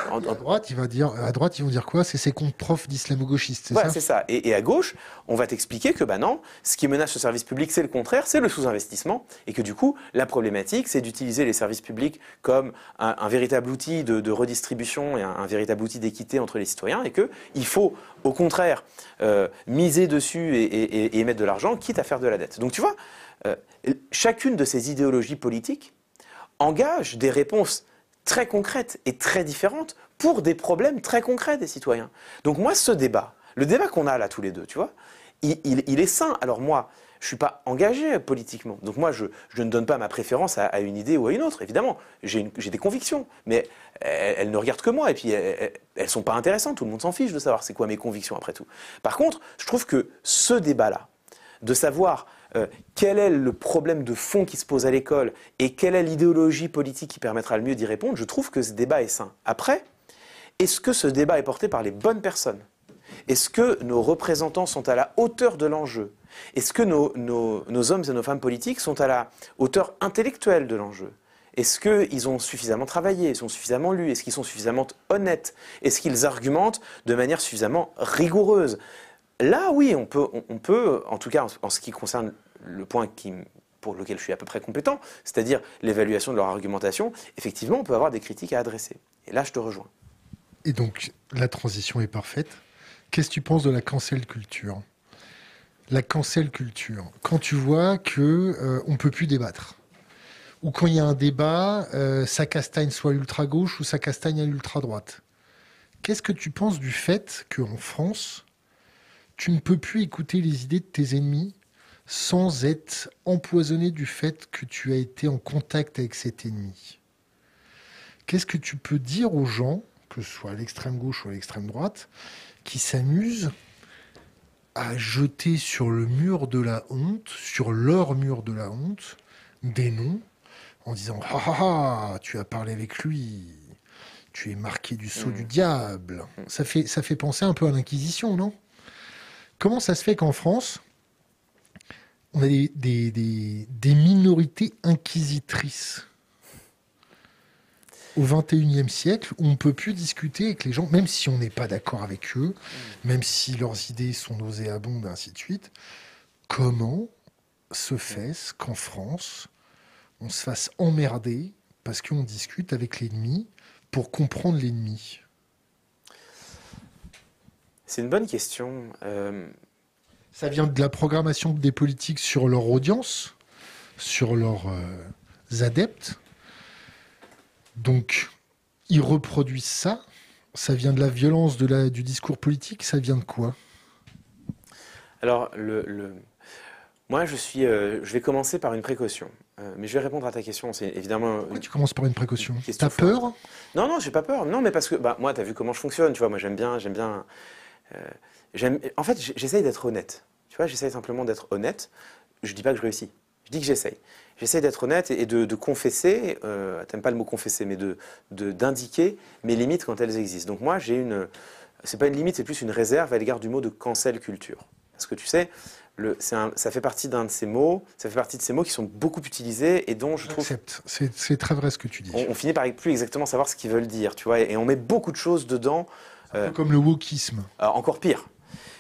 À, droite, il va dire, à droite, ils vont dire quoi? C'est ces comptes profs d'islamo-gauchistes, c'est ça? c'est ça. Et, à gauche, on va t'expliquer que, ben non, ce qui menace le service public, c'est le contraire, c'est le sous-investissement, et que du coup, la problématique, c'est d'utiliser les services publics comme un, véritable outil de, redistribution et un, véritable outil d'équité entre les citoyens, et que il faut, au contraire, euh, miser dessus et, et, mettre de l'argent, quitte à faire de la dette. Donc tu vois, euh, chacune de ces idéologies politiques engage des réponses très concrètes et très différentes pour des problèmes très concrets des citoyens. Donc moi, ce débat, le débat qu'on a là tous les deux, tu vois, il est sain. Alors moi, je ne suis pas engagé politiquement. Donc moi, je, ne donne pas ma préférence à, une idée ou à une autre, évidemment. J'ai des convictions, mais elles, ne regardent que moi, et puis elles ne sont pas intéressantes. Tout le monde s'en fiche de savoir c'est quoi mes convictions après tout. Par contre, je trouve que ce débat-là, de savoir euh, quel est le problème de fond qui se pose à l'école et quelle est l'idéologie politique qui permettra le mieux d'y répondre, je trouve que ce débat est sain. Après, est-ce que ce débat est porté par les bonnes personnes? Est-ce que nos représentants sont à la hauteur de l'enjeu? Est-ce que nos, hommes et nos femmes politiques sont à la hauteur intellectuelle de l'enjeu? Est-ce qu'ils ont suffisamment travaillé? Qu'ils ont suffisamment lu Est-ce qu'ils sont suffisamment honnêtes? Est-ce qu'ils argumentent de manière suffisamment rigoureuse? Là, oui, on peut, en tout cas en, ce qui concerne le point pour lequel je suis à peu près compétent, c'est-à-dire l'évaluation de leur argumentation, effectivement, on peut avoir des critiques à adresser. Et là, je te rejoins. Et donc, la transition est parfaite. Qu'est-ce que tu penses de la cancel culture? La cancel culture. Quand tu vois que euh, on peut plus débattre, ou quand il y a un débat, euh, ça castagne soit l'ultra gauche ou ça castagne à l'ultra droite. Qu'est-ce que tu penses du fait qu'en France, tu ne peux plus écouter les idées de tes ennemis sans être empoisonné du fait que tu as été en contact avec cet ennemi? Qu'est-ce que tu peux dire aux gens, que ce soit à l'extrême gauche ou à l'extrême droite, qui s'amusent à jeter sur le mur de la honte, sur leur mur de la honte, des noms, en disant Ah ah ah, tu as parlé avec lui. tu es marqué du sceau du diable. Ça fait, ça fait penser un peu à l'Inquisition, non? Comment ça se fait qu'en France, on a des, des, minorités inquisitrices? Au XXIe siècle où on ne peut plus discuter avec les gens, même si on n'est pas d'accord avec eux, même si leurs idées sont nauséabondes, ainsi de suite. Comment se fait-ce qu'en France, on se fasse emmerder parce qu'on discute avec l'ennemi pour comprendre l'ennemi? C'est une bonne question. Euh, ça vient de la programmation des politiques sur leur audience, sur leurs euh, adeptes. Donc, ils reproduisent ça. Ça vient de la violence de la, du discours politique. Ça vient de quoi? Alors, le, moi, je, suis, euh, je vais commencer par une précaution. Euh, mais je vais répondre à ta question. C'est évidemment. Pourquoi tu commences par une précaution? T'as peur? Non, non, j'ai pas peur. Non, mais parce que bah, moi, tu as vu comment je fonctionne. Tu vois, moi, j'aime bien, j'aime bien en fait, j'essaye d'être honnête. Tu vois, j'essaye simplement d'être honnête. Je dis pas que je réussis. Je dis que j'essaye. J'essaye d'être honnête et de, confesser, euh, t'aimes pas le mot confesser, mais de d'indiquer mes limites quand elles existent. Donc moi, j'ai une, c'est pas une limite, c'est plus une réserve à l'égard du mot de cancel culture. Parce que tu sais, le, un, ça fait partie d'un de ces mots, ça fait partie de ces mots qui sont beaucoup utilisés et dont je trouve. C'est très vrai ce que tu dis. On, finit par plus exactement savoir ce qu'ils veulent dire, tu vois, et, on met beaucoup de choses dedans. Un peu euh, comme le wokisme. encore pire.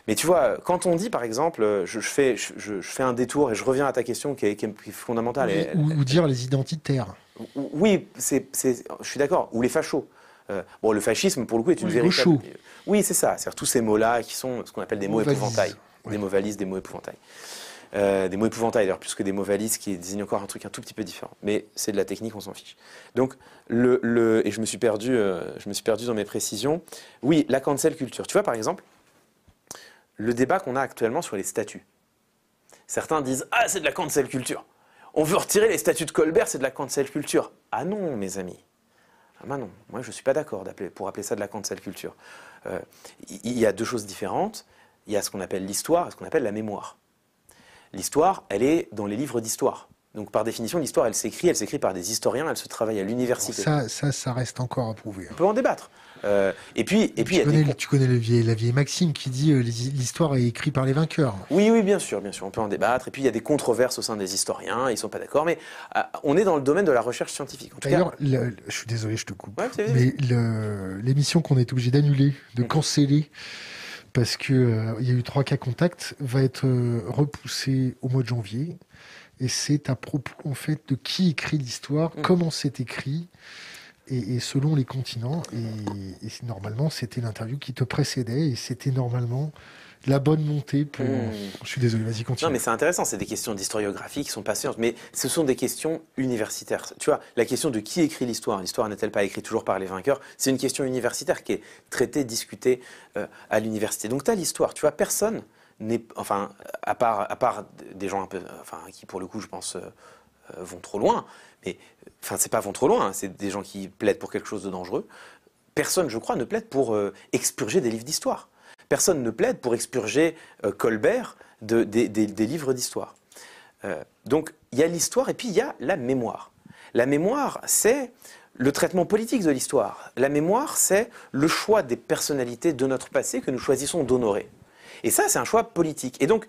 Mais tu vois, quand on dit, par exemple, je, fais, je, fais un détour et je reviens à ta question qui est, fondamentale. ou, dire les identitaires. Oui, c'est, je suis d'accord. Ou les fachos. Euh, bon, le fascisme, pour le coup, est une oui, véritable. Oui, c'est ça. C'est-à-dire tous ces mots-là qui sont ce qu'on appelle des mots épouvantails. Des mots valises, des mots épouvantails. Euh, des mots épouvantails, d'ailleurs, plus que des mots valises qui désignent encore un truc un tout petit peu différent. Mais c'est de la technique, on s'en fiche. Donc, le, le, et je me, suis perdu, euh, je me suis perdu dans mes précisions. Oui, la cancel culture. Tu vois, par exemple, le débat qu'on a actuellement sur les statuts. Certains disent Ah, c'est de la cancel culture. On veut retirer les statuts de Colbert, c'est de la cancel culture. Ah non, mes amis. Ah ben non, moi je ne suis pas d'accord pour appeler ça de la cancel culture. Euh, il y a deux choses différentes. Il y a ce qu'on appelle l'histoire et ce qu'on appelle la mémoire. L'histoire, elle est dans les livres d'histoire. Donc par définition, l'histoire, elle s'écrit, elle s'écrit par des historiens, elle se travaille à l'université. Ça, ça, ça reste encore à prouver. On peut en débattre. Euh, et puis, et puis, tu, connais, tu connais la vieille Maxime qui dit euh, l'histoire est écrite par les vainqueurs. Oui, oui, bien sûr, bien sûr, on peut en débattre. Et puis il y a des controverses au sein des historiens, ils sont pas d'accord, mais euh, on est dans le domaine de la recherche scientifique. D'ailleurs, je suis désolé, je te coupe, mais l'émission qu'on est obligé d'annuler, de mm. canceller. Parce qu'il il y a eu trois cas contacts, va être repoussée au mois de janvier. Et c'est à propos en fait de qui écrit l'histoire, mm. comment c'est écrit, et, selon les continents. Et, normalement, c'était l'interview qui te précédait et c'était normalement la bonne montée pour. Hmm. Je suis désolé, vas-y, continue. Non, mais c'est intéressant, c'est des questions d'historiographie qui sont passionnantes, mais ce sont des questions universitaires. Tu vois, la question de qui écrit l'histoire, l'histoire n'est-elle pas écrite toujours par les vainqueurs, c'est une question universitaire qui est traitée, discutée euh, à l'université. Donc, tu as l'histoire, tu vois, personne n'est. Enfin, à part, à part des gens un peu. Enfin, qui, pour le coup, je pense, euh, euh, vont trop loin, mais enfin, c'est pas vont trop loin, hein, c'est des gens qui plaident pour quelque chose de dangereux. Personne, je crois, ne plaide pour euh, expurger des livres d'histoire. Personne ne plaide pour expurger euh, Colbert de, des livres d'histoire. Euh, donc, il y a l'histoire et puis il y a la mémoire. La mémoire, c'est le traitement politique de l'histoire. La mémoire, c'est le choix des personnalités de notre passé que nous choisissons d'honorer. Et ça, c'est un choix politique. Et donc,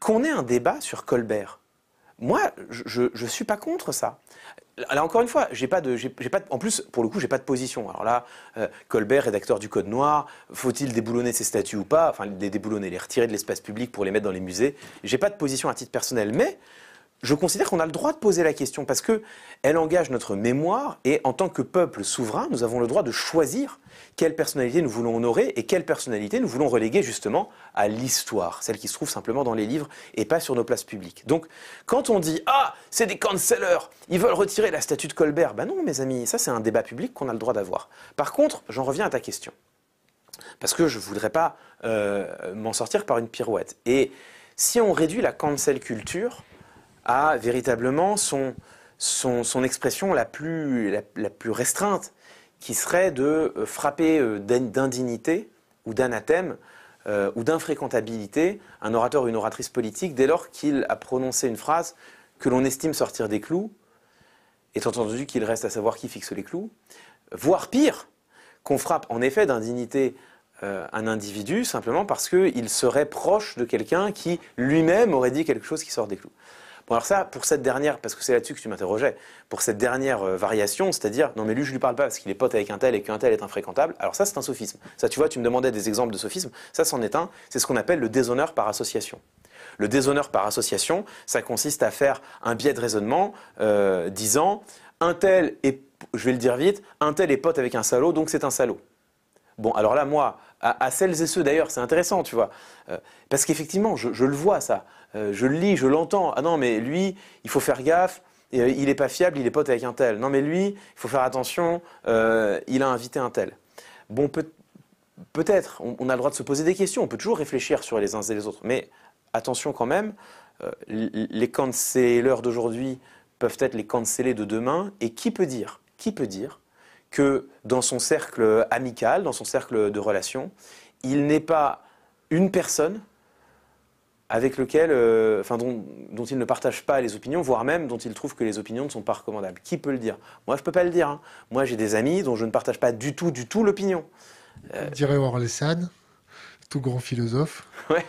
qu'on ait un débat sur Colbert, moi, je ne suis pas contre ça. Là encore une fois, j'ai pas de, j'ai, pas en plus pour le coup, j'ai pas de position. Alors là, euh, Colbert, rédacteur du Code Noir, faut-il déboulonner ces statues ou pas? Enfin, les déboulonner, les retirer de l'espace public pour les mettre dans les musées. J'ai pas de position à titre personnel, mais je considère qu'on a le droit de poser la question parce que elle engage notre mémoire et en tant que peuple souverain, nous avons le droit de choisir quelle personnalité nous voulons honorer et quelle personnalité nous voulons reléguer justement à l'histoire, celle qui se trouve simplement dans les livres et pas sur nos places publiques. Donc, quand on dit ah c'est des cancellers, ils veulent retirer la statue de Colbert, ben non mes amis, ça c'est un débat public qu'on a le droit d'avoir. Par contre, j'en reviens à ta question parce que je voudrais pas euh, m'en sortir par une pirouette. Et si on réduit la cancel culture à véritablement son, expression la, plus restreinte, qui serait de euh, frapper euh, d'indignité ou d'anathème euh, ou d'infréquentabilité un orateur ou une oratrice politique dès lors qu'il a prononcé une phrase que l'on estime sortir des clous, étant entendu qu'il reste à savoir qui fixe les clous, voire pire, qu'on frappe en effet d'indignité un individu simplement parce qu'il serait proche de quelqu'un qui lui-même aurait dit quelque chose qui sort des clous. Bon, alors ça, pour cette dernière, parce que c'est là-dessus que tu m'interrogeais, pour cette dernière euh, variation, c'est-à-dire, non mais lui, je lui parle pas parce qu'il est pote avec un tel et qu'un tel est infréquentable, alors ça, c'est un sophisme. Ça, tu vois, tu me demandais des exemples de sophisme, ça, c'en est un, c'est ce qu'on appelle le déshonneur par association. Le déshonneur par association, ça consiste à faire un biais de raisonnement euh, disant, un tel est, je vais le dire vite, un tel est pote avec un salaud, donc c'est un salaud. Bon, alors là, moi, à, celles et ceux d'ailleurs, c'est intéressant, tu vois. Euh, parce qu'effectivement, je, le vois, ça. Euh, je le lis, je l'entends. Ah non, mais lui, il faut faire gaffe. Euh, il n'est pas fiable, il est pote avec un tel. Non, mais lui, il faut faire attention, il a invité un tel. Bon, peut, être on, a le droit de se poser des questions, on peut toujours réfléchir sur les uns et les autres. Mais attention quand même, les cancelleurs d'aujourd'hui peuvent être les cancellés de demain. Et qui peut dire, qui peut dire que dans son cercle amical, dans son cercle de relations, il n'est pas une personne avec lequel, euh, enfin, dont, il ne partage pas les opinions, voire même dont il trouve que les opinions ne sont pas recommandables. Qui peut le dire? Moi, je ne peux pas le dire. Hein. Moi, j'ai des amis dont je ne partage pas du tout, du tout l'opinion. Euh... Dirait Orlessan, tout grand philosophe. Ouais.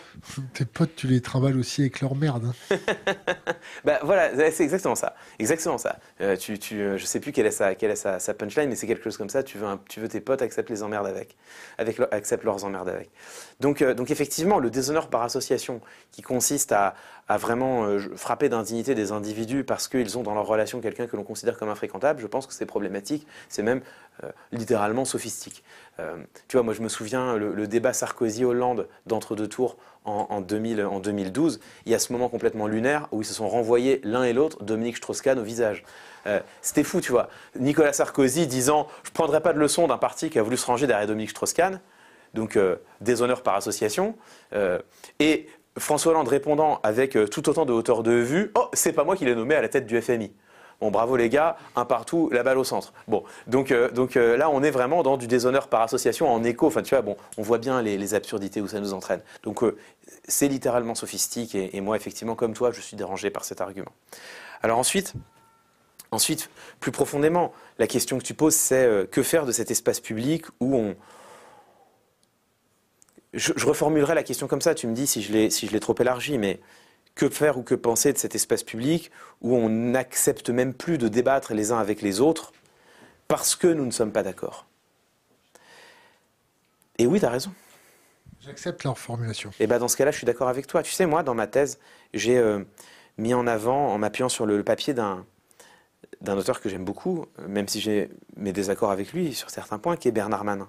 Tes potes, tu les travailles aussi avec leur merde. bah voilà, c'est exactement ça. Exactement ça. Euh, tu, tu, euh, je sais plus quelle est sa, quelle est sa, punchline, mais c'est quelque chose comme ça. Tu veux, tu veux tes potes acceptent les emmerdes avec, avec acceptent leurs emmerdes avec. Donc, euh, donc effectivement, le déshonneur par association, qui consiste à, à vraiment frapper d'indignité des individus parce qu'ils ont dans leur relation quelqu'un que l'on considère comme infréquentable, je pense que c'est problématique. C'est même littéralement sophistique. tu vois, moi je me souviens le, débat Sarkozy-Hollande d'entre deux tours en, 2012, il y a ce moment complètement lunaire où ils se sont renvoyés l'un et l'autre Dominique Strauss-Kahn au visage. Euh, c'était fou, tu vois. Nicolas Sarkozy disant Je prendrai pas de leçon d'un parti qui a voulu se ranger derrière Dominique Strauss-Kahn, donc euh, déshonneur par association. Euh, et François Hollande répondant avec tout autant de hauteur de vue Oh, c'est pas moi qui l'ai nommé à la tête du FMI. Bon, bravo les gars, un partout, la balle au centre. Bon, donc, euh, donc euh, là, on est vraiment dans du déshonneur par association en écho. Enfin, tu vois, bon, on voit bien les, absurdités où ça nous entraîne. Donc, euh, c'est littéralement sophistique et, moi, effectivement, comme toi, je suis dérangé par cet argument. Alors ensuite, ensuite, plus profondément, la question que tu poses, c'est que faire de cet espace public où on, je, je, reformulerai la question comme ça, tu me dis si je l'ai si trop élargi, mais que faire ou que penser de cet espace public où on n'accepte même plus de débattre les uns avec les autres parce que nous ne sommes pas d'accord? Et oui, tu as raison. J'accepte leur formulation. Et bien dans ce cas-là, je suis d'accord avec toi. Tu sais, moi, dans ma thèse, j'ai euh, mis en avant, en m'appuyant sur le, papier d'un d'un auteur que j'aime beaucoup, même si j'ai mes désaccords avec lui sur certains points, qui est Bernard Manin.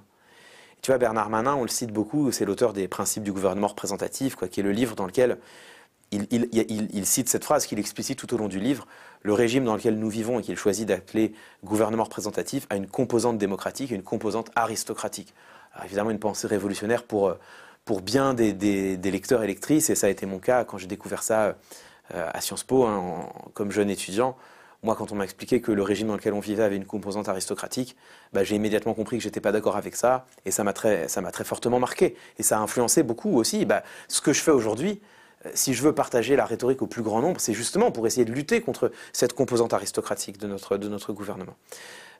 Tu vois, Bernard Manin, on le cite beaucoup, c'est l'auteur des Principes du gouvernement représentatif, quoi, qui est le livre dans lequel il, cite cette phrase qu'il explicite tout au long du livre. Le régime dans lequel nous vivons et qu'il choisit d'appeler gouvernement représentatif a une composante démocratique et une composante aristocratique. évidemment, une pensée révolutionnaire pour, euh, pour bien des, lecteurs et lectrices, et ça a été mon cas quand j'ai découvert ça euh, à Sciences Po, hein, comme jeune étudiant. Moi, quand on m'a expliqué que le régime dans lequel on vivait avait une composante aristocratique, bah, j'ai immédiatement compris que j'étais pas d'accord avec ça, et ça m'a très, fortement marqué. Et ça a influencé beaucoup aussi bah, ce que je fais aujourd'hui si je veux partager la rhétorique au plus grand nombre, c'est justement pour essayer de lutter contre cette composante aristocratique de notre, gouvernement.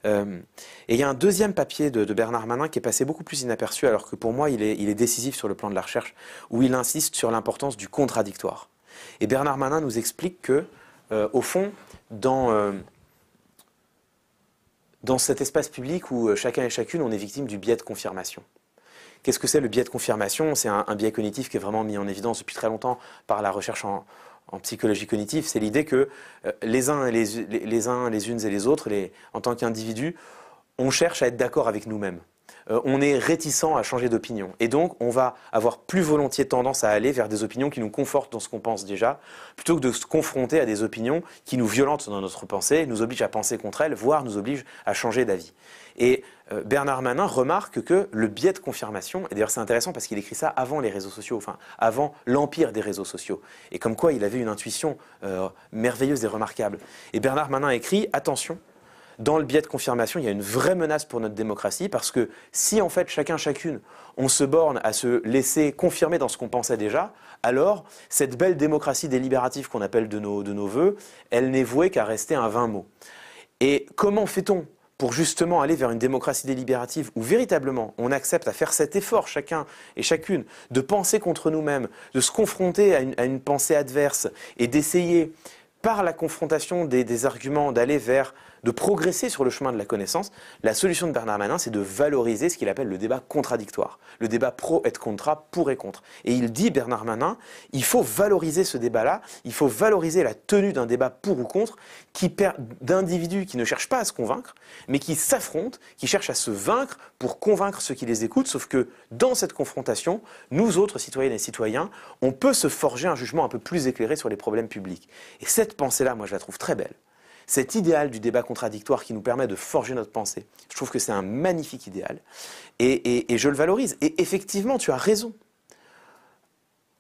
Euh, et il y a un deuxième papier de, Bernard Manin qui est passé beaucoup plus inaperçu, alors que pour moi, il est, il est décisif sur le plan de la recherche, où il insiste sur l'importance du contradictoire. Et Bernard Manin nous explique que, euh, au fond, dans, euh, dans cet espace public où chacun et chacune, on est victime du biais de confirmation. Qu'est-ce que c'est le biais de confirmation? C'est un, biais cognitif qui est vraiment mis en évidence depuis très longtemps par la recherche en, psychologie cognitive. C'est l'idée que euh, les uns, les, les, unes et les autres, en tant qu'individus, on cherche à être d'accord avec nous-mêmes. Euh, on est réticent à changer d'opinion. Et donc, on va avoir plus volontiers tendance à aller vers des opinions qui nous confortent dans ce qu'on pense déjà, plutôt que de se confronter à des opinions qui nous violentent dans notre pensée, nous obligent à penser contre elles, voire nous obligent à changer d'avis. Et euh, Bernard Manin remarque que le biais de confirmation, et d'ailleurs c'est intéressant parce qu'il écrit ça avant les réseaux sociaux, enfin avant l'empire des réseaux sociaux, et comme quoi il avait une intuition euh, merveilleuse et remarquable. Et Bernard Manin écrit, attention, dans le biais de confirmation, il y a une vraie menace pour notre démocratie parce que si en fait chacun, chacune, on se borne à se laisser confirmer dans ce qu'on pensait déjà, alors cette belle démocratie délibérative qu'on appelle de nos, de nos voeux, elle n'est vouée qu'à rester un vain mot. Et comment fait-on pour justement aller vers une démocratie délibérative où véritablement on accepte à faire cet effort chacun et chacune de penser contre nous-mêmes, de se confronter à une, pensée adverse et d'essayer par la confrontation des arguments d'aller vers de progresser sur le chemin de la connaissance, la solution de Bernard Manin, c'est de valoriser ce qu'il appelle le débat contradictoire, le débat pro et contra, pour et contre. Et il dit, Bernard Manin, il faut valoriser ce débat-là, il faut valoriser la tenue d'un débat pour ou contre, qui d'individus qui ne cherchent pas à se convaincre, mais qui s'affrontent, qui cherchent à se vaincre pour convaincre ceux qui les écoutent, sauf que dans cette confrontation, nous autres citoyennes et citoyens, on peut se forger un jugement un peu plus éclairé sur les problèmes publics. Et cette pensée-là, moi, je la trouve très belle cet idéal du débat contradictoire qui nous permet de forger notre pensée. Je trouve que c'est un magnifique idéal et, je le valorise. Et effectivement, tu as raison.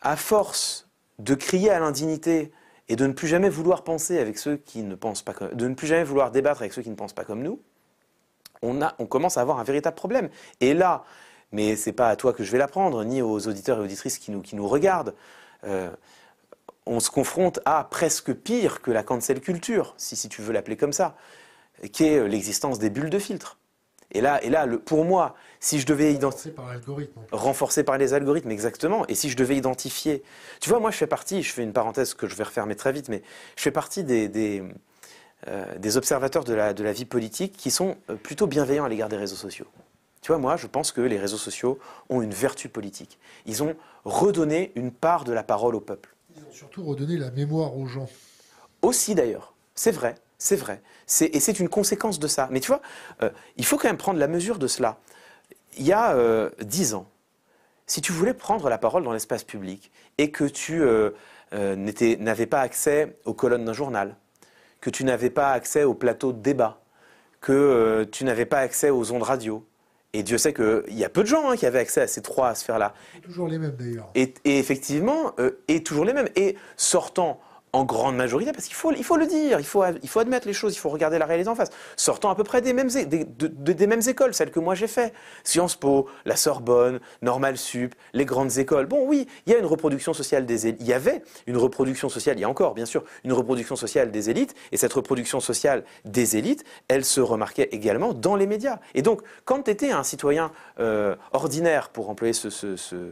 À force de crier à l'indignité et de ne plus jamais vouloir penser avec ceux qui ne pensent pas comme, de ne plus jamais vouloir débattre avec ceux qui ne pensent pas comme nous, on, commence à avoir un véritable problème. Et là, mais c'est pas à toi que je vais l'apprendre, ni aux auditeurs et auditrices qui nous, qui nous regardent. Euh, on se confronte à presque pire que la cancel culture, si, tu veux l'appeler comme ça, qui est l'existence des bulles de filtre. Et là, et là pour moi, si je devais identifier. par l'algorithme. Renforcé par les algorithmes, exactement. Et si je devais identifier. Tu vois, moi, je fais partie, je fais une parenthèse que je vais refermer très vite, mais je fais partie des, des, euh, observateurs de la, de la vie politique qui sont euh, plutôt bienveillants à l'égard des réseaux sociaux. Tu vois, moi, je pense que les réseaux sociaux ont une vertu politique. Ils ont redonné une part de la parole au peuple surtout redonner la mémoire aux gens. Aussi d'ailleurs, c'est vrai, c'est vrai. Et c'est une conséquence de ça. Mais tu vois, euh, il faut quand même prendre la mesure de cela. Il y a euh, dix ans, si tu voulais prendre la parole dans l'espace public et que tu euh, n'avais pas accès aux colonnes d'un journal, que tu n'avais pas accès au plateau de débat, que tu n'avais pas accès aux ondes radio, et Dieu sait qu'il y a peu de gens hein, qui avaient accès à ces trois sphères-là. Toujours les mêmes d'ailleurs. Et, effectivement, euh, et toujours les mêmes. Et sortant en grande majorité, parce qu'il faut, le dire, il faut, admettre les choses, il faut regarder la réalité en face, sortant à peu près des mêmes, des, des mêmes écoles, celles que moi j'ai fait. Sciences Po, la Sorbonne, Normal Sup, les grandes écoles. Bon, oui, il y a une reproduction sociale des élites. Il y avait une reproduction sociale, il y a encore, bien sûr, une reproduction sociale des élites, et cette reproduction sociale des élites, elle se remarquait également dans les médias. Et donc, quand tu étais un citoyen euh, ordinaire, pour employer ce,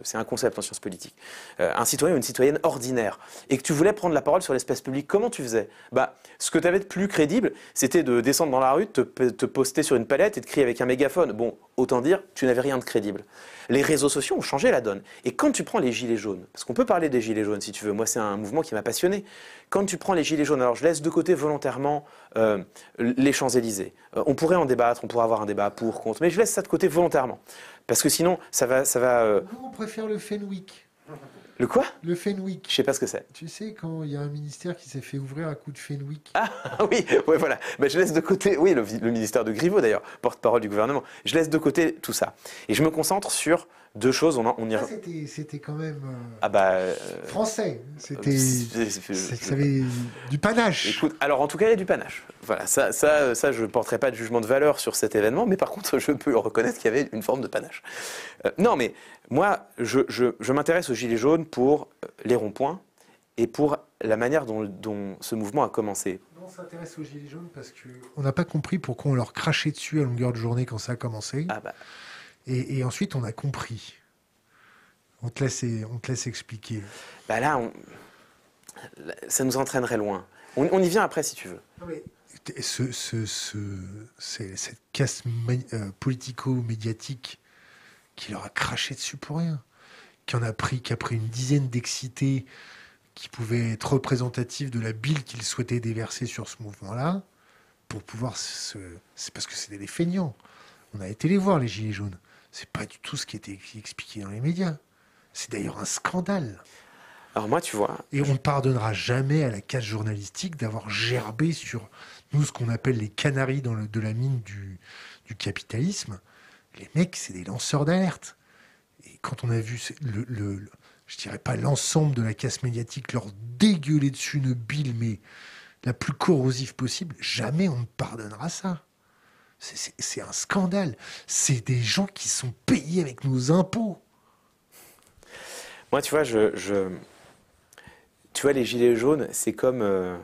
c'est un concept en sciences politiques, euh, un citoyen ou une citoyenne ordinaire, et que tu voulais prendre la parole sur l'espace public, comment tu faisais? Bah, Ce que tu avais de plus crédible, c'était de descendre dans la rue, te, te poster sur une palette et de crier avec un mégaphone. Bon, autant dire, tu n'avais rien de crédible. Les réseaux sociaux ont changé la donne. Et quand tu prends les gilets jaunes, parce qu'on peut parler des gilets jaunes si tu veux, moi c'est un mouvement qui m'a passionné. Quand tu prends les gilets jaunes, alors je laisse de côté volontairement euh, les Champs-Élysées. Euh, on pourrait en débattre, on pourrait avoir un débat pour, contre, mais je laisse ça de côté volontairement. Parce que sinon, ça va... Ça euh, on préfère le Fenwick. Le quoi? Le Fenwick. Je sais pas ce que c'est. Tu sais, quand il y a un ministère qui s'est fait ouvrir à coup de Fenwick. Ah oui, ouais, voilà. Ben, je laisse de côté, oui, le, ministère de Griveaux d'ailleurs, porte-parole du gouvernement. Je laisse de côté tout ça. Et je me concentre sur deux choses. On, on y... c'était quand même euh, ah bah, euh, français. C'était, ça avait du panache. Écoute, alors en tout cas, il y a du panache. Voilà, ça, ça, ça je ne porterai pas de jugement de valeur sur cet événement, mais par contre, je peux reconnaître qu'il y avait une forme de panache. Euh, non, mais moi, je, m'intéresse aux Gilets jaunes pour les ronds-points et pour la manière dont, ce mouvement a commencé. On s'intéresse aux Gilets jaunes parce qu'on n'a pas compris pourquoi on leur crachait dessus à longueur de journée quand ça a commencé. Ah bah. Et, ensuite, on a compris. On te laisse, on te laisse expliquer. Bah là, ça nous entraînerait loin. On, y vient après si tu veux. ce, cette casse euh, politico-médiatique qui leur a craché dessus pour rien, qui en a pris, qui a pris une dizaine d'excités qui pouvaient être représentatifs de la bile qu'ils souhaitaient déverser sur ce mouvement-là, pour pouvoir se... C'est parce que c'était des feignants. On a été les voir, les Gilets jaunes. C'est pas du tout ce qui était expliqué dans les médias. C'est d'ailleurs un scandale. Alors moi, tu vois... Et on ne pardonnera jamais à la case journalistique d'avoir gerbé sur nous ce qu'on appelle les canaries dans le, de la mine du, du capitalisme les mecs, c'est des lanceurs d'alerte. Et quand on a vu le, le, je dirais pas l'ensemble de la casse médiatique leur dégueuler dessus une bile, mais la plus corrosive possible, jamais on ne pardonnera ça. C'est un scandale. C'est des gens qui sont payés avec nos impôts. Moi, tu vois, je, tu vois, les gilets jaunes, c'est comme, euh,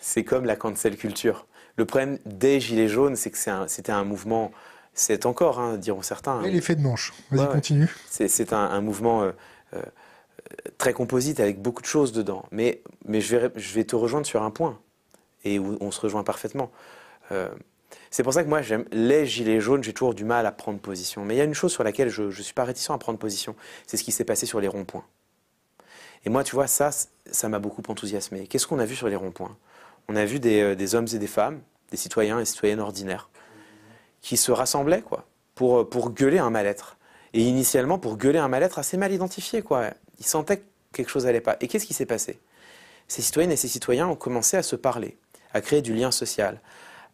c'est comme la cancel culture. Le problème des Gilets jaunes, c'est que c'était un, mouvement, c'est encore, hein, diront certains. Et l'effet de manche. Vas-y, continue. C'est un, mouvement euh, euh, très composite avec beaucoup de choses dedans. Mais, mais je, vais, je vais te rejoindre sur un point, et où on se rejoint parfaitement. Euh, c'est pour ça que moi, j'aime les gilets jaunes, j'ai toujours du mal à prendre position. Mais il y a une chose sur laquelle je ne suis pas réticent à prendre position, c'est ce qui s'est passé sur les ronds-points. Et moi, tu vois, ça, ça m'a beaucoup enthousiasmé. Qu'est-ce qu'on a vu sur les ronds-points? On a vu des, des, hommes et des femmes, des citoyens et citoyennes ordinaires, qui se rassemblaient, quoi, pour, pour gueuler un mal-être. Et initialement, pour gueuler un mal-être assez mal identifié, quoi. Ils sentaient que quelque chose n'allait pas. Et qu'est-ce qui s'est passé? Ces citoyennes et ces citoyens ont commencé à se parler, à créer du lien social,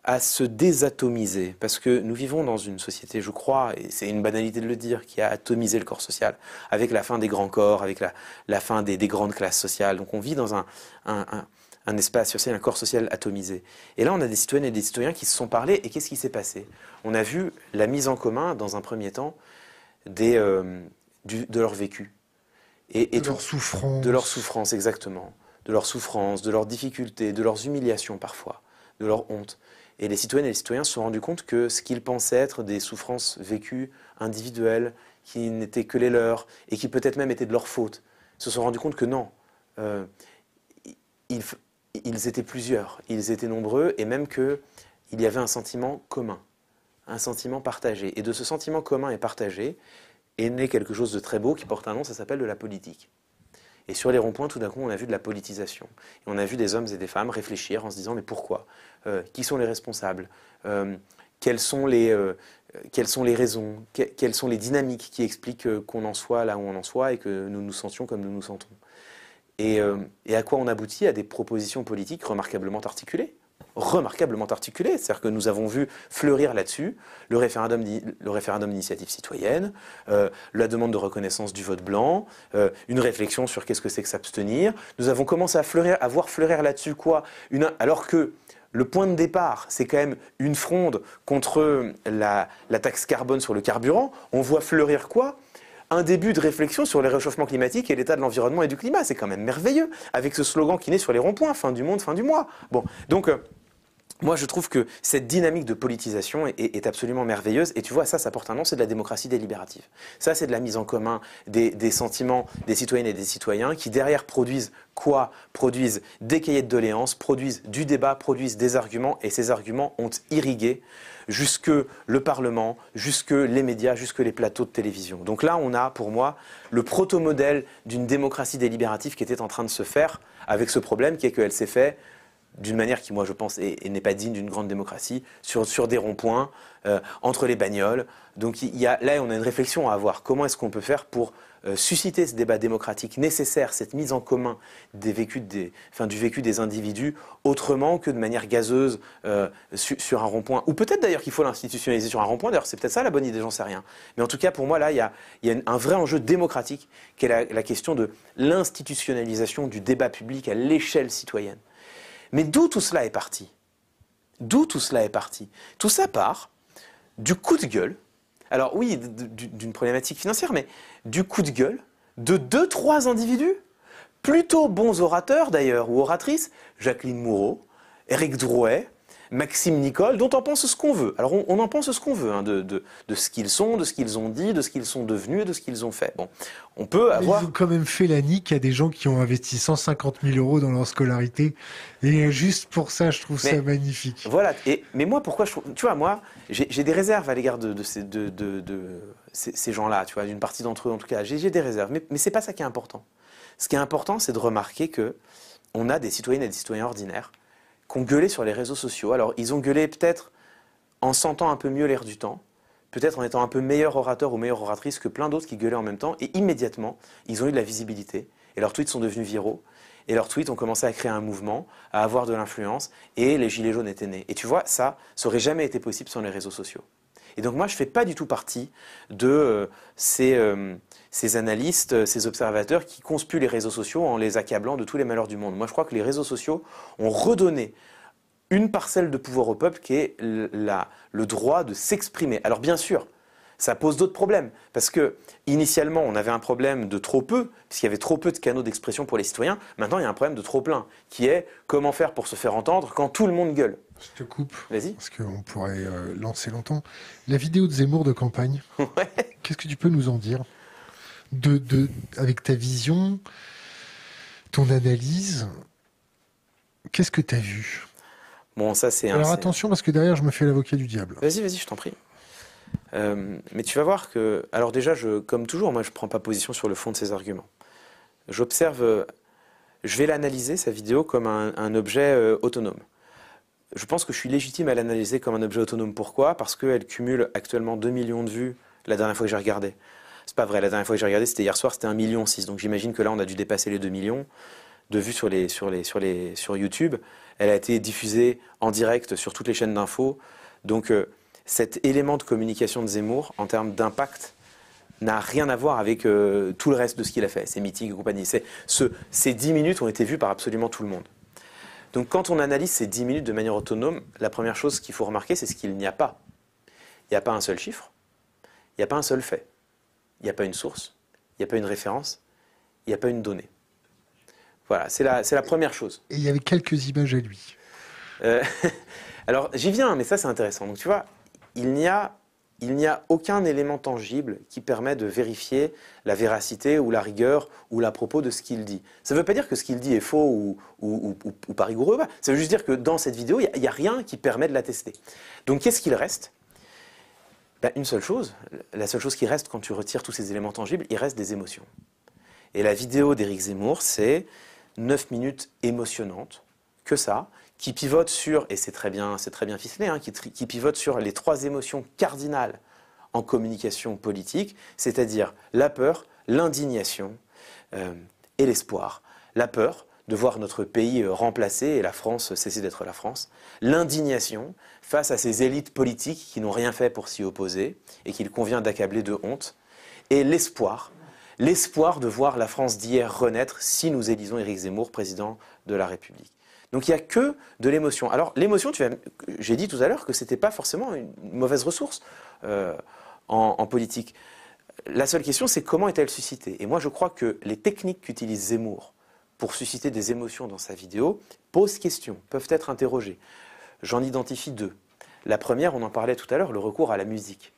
à se désatomiser, parce que nous vivons dans une société, je crois, et c'est une banalité de le dire, qui a atomisé le corps social, avec la fin des grands corps, avec la, la fin des, des, grandes classes sociales. Donc on vit dans un, un, un, un, espace social, un corps social atomisé. Et là, on a des citoyennes et des citoyens qui se sont parlé, et qu'est-ce qui s'est passé? On a vu la mise en commun, dans un premier temps, des, euh, du, de leur vécu. Et, et de leur souffrance. De leur souffrance, exactement. De leur souffrance, de leurs difficultés, de leurs humiliations parfois, de leur honte. Et les citoyennes et les citoyens se sont rendus compte que ce qu'ils pensaient être des souffrances vécues individuelles, qui n'étaient que les leurs, et qui peut-être même étaient de leur faute, se sont rendus compte que non, euh, ils, ils, étaient plusieurs, ils étaient nombreux, et même qu'il y avait un sentiment commun, un sentiment partagé. Et de ce sentiment commun et partagé est né quelque chose de très beau qui porte un nom, ça s'appelle de la politique. Et sur les ronds-points, tout d'un coup, on a vu de la politisation. Et on a vu des hommes et des femmes réfléchir en se disant mais pourquoi? Euh, Qui sont les responsables? Euh, quelles, sont les, euh, quelles sont les raisons? Quelles sont les dynamiques qui expliquent qu'on en soit là où on en soit et que nous nous sentions comme nous nous sentons? Et à quoi on aboutit? À des propositions politiques remarquablement articulées remarquablement articulé. C'est-à-dire que nous avons vu fleurir là-dessus le référendum, le référendum d'initiative citoyenne, euh, la demande de reconnaissance du vote blanc, euh, une réflexion sur qu'est-ce que c'est que s'abstenir. Nous avons commencé à, fleurir, à voir fleurir là-dessus quoi? Alors que le point de départ, c'est quand même une fronde contre la, la taxe carbone sur le carburant. On voit fleurir quoi? Un début de réflexion sur les réchauffements climatiques et l'état de l'environnement et du climat. C'est quand même merveilleux, avec ce slogan qui naît sur les ronds-points, fin du monde, fin du mois. Bon, donc euh, moi, je trouve que cette dynamique de politisation est, absolument merveilleuse. Et tu vois, ça, ça porte un nom, c'est de la démocratie délibérative. Ça, c'est de la mise en commun des, sentiments des citoyennes et des citoyens qui, derrière, produisent quoi? Produisent des cahiers de doléances, produisent du débat, produisent des arguments. Et ces arguments ont irrigué jusque le Parlement, jusque les médias, jusque les plateaux de télévision. Donc là, on a, pour moi, le proto-modèle d'une démocratie délibérative qui était en train de se faire avec ce problème qui est qu'elle s'est faite d'une manière qui, moi, je pense, n'est pas digne d'une grande démocratie, sur, des ronds-points, euh, entre les bagnoles. Donc y a, là, on a une réflexion à avoir. Comment est-ce qu'on peut faire pour euh, susciter ce débat démocratique nécessaire, cette mise en commun des vécus des, enfin, du vécu des individus, autrement que de manière gazeuse euh, sur un rond-point? Ou peut-être d'ailleurs qu'il faut l'institutionnaliser sur un rond-point. D'ailleurs, c'est peut-être ça la bonne idée, j'en sais rien. Mais en tout cas, pour moi, là, il y a, un vrai enjeu démocratique qui est la question de l'institutionnalisation du débat public à l'échelle citoyenne. Mais d'où tout cela est parti? D'où tout cela est parti? Tout ça part du coup de gueule, alors oui, d'une problématique financière, mais du coup de gueule de deux, trois individus, plutôt bons orateurs d'ailleurs, ou oratrices, Jacqueline Moureau, Éric Drouet, Maxime Nicole, dont on pense ce qu'on veut. Alors on, en pense ce qu'on veut, hein, de, ce qu'ils sont, de ce qu'ils ont dit, de ce qu'ils sont devenus et de ce qu'ils ont fait. Bon, on peut avoir... ils ont quand même fait la nique à des gens qui ont investi 150 000 euros dans leur scolarité. Et juste pour ça, je trouve ça magnifique. Voilà. Et, mais moi, pourquoi je trouve... Tu vois, moi, j'ai des réserves à l'égard de, ces, de, ces, gens-là, tu vois, d'une partie d'entre eux en tout cas. J'ai des réserves. Mais, mais c'est pas ça qui est important. Ce qui est important, c'est de remarquer que on a des citoyennes et des citoyens ordinaires qui ont gueulé sur les réseaux sociaux. Alors, ils ont gueulé peut-être en sentant un peu mieux l'air du temps, peut-être en étant un peu meilleur orateur ou meilleure oratrice que plein d'autres qui gueulaient en même temps, et immédiatement, ils ont eu de la visibilité, et leurs tweets sont devenus viraux, et leurs tweets ont commencé à créer un mouvement, à avoir de l'influence, et les Gilets jaunes étaient nés. Et tu vois, ça, ça aurait jamais été possible sans les réseaux sociaux. Et donc moi, je ne fais pas du tout partie de euh, ces, euh, ces analystes, ces observateurs qui conspuent les réseaux sociaux en les accablant de tous les malheurs du monde. Moi, je crois que les réseaux sociaux ont redonné une parcelle de pouvoir au peuple qui est la, le droit de s'exprimer. Alors bien sûr, ça pose d'autres problèmes. Parce que, initialement, on avait un problème de trop peu, puisqu'il y avait trop peu de canaux d'expression pour les citoyens. Maintenant, il y a un problème de trop plein, qui est comment faire pour se faire entendre quand tout le monde gueule. Je te coupe. Vas-y. Parce qu'on pourrait euh, lancer longtemps. La vidéo de Zemmour de campagne, Ouais. qu'est-ce que tu peux nous en dire? De, de, Avec ta vision, ton analyse, qu'est-ce que tu as vu? Bon, ça, c'est. Alors attention, parce que derrière, je me fais l'avocat du diable. Vas-y, vas-y, je t'en prie. Euh, mais tu vas voir que, alors déjà, je, comme toujours, moi, je prends pas position sur le fond de ses arguments. J'observe, euh, je vais l'analyser sa vidéo comme un, un objet euh, autonome. Je pense que je suis légitime à l'analyser comme un objet autonome. Pourquoi? Parce qu'elle cumule actuellement 2 millions de vues la dernière fois que j'ai regardé. C'est pas vrai, la dernière fois que j'ai regardé, c'était hier soir, c'était 1,6 million. Donc j'imagine que là, on a dû dépasser les 2 millions de vues sur, les, sur, les, sur, les, sur YouTube. Elle a été diffusée en direct sur toutes les chaînes d'infos. Donc euh, cet élément de communication de Zemmour, en termes d'impact, n'a rien à voir avec euh, tout le reste de ce qu'il a fait, ses meetings et compagnie. Ce- ces 10 minutes ont été vues par absolument tout le monde. Donc quand on analyse ces 10 minutes de manière autonome, la première chose qu'il faut remarquer, c'est ce qu'il n'y a pas. Il n'y a pas un seul chiffre, il n'y a pas un seul fait, il n'y a pas une source, il n'y a pas une référence, il n'y a pas une donnée. Voilà, c'est la, c'est la première chose. Et il y avait quelques images à lui. Euh, alors j'y viens, mais ça c'est intéressant. Donc tu vois, il n'y a, a aucun élément tangible qui permet de vérifier la véracité ou la rigueur ou la propos de ce qu'il dit. Ça ne veut pas dire que ce qu'il dit est faux ou, ou- ou- ou pas rigoureux. Ça veut juste dire que dans cette vidéo, il n'y a, rien qui permet de l'attester. Donc qu'est-ce qu'il reste? Ben, Une seule chose. La seule chose qui reste quand tu retires tous ces éléments tangibles, il reste des émotions. Et la vidéo d'Éric Zemmour, c'est 9 minutes émotionnantes, que ça, qui pivote sur, et c'est très bien, bien ficelé, hein, qui pivote sur les trois émotions cardinales en communication politique, c'est-à-dire la peur, l'indignation euh, et l'espoir. La peur de voir notre pays euh, remplacé et la France cesser d'être la France. L'indignation face à ces élites politiques qui n'ont rien fait pour s'y opposer et qu'il convient d'accabler de honte. Et l'espoir, l'espoir de voir la France d'hier renaître si nous élisons Éric Zemmour président de la République. Donc il n'y a que de l'émotion. Alors l'émotion, tu j'ai dit tout à l'heure que ce n'était pas forcément une mauvaise ressource euh, en politique. La seule question, c'est comment est-elle suscitée? Et moi, je crois que les techniques qu'utilise Zemmour pour susciter des émotions dans sa vidéo posent question, peuvent être interrogées. J'en identifie deux. La première, on en parlait tout à l'heure, le recours à la musique.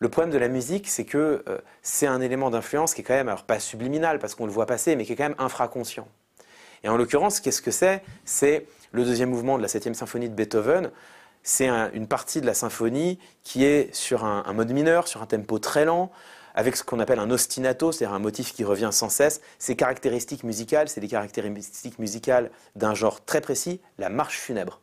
Le problème de la musique, c'est que euh, c'est un élément d'influence qui est quand même, alors pas subliminal parce qu'on le voit passer, mais qui est quand même infraconscient. Et en l'occurrence, qu'est-ce que c'est? C'est le deuxième mouvement de la septième symphonie de Beethoven. C'est un- une partie de la symphonie qui est sur un mode mineur, sur un tempo très lent, avec ce qu'on appelle un ostinato, c'est-à-dire un motif qui revient sans cesse. Ces caractéristiques musicales, c'est des caractéristiques musicales d'un genre très précis, la marche funèbre.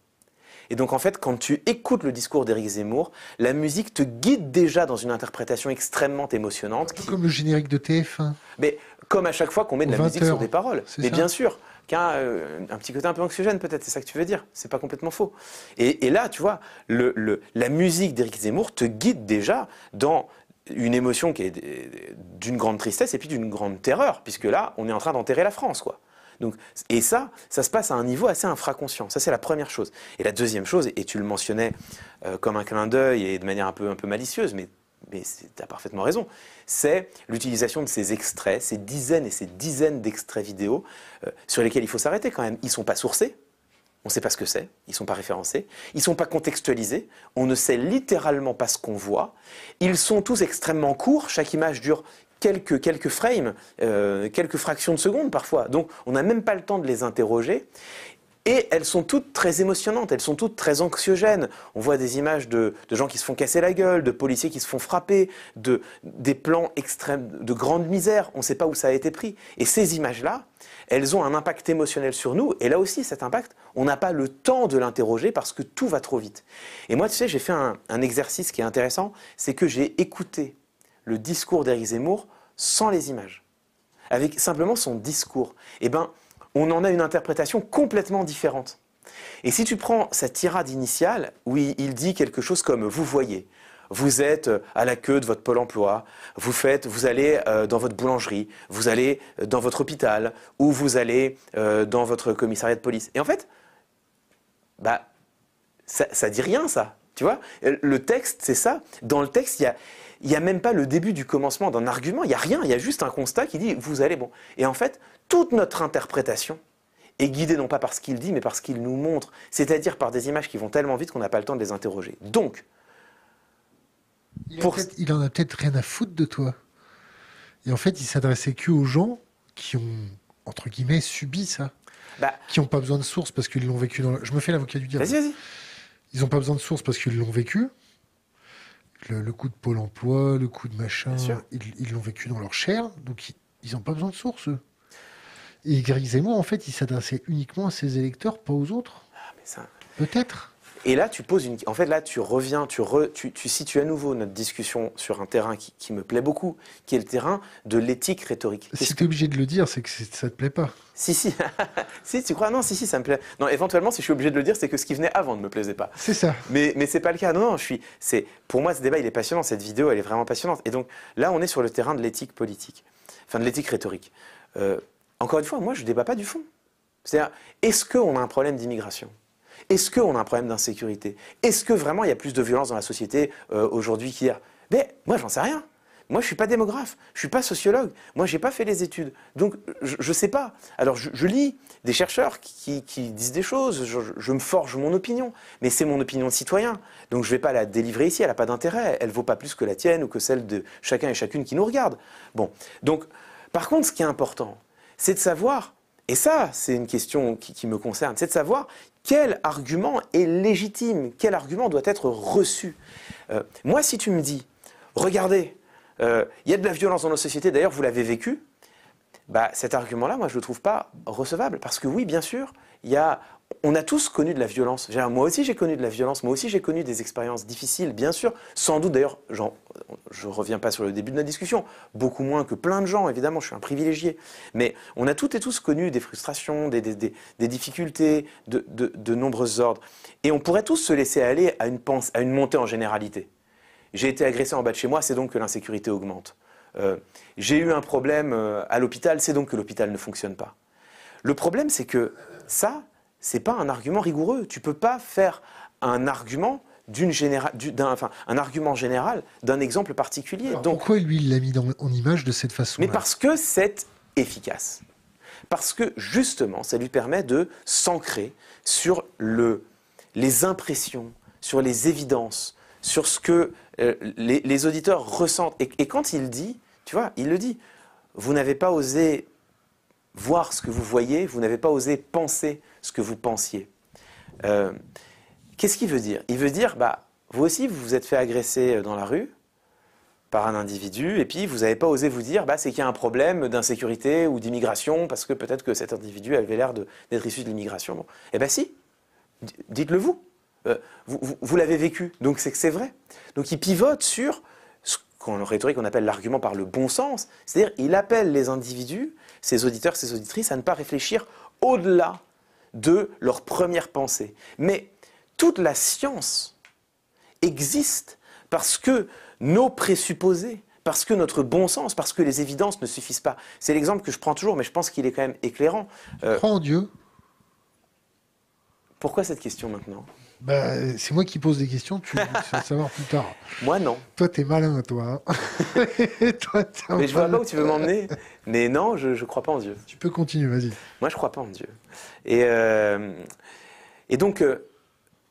Et donc en fait, quand tu écoutes le discours d'Éric Zemmour, la musique te guide déjà dans une interprétation extrêmement émotionnante. Qui- comme le générique de TF1. mais comme à chaque fois qu'on met de la 20 musique sur des paroles. Mais ça bien sûr, qu'un euh, un petit côté un peu anxiogène peut-être, c'est ça que tu veux dire. C'est pas complètement faux. Et, et là, tu vois, le, le- la musique d'Éric Zemmour te guide déjà dans une émotion qui est d'une grande tristesse et puis d'une grande terreur, puisque là, on est en train d'enterrer la France, quoi. Donc, et ça, ça se passe à un niveau assez infraconscient. Ça, c'est la première chose. Et la deuxième chose, et tu le mentionnais euh, comme un clin d'œil et de manière un peu, un peu malicieuse, mais, mais tu as parfaitement raison, c'est l'utilisation de ces extraits, ces dizaines et ces dizaines d'extraits vidéo euh, sur lesquels il faut s'arrêter quand même. Ils ne sont pas sourcés. On ne sait pas ce que c'est, ils ne sont pas référencés, ils ne sont pas contextualisés, on ne sait littéralement pas ce qu'on voit. Ils sont tous extrêmement courts, chaque image dure quelques, frames, euh, quelques fractions de secondes parfois. Donc on n'a même pas le temps de les interroger. Et elles sont toutes très émotionnantes, elles sont toutes très anxiogènes. On voit des images de, gens qui se font casser la gueule, de policiers qui se font frapper, de, des plans extrêmes, de grande misère. On ne sait pas où ça a été pris. Et ces images-là, elles ont un impact émotionnel sur nous. Et là aussi, cet impact, on n'a pas le temps de l'interroger parce que tout va trop vite. Et moi, tu sais, j'ai fait un, un exercice qui est intéressant, c'est que j'ai écouté le discours d'Éric Zemmour sans les images, avec simplement son discours. Eh ben, on en a une interprétation complètement différente. Et si tu prends sa tirade initiale, où il dit quelque chose comme vous voyez, vous êtes à la queue de votre pôle emploi, vous faites, vous allez euh, dans votre boulangerie, vous allez euh, dans votre hôpital, ou vous allez euh, dans votre commissariat de police. Et en fait, bah, ça, ça dit rien, ça. Tu vois, le texte, c'est ça. Dans le texte, il y a, il n'y a même pas le début du commencement d'un argument, il n'y a rien, il y a juste un constat qui dit vous allez bon. Et en fait, toute notre interprétation est guidée non pas par ce qu'il dit, mais par ce qu'il nous montre, c'est-à-dire par des images qui vont tellement vite qu'on n'a pas le temps de les interroger. Donc, il, il en a peut-être rien à foutre de toi. Et en fait, il s'adressait que aux gens qui ont, entre guillemets, subi ça. Bah. qui n'ont pas besoin de sources parce qu'ils l'ont vécu dans. Je me fais l'avocat du diable. Vas-y, vas-y. Ils n'ont pas besoin de sources parce qu'ils l'ont vécu. Le, coup de Pôle emploi, le coup de machin, ils l'ont vécu dans leur chair, donc ils n'ont pas besoin de sources. Et Zemmour, en fait, il s'adressait uniquement à ses électeurs, pas aux autres. Ah, mais ça... Peut-être. Et là, tu poses une. En fait, là, tu reviens, tu, tu, situes à nouveau notre discussion sur un terrain qui, me plaît beaucoup, qui est le terrain de l'éthique rhétorique. Si tu es obligé de le dire, c'est que ça te plaît pas. Si, si. si, tu crois? Non, si, si, ça me plaît. Non, éventuellement, si je suis obligé de le dire, c'est que ce qui venait avant ne me plaisait pas. C'est ça. Mais, mais c'est pas le cas. Non, non, je suis. C'est pour moi, ce débat, il est passionnant. Cette vidéo, elle est vraiment passionnante. Et donc, là, on est sur le terrain de l'éthique politique, enfin de l'éthique rhétorique. Euh, encore une fois, moi, je débat pas du fond. C'est-à-dire, est-ce qu'on a un problème d'immigration? Est-ce qu'on a un problème d'insécurité? Est-ce que vraiment il y a plus de violence dans la société euh, aujourd'hui qu'hier Mais moi, j'en sais rien. Moi, je ne suis pas démographe, je ne suis pas sociologue, moi, je n'ai pas fait les études. Donc, je ne sais pas. Alors, je, lis des chercheurs qui, disent des choses, je, me forge mon opinion, mais c'est mon opinion de citoyen. Donc, je ne vais pas la délivrer ici, elle n'a pas d'intérêt, elle ne vaut pas plus que la tienne ou que celle de chacun et chacune qui nous regarde. Bon, donc, par contre, ce qui est important, c'est de savoir, et ça, c'est une question qui me concerne, c'est de savoir quel argument est légitime, quel argument doit être reçu. Euh, moi, si tu me dis, regardez, euh, il y a de la violence dans nos sociétés, d'ailleurs vous l'avez vécu, bah, cet argument-là, moi je ne le trouve pas recevable. Parce que oui, bien sûr, il y a, on a tous connu de la violence. Moi aussi, j'ai connu de la violence. Moi aussi, j'ai connu des expériences difficiles, bien sûr. Sans doute, d'ailleurs, je ne reviens pas sur le début de notre discussion, beaucoup moins que plein de gens, évidemment, je suis un privilégié. Mais on a toutes et tous connu des frustrations, des, difficultés de, de, nombreux ordres. Et on pourrait tous se laisser aller à une, à une montée en généralité. J'ai été agressé en bas de chez moi, c'est donc que l'insécurité augmente. Euh, j'ai eu un problème euh, à l'hôpital, c'est donc que l'hôpital ne fonctionne pas. Le problème, c'est que ça, c'est pas un argument rigoureux. Tu peux pas faire un argument d'une d'un, enfin, un argument général d'un exemple particulier. Donc, pourquoi lui il l'a mis en image de cette façon Mais parce que c'est efficace. Parce que justement, ça lui permet de s'ancrer sur le, les impressions, sur les évidences, sur ce que euh, les, auditeurs ressentent. Et, et quand il dit, tu vois, il le dit, vous n'avez pas osé voir ce que vous voyez, vous n'avez pas osé penser ce que vous pensiez. Euh, qu'est-ce qu'il veut dire? Il veut dire, bah, vous aussi, vous vous êtes fait agresser euh, dans la rue par un individu, et puis vous n'avez pas osé vous dire, bah, c'est qu'il y a un problème d'insécurité ou d'immigration, parce que peut-être que cet individu avait l'air d'être issu de l'immigration. Bon. Eh bien si, dites-le vous. Euh, vous, vous l'avez vécu, donc c'est vrai. Donc il pivote sur ce qu'en rhétorique on appelle l'argument par le bon sens, c'est-à-dire il appelle les individus, ses auditeurs, ses auditrices, à ne pas réfléchir au-delà de leur première pensée. Mais toute la science existe parce que nos présupposés, parce que notre bon sens, parce que les évidences ne suffisent pas. C'est l'exemple que je prends toujours, mais je pense qu'il est quand même éclairant. Euh, en Dieu. Pourquoi cette question maintenant? Bah, c'est moi qui pose des questions, tu vas savoir plus tard. Moi, non. Toi, t'es malin, toi. Hein. mais je vois pas où tu veux m'emmener. Mais non, je ne crois pas en Dieu. Tu peux continuer, vas-y. Moi, je crois pas en Dieu. Et, euh, et donc, euh,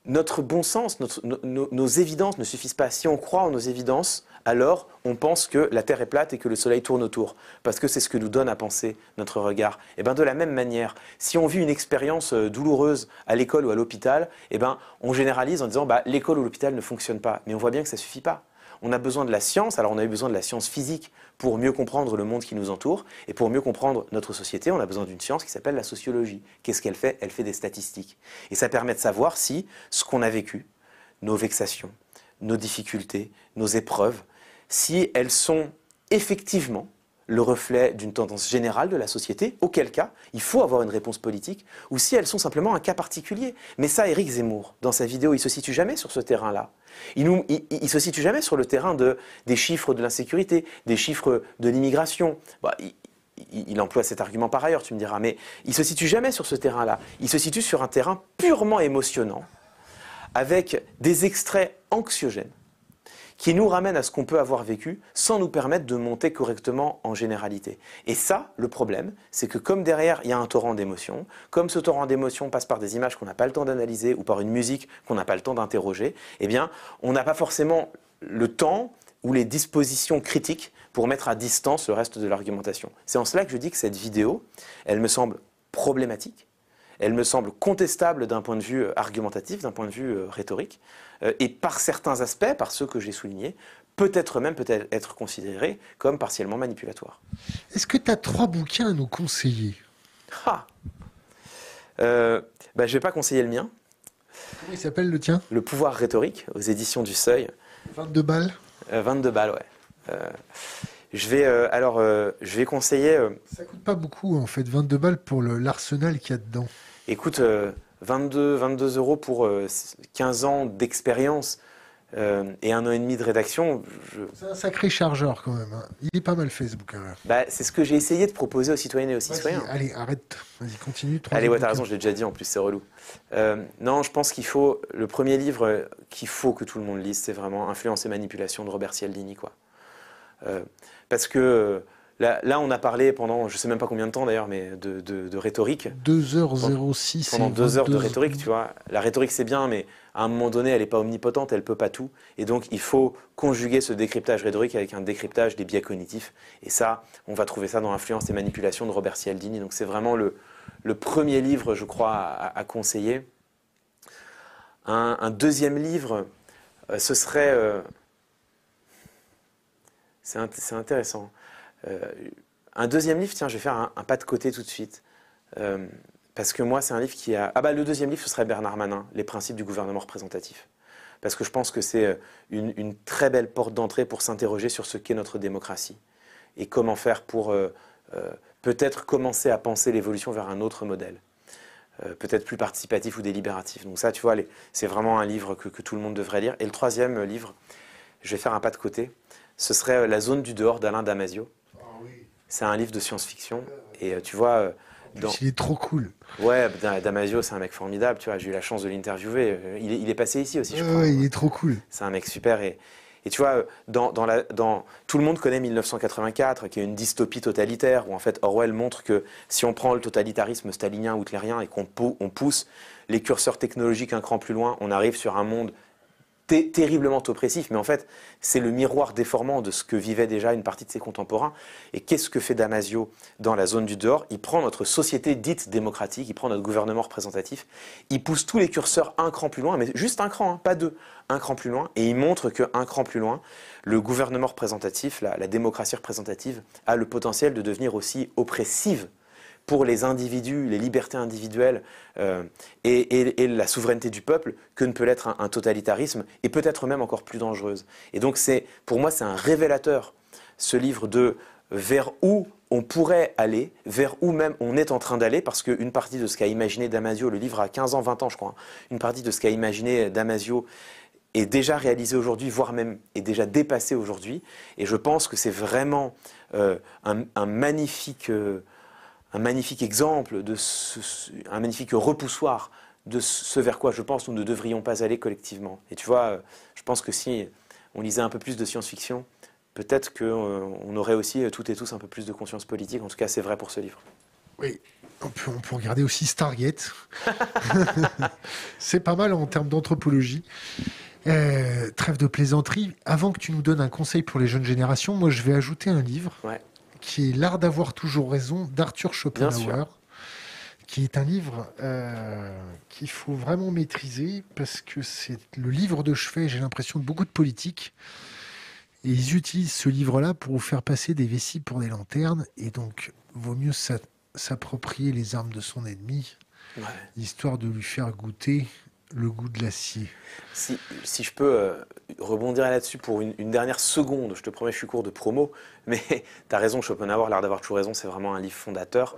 notre bon sens, nos, évidences ne suffisent pas. Si on croit en nos évidences, alors on pense que la Terre est plate et que le Soleil tourne autour, parce que c'est ce que nous donne à penser notre regard. Et bien de la même manière, si on vit une expérience euh, douloureuse à l'école ou à l'hôpital, et ben on généralise en disant bah, l'école ou l'hôpital ne fonctionnent pas. Mais on voit bien que ça suffit pas. On a besoin de la science, alors on a eu besoin de la science physique pour mieux comprendre le monde qui nous entoure, et pour mieux comprendre notre société, on a besoin d'une science qui s'appelle la sociologie. Qu'est-ce qu'elle fait? Elle fait des statistiques. Et ça permet de savoir si ce qu'on a vécu, nos vexations, nos difficultés, nos épreuves, si elles sont effectivement le reflet d'une tendance générale de la société, auquel cas il faut avoir une réponse politique, ou si elles sont simplement un cas particulier. Mais ça, Éric Zemmour, dans sa vidéo, il se situe jamais sur ce terrain-là. Il, ne se situe jamais sur le terrain des chiffres de l'insécurité, des chiffres de l'immigration. Bah, il, emploie cet argument par ailleurs, tu me diras, mais il se situe jamais sur ce terrain-là. Il se situe sur un terrain purement émotionnant, avec des extraits anxiogènes qui nous ramènent à ce qu'on peut avoir vécu sans nous permettre de monter correctement en généralité. Et ça, le problème, c'est que comme derrière, il y a un torrent d'émotions, comme ce torrent d'émotions passe par des images qu'on n'a pas le temps d'analyser ou par une musique qu'on n'a pas le temps d'interroger, eh bien, on n'a pas forcément le temps ou les dispositions critiques pour mettre à distance le reste de l'argumentation. C'est en cela que je dis que cette vidéo, elle me semble problématique, elle me semble contestable d'un point de vue euh, argumentatif, d'un point de vue euh, rhétorique, euh, et par certains aspects, par ceux que j'ai soulignés, peut-être même peut-être être considérée comme partiellement manipulatoire. Est-ce que tu as trois bouquins à nous conseiller? Ah bah, Je ne vais pas conseiller le mien. Comment il s'appelle le tien? Le pouvoir rhétorique, aux éditions du Seuil. 22 balles? 22 balles, ouais. Je vais euh, alors, euh, je vais conseiller. Euh, ça coûte pas beaucoup en fait, 22 balles pour l'arsenal qu'il y a dedans. Écoute, 22, 22 euros pour 15 ans d'expérience et un an et demi de rédaction. C'est un sacré chargeur quand même. Hein. Il est pas mal fait ce bouquin. Bah, c'est ce que j'ai essayé de proposer aux citoyennes et aux citoyens. Allez, arrête. Vas-y, continue. Allez, ouais, t'as raison, je l'ai déjà dit en plus, c'est relou. non, je pense qu'il faut. Le premier livre qu'il faut que tout le monde lise, c'est vraiment Influence et manipulation de Robert Cialdini, quoi. Parce que là, on a parlé pendant, je ne sais même pas combien de temps d'ailleurs, mais de, rhétorique. 2h06. Pendant deux heures de rhétorique, tu vois. La rhétorique, c'est bien, mais à un moment donné, elle n'est pas omnipotente, elle ne peut pas tout. Et donc, il faut conjuguer ce décryptage rhétorique avec un décryptage des biais cognitifs. Et ça, on va trouver ça dans Influence et manipulation de Robert Cialdini. Donc, c'est vraiment le, premier livre, je crois, à, conseiller. Un, deuxième livre, euh, ce serait euh, c'est intéressant. Euh, un deuxième livre, tiens, je vais faire un, pas de côté tout de suite. Euh, parce que moi, c'est un livre qui a. Ah, bah, le deuxième livre, ce serait Bernard Manin, Les principes du gouvernement représentatif. Parce que je pense que c'est euh, une, très belle porte d'entrée pour s'interroger sur ce qu'est notre démocratie. Et comment faire pour peut-être commencer à penser l'évolution vers un autre modèle. peut-être plus participatif ou délibératif. Donc, ça, tu vois, c'est vraiment un livre que, tout le monde devrait lire. Et le troisième livre, je vais faire un pas de côté ce serait La zone du dehors d'Alain Damasio. C'est un livre de science-fiction. Et euh, tu vois. Euh, il est trop cool. Ouais, Damasio, c'est un mec formidable. Tu vois, j'ai eu la chance de l'interviewer. Il, est passé ici aussi, je crois. Ouais, il est trop cool. C'est un mec super. Et, et tu vois, dans, la, dans, tout le monde connaît 1984, qui est une dystopie totalitaire, où en fait Orwell montre que si on prend le totalitarisme stalinien ou hitlérien et qu'on pousse les curseurs technologiques un cran plus loin, on arrive sur un monde terriblement oppressif, mais en fait, c'est le miroir déformant de ce que vivait déjà une partie de ses contemporains. Et qu'est-ce que fait Damasio dans la zone du dehors? Il prend notre société dite démocratique, il prend notre gouvernement représentatif, il pousse tous les curseurs un cran plus loin, mais juste un cran, hein, pas deux, un cran plus loin, et il montre qu'un cran plus loin, le gouvernement représentatif, la démocratie représentative, a le potentiel de devenir aussi oppressive pour les individus, les libertés individuelles euh, et, la souveraineté du peuple que ne peut l'être un, totalitarisme, et peut-être même encore plus dangereuse. Et donc, pour moi, c'est un révélateur, ce livre, de vers où on pourrait aller, vers où même on est en train d'aller, parce qu'une partie de ce qu'a imaginé Damasio, le livre a 15 ans, 20 ans, je crois, hein, une partie de ce qu'a imaginé Damasio est déjà réalisé aujourd'hui, voire même est déjà dépassé aujourd'hui. Et je pense que c'est vraiment euh, un, magnifique. Euh, un magnifique exemple, de un magnifique repoussoir de ce vers quoi je pense nous ne devrions pas aller collectivement. Et tu vois, je pense que si on lisait un peu plus de science-fiction, peut-être qu'on euh, aurait aussi euh, toutes et tous un peu plus de conscience politique. En tout cas, c'est vrai pour ce livre. Oui, on peut, on peut regarder aussi Stargate. c'est pas mal en termes d'anthropologie. Euh, trêve de plaisanterie. Avant que tu nous donnes un conseil pour les jeunes générations, moi je vais ajouter un livre. Ouais qui est L'art d'avoir toujours raison d'Arthur Schopenhauer, qui est un livre euh, qu'il faut vraiment maîtriser parce que c'est le livre de chevet, j'ai l'impression, de beaucoup de politiques. Et ils utilisent ce livre-là pour vous faire passer des vessies pour des lanternes. Et donc, vaut mieux s'approprier les armes de son ennemi, histoire de lui faire goûter le goût de l'acier. Si, si, je peux euh, rebondir là-dessus pour une, dernière seconde, je te promets, je suis court de promo, mais tu as raison, Schopenhauer, l'art d'avoir toujours raison, c'est vraiment un livre fondateur.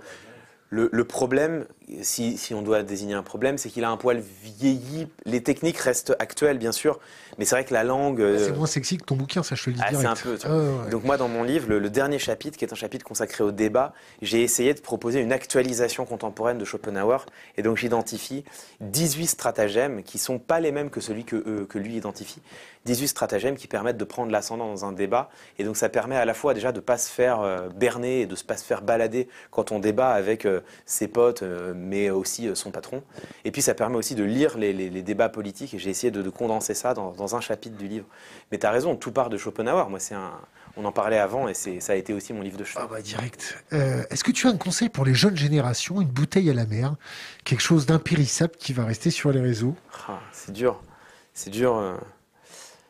Le, problème, si, on doit désigner un problème, c'est qu'il a un poil vieilli. Les techniques restent actuelles, bien sûr, mais c'est vrai que la langue. Ah, c'est moins sexy que ton bouquin, ça je te le dis ah, C'est un peu. Ah, Donc moi, dans mon livre, le, dernier chapitre, qui est un chapitre consacré au débat, j'ai essayé de proposer une actualisation contemporaine de Schopenhauer, et donc j'identifie 18 stratagèmes qui sont pas les mêmes que celui que, euh, que lui identifie. 18 stratagèmes qui permettent de prendre l'ascendant dans un débat, et donc ça permet à la fois déjà de pas se faire euh, berner et de pas se faire balader quand on débat avec euh, ses potes, euh, mais aussi euh, son patron. Et puis ça permet aussi de lire les, débats politiques, et j'ai essayé de, condenser ça dans, un chapitre du livre. Mais tu as raison, tout part de Schopenhauer. Moi, c'est un, on en parlait avant, et ça a été aussi mon livre de chevet. Ah bah direct. Est-ce que tu as un conseil pour les jeunes générations, une bouteille à la mer, quelque chose d'impérissable qui va rester sur les réseaux? Ah, C'est dur. C'est dur.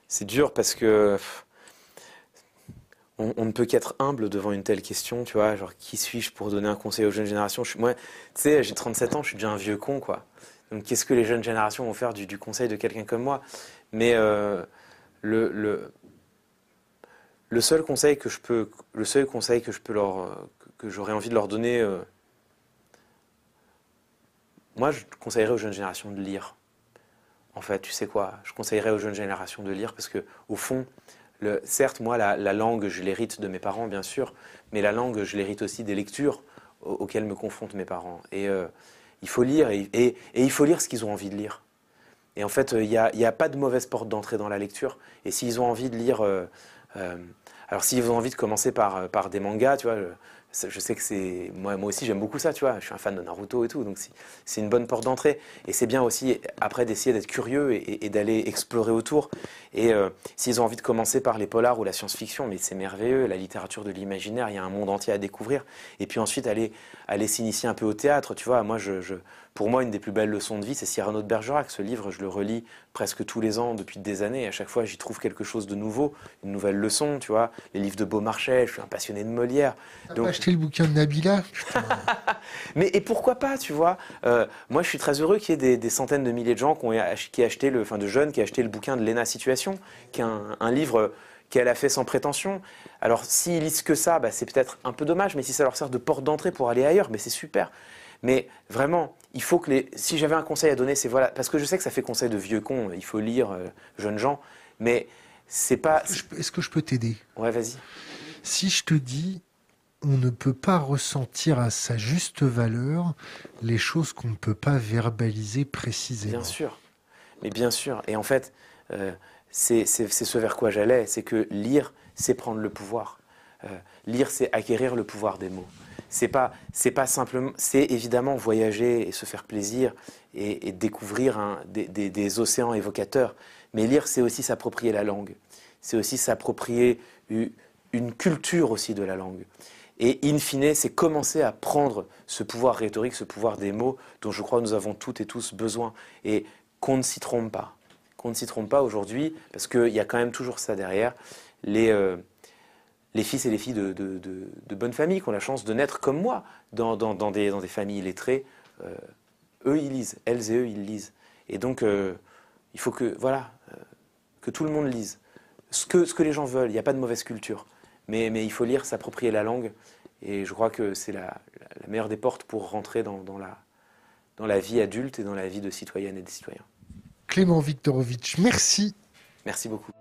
C'est dur parce que on, ne peut qu'être humble devant une telle question, tu vois, genre qui suis-je pour donner un conseil aux jeunes générations? Moi, tu sais, j'ai 37 ans, je suis déjà un vieux con, quoi. Donc qu'est-ce que les jeunes générations vont faire du, conseil de quelqu'un comme moi? Mais euh, le, seul conseil que je peux, le seul conseil que je peux leur, que j'aurais envie de leur donner, euh, moi, je conseillerais aux jeunes générations de lire. En fait, tu sais quoi? Je conseillerais aux jeunes générations de lire parce que, au fond, certes, moi, la, langue, je l'hérite de mes parents, bien sûr, mais la langue, je l'hérite aussi des lectures auxquelles me confrontent mes parents. Et euh, il faut lire, et, il faut lire ce qu'ils ont envie de lire. Et en fait, il n'y a, pas de mauvaise porte d'entrée dans la lecture. Et s'ils ont envie de lire... Euh, euh, alors s'ils ont envie de commencer par, par des mangas, tu vois, je sais que c'est moi, aussi j'aime beaucoup ça, tu vois. Je suis un fan de Naruto et tout, donc c'est une bonne porte d'entrée. Et c'est bien aussi après d'essayer d'être curieux et, d'aller explorer autour. Et euh, s'ils ont envie de commencer par les polars ou la science-fiction, mais c'est merveilleux, la littérature de l'imaginaire, il y a un monde entier à découvrir. Et puis ensuite aller aller s'initier un peu au théâtre, tu vois. Moi, je, je pour moi, une des plus belles leçons de vie, c'est Cyrano de Bergerac. Ce livre, je le relis presque tous les ans depuis des années. Et à chaque fois, j'y trouve quelque chose de nouveau, une nouvelle leçon, tu vois. Les livres de Beaumarchais, je suis un passionné de Molière. Donc... acheté le bouquin de Nabila? Mais et pourquoi pas, tu vois euh, Moi, je suis très heureux qu'il y ait des, centaines de milliers de gens qui ont qui acheté le, enfin de jeunes qui ont acheté le bouquin de Léna Situation, qui est un, livre qu'elle a fait sans prétention. Alors, s'ils lisent que ça, bah, c'est peut-être un peu dommage, mais si ça leur sert de porte d'entrée pour aller ailleurs, mais c'est super. Mais vraiment, il faut que les. Si j'avais un conseil à donner, c'est voilà. Parce que je sais que ça fait conseil de vieux cons, il faut lire, euh, jeunes gens. Mais c'est pas. Est-ce que je peux t'aider? Ouais, vas-y. Si je te dis, on ne peut pas ressentir à sa juste valeur les choses qu'on ne peut pas verbaliser précisément. Bien sûr. Mais bien sûr. Et en fait, euh, c'est ce vers quoi j'allais. C'est que lire, c'est prendre le pouvoir. Euh, lire, c'est acquérir le pouvoir des mots. C'est pas c'est pas simplement c'est évidemment voyager et se faire plaisir et, découvrir des, océans évocateurs. Mais lire c'est aussi s'approprier la langue. C'est aussi s'approprier une culture aussi de la langue. Et in fine c'est commencer à prendre ce pouvoir rhétorique ce pouvoir des mots dont je crois nous avons toutes et tous besoin et qu'on ne s'y trompe pas. Qu'on ne s'y trompe pas aujourd'hui parce qu'il y a quand même toujours ça derrière les euh, les fils et les filles de, de, bonnes familles qui ont la chance de naître comme moi dans, des, dans des, familles lettrées, euh, eux ils lisent, elles et eux ils lisent. Et donc euh, il faut que, voilà, que tout le monde lise. Ce que, ce que les gens veulent, il n'y a pas de mauvaise culture. Mais, mais il faut lire, s'approprier la langue. Et je crois que c'est la, la, meilleure des portes pour rentrer dans, la, dans la vie adulte et dans la vie de citoyenne et de citoyens. Clément Viktorovitch, merci. Merci beaucoup.